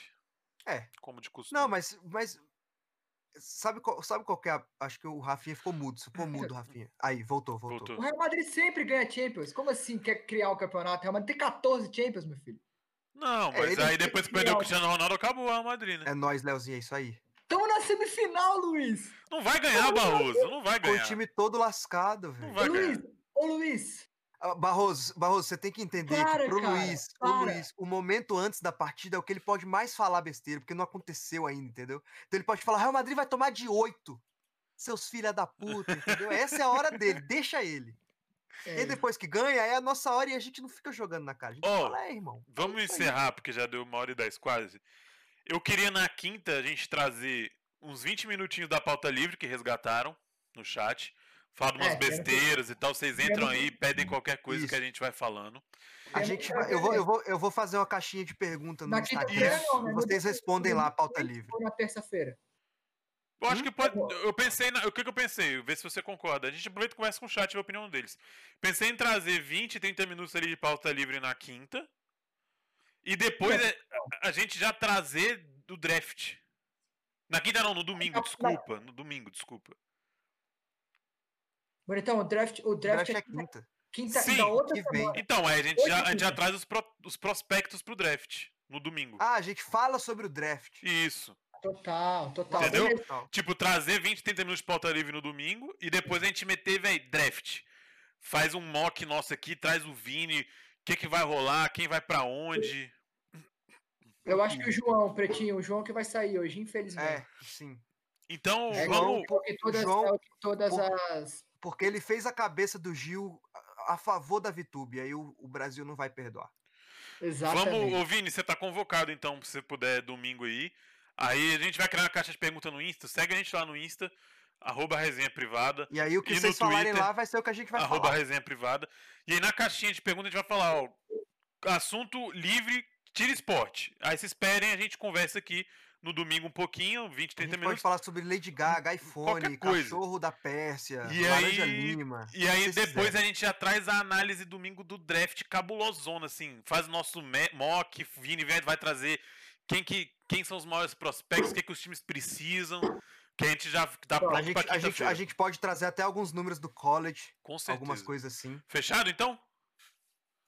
Speaker 2: É.
Speaker 1: Como de costume.
Speaker 2: Não, mas. mas sabe, qual, sabe qual que é? a- Acho que o Rafinha ficou mudo. Ficou mudo, [laughs] Rafinha. Aí, voltou, voltou.
Speaker 1: Voltou.
Speaker 3: O Real Madrid sempre ganha Champions. Como assim quer criar o campeonato? O Real Madrid tem 14 Champions, meu filho.
Speaker 1: Não,
Speaker 2: É,
Speaker 1: mas
Speaker 2: ele
Speaker 1: aí depois
Speaker 3: que
Speaker 1: perdeu o
Speaker 3: um-
Speaker 1: Cristiano Ronaldo, acabou o Real Madrid, né?
Speaker 2: É nóis, Leozinho, é isso aí.
Speaker 3: Estamos na semifinal, Luiz.
Speaker 1: Não vai ganhar, Barroso. Não vai
Speaker 2: Com o
Speaker 1: ganhar.
Speaker 2: time todo lascado,
Speaker 1: Não
Speaker 2: velho.
Speaker 1: vai
Speaker 3: Ô,
Speaker 1: ganhar.
Speaker 3: Luiz, ô Luiz,
Speaker 2: Barroso, Barroso, você tem que entender
Speaker 3: Para,
Speaker 2: que pro
Speaker 3: cara,
Speaker 2: Luiz, o
Speaker 3: para.
Speaker 2: Luiz, o momento antes da partida é o que ele pode mais falar besteira, porque não aconteceu ainda, entendeu? Então ele pode falar, Real Madrid vai tomar de oito. Seus filha da puta, entendeu? Essa é a hora dele, deixa ele.
Speaker 3: é,
Speaker 2: E depois que ganha, é a nossa hora e a gente não fica jogando na cara. A gente
Speaker 1: Ó,
Speaker 2: fala, é, irmão. é
Speaker 1: Vamos
Speaker 2: isso aí."
Speaker 1: encerrar, porque já deu uma hora e dez quase. Eu queria na quinta a gente trazer uns 20 minutinhos da pauta livre que resgataram no chat. Falar de umas
Speaker 3: É, que-
Speaker 1: besteiras e tal. Vocês entram aí, pedem qualquer coisa que a
Speaker 2: Isso.
Speaker 1: gente vai falando.
Speaker 2: A gente vai- eu, vou, eu, vou, eu vou fazer uma caixinha de pergunta no
Speaker 3: Na
Speaker 2: Instagram.
Speaker 3: não, né?
Speaker 2: Vocês respondem lá a pauta livre.
Speaker 3: Na terça-feira.
Speaker 1: Eu acho
Speaker 2: Hum?
Speaker 1: que pode. Eu pensei. Na, o que, que eu pensei? Ver se você concorda. A gente aproveita e conversa com o chat e a opinião deles. Pensei em trazer 20, 30 minutos ali de pauta livre na quinta. E depois é, a, a gente já trazer do draft. Na quinta não, no domingo,
Speaker 3: Não,
Speaker 1: desculpa. No domingo, desculpa.
Speaker 3: Bonitão, o draft, o
Speaker 2: O
Speaker 3: draft,
Speaker 2: draft é
Speaker 3: é
Speaker 2: quinta.
Speaker 3: quinta
Speaker 1: Sim,
Speaker 3: da outra
Speaker 2: que vem.
Speaker 3: semana.
Speaker 1: Então, aí a gente
Speaker 3: Hoje
Speaker 1: já, a gente já traz os, pro- os prospectos pro draft. No domingo.
Speaker 2: Ah, a gente fala sobre o draft.
Speaker 1: Isso.
Speaker 3: Total, total.
Speaker 1: Entendeu?
Speaker 3: Beleza.
Speaker 1: Tipo, trazer 20, 30 minutos de pauta livre no domingo e depois a gente meter, velho, draft. Faz um mock nosso aqui, traz o Vini, o que, que vai rolar, quem vai pra onde.
Speaker 3: Eu acho que o João, Pretinho, o João que vai sair hoje, infelizmente.
Speaker 2: É, sim.
Speaker 1: Então,
Speaker 3: É,
Speaker 1: vamos.
Speaker 3: porque todas,
Speaker 2: João-
Speaker 3: todas as.
Speaker 2: Porque ele fez a cabeça do Gil a- favor da Vitube. Aí o, o Brasil não vai perdoar.
Speaker 3: Exatamente.
Speaker 1: Vamos, ô Vini, você tá convocado então, se você puder, domingo aí. Aí a gente vai criar uma caixa de pergunta no Insta. Segue a gente lá no Insta, arroba resenha privada,
Speaker 2: E aí o que
Speaker 1: E
Speaker 2: vocês falarem
Speaker 1: Twitter,
Speaker 2: lá vai ser o que a gente vai
Speaker 1: arroba
Speaker 2: falar.
Speaker 1: resenha privada. E aí na caixinha de pergunta a gente vai falar, ó, assunto livre, tira esporte. Aí vocês esperem, a gente conversa aqui No domingo um pouquinho, 20,
Speaker 2: A
Speaker 1: 30
Speaker 2: gente pode
Speaker 1: minutos.
Speaker 2: falar sobre Lady Gaga, iPhone. Cachorro da Pérsia,
Speaker 1: E
Speaker 2: Laranja
Speaker 1: aí-
Speaker 2: Lima.
Speaker 1: E aí depois
Speaker 2: quiserem.
Speaker 1: a gente já traz a análise domingo do draft cabulosona, assim. Faz o nosso mock, Vini Verde vai trazer quem, que, quem são os maiores prospectos, o que, que os times precisam. Que a gente já
Speaker 2: a gente,
Speaker 1: pra
Speaker 2: a, gente, a gente pode trazer até alguns números do college,
Speaker 1: Com certeza.
Speaker 2: algumas coisas assim.
Speaker 1: Fechado, então?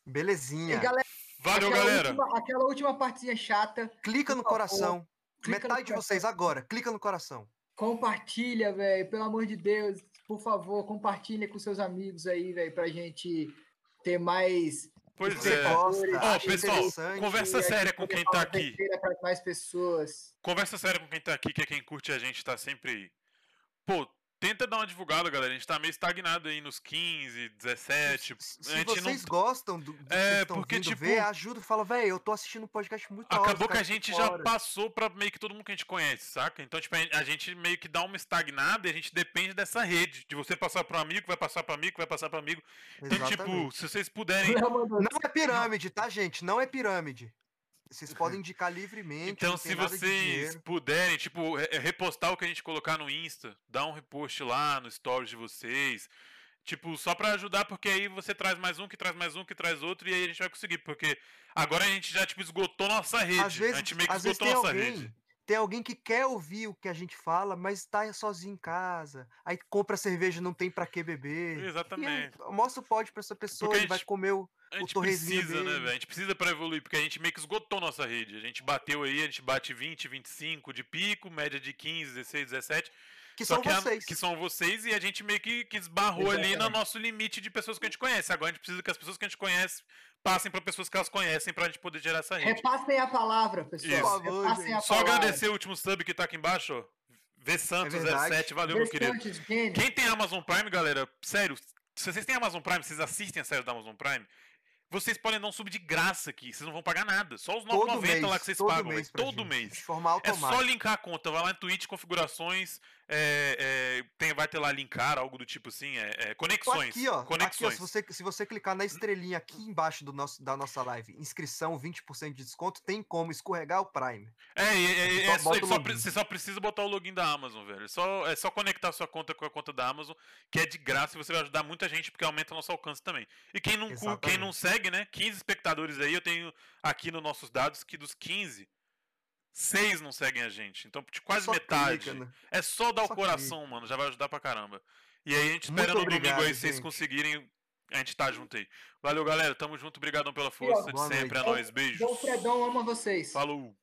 Speaker 2: Belezinha.
Speaker 3: E galera,
Speaker 1: Valeu,
Speaker 3: aquela
Speaker 1: galera.
Speaker 3: Última, aquela última partezinha chata,
Speaker 2: Clica no
Speaker 3: favor,
Speaker 2: coração.
Speaker 3: Clica
Speaker 2: Metade de vocês agora, clica no coração.
Speaker 3: compartilha, velho. Pelo amor de Deus, por favor, compartilha com seus amigos aí, velho, pra gente ter mais.
Speaker 1: Pois é. Ó,
Speaker 2: acha
Speaker 1: pessoal, conversa séria com quem tá aqui.
Speaker 3: mais pessoas.
Speaker 1: Conversa séria com quem tá aqui, que é quem curte a gente, tá sempre aí. Pô, tenta dar uma divulgada, galera. A gente tá meio estagnado aí nos 15, 17.
Speaker 2: Se
Speaker 1: a gente não
Speaker 2: vocês gostam do, do que
Speaker 1: É,
Speaker 2: vocês estão
Speaker 1: porque, tipo,
Speaker 2: ver, ajuda, fala, velho, eu tô assistindo um podcast muito hora,
Speaker 1: Acabou que a gente já
Speaker 2: fora."
Speaker 1: passou pra meio que todo mundo que a gente conhece, saca? Então, tipo, a a gente meio que dá uma estagnada e a gente depende dessa rede. De você passar pro amigo, vai passar pro amigo, vai passar pro amigo. Então, tipo,
Speaker 2: Exatamente.
Speaker 1: se vocês puderem.
Speaker 2: Não é pirâmide, tá, gente? Não é pirâmide. Vocês podem indicar livremente.
Speaker 1: Então, se vocês puderem, tipo, re- repostar o que a gente colocar no Insta, dar um repost lá no stories de vocês. Tipo, só pra ajudar, porque aí você traz mais um, que traz mais um, que traz outro, e aí a gente vai conseguir. Porque agora a gente já, tipo, esgotou nossa rede.
Speaker 2: Às vezes,
Speaker 1: a gente meio que
Speaker 2: às vezes
Speaker 1: esgotou nossa
Speaker 2: alguém,
Speaker 1: rede.
Speaker 2: Tem alguém que quer ouvir o que a gente fala, mas tá sozinho em casa. Aí compra cerveja não tem pra que beber. E aí,
Speaker 1: Exatamente.
Speaker 2: mostra o pod pra essa pessoa, ele vai
Speaker 1: gente-
Speaker 2: comer o.
Speaker 1: A gente precisa, né,
Speaker 2: dele.
Speaker 1: velho? A gente precisa pra evoluir, porque a gente meio que esgotou nossa rede. A gente bateu aí, a gente bate 20, 25 de pico, média de 15, 16, 17.
Speaker 2: Que
Speaker 1: Só
Speaker 2: são
Speaker 1: que, a-
Speaker 2: vocês.
Speaker 1: que são vocês e a gente meio que, que esbarrou ali no
Speaker 3: Exatamente.
Speaker 1: nosso limite de pessoas que a gente conhece. Agora a gente precisa que as pessoas que a gente conhece passem pra pessoas que elas conhecem pra gente poder gerar essa rede.
Speaker 3: Repassem a palavra, pessoal.
Speaker 2: Favor,
Speaker 3: a
Speaker 2: gente.
Speaker 1: Só
Speaker 3: palavra.
Speaker 1: agradecer o último sub que tá aqui embaixo. V Santos
Speaker 2: verdade.
Speaker 1: 07, valeu, meu querido.
Speaker 3: Gênio.
Speaker 1: Quem tem Amazon Prime, galera, sério, se vocês têm Amazon Prime, vocês assistem a série da Amazon Prime, vocês podem dar um sub de graça aqui, vocês não vão pagar nada. Só os 9,90 lá que vocês
Speaker 2: todo
Speaker 1: pagam,
Speaker 2: mês pra
Speaker 1: todo
Speaker 2: gente,
Speaker 1: mês.
Speaker 2: De forma
Speaker 1: É
Speaker 2: automática.
Speaker 1: só linkar a conta, vai lá em Twitch, configurações, é, é, tem, vai ter lá linkar, algo do tipo assim, é, é, conexões.
Speaker 2: Aqui, ó. Aqui, ó,
Speaker 1: conexões.
Speaker 2: se, você, se você clicar na estrelinha aqui embaixo do nosso, da nossa live, inscrição, 20% de desconto, tem como escorregar o Prime.
Speaker 1: É,
Speaker 2: Você
Speaker 1: é
Speaker 2: só
Speaker 1: só- você só precisa botar o login da Amazon, velho. É só, é só conectar sua conta com a conta da Amazon, que é de graça e você vai ajudar muita gente, porque aumenta o nosso alcance também. E quem não, quem não
Speaker 2: Exatamente.
Speaker 1: Segue, né? 15 espectadores aí, eu tenho aqui nos nossos dados que dos 15, 6 não seguem a gente. Então, quase
Speaker 2: Só
Speaker 1: metade.
Speaker 2: clica, né?
Speaker 1: É só dar
Speaker 2: Só
Speaker 1: o coração, mano. Já vai ajudar pra caramba. E aí a gente espera
Speaker 2: Muito
Speaker 1: no domingo aí, se vocês
Speaker 2: gente.
Speaker 1: conseguirem. A gente tá junto aí. Valeu, galera. Tamo junto. Obrigadão pela força de
Speaker 2: Boa
Speaker 1: sempre. É
Speaker 2: noite.
Speaker 1: nóis. Beijos.
Speaker 3: Dom Fredão ama vocês.
Speaker 1: Falou.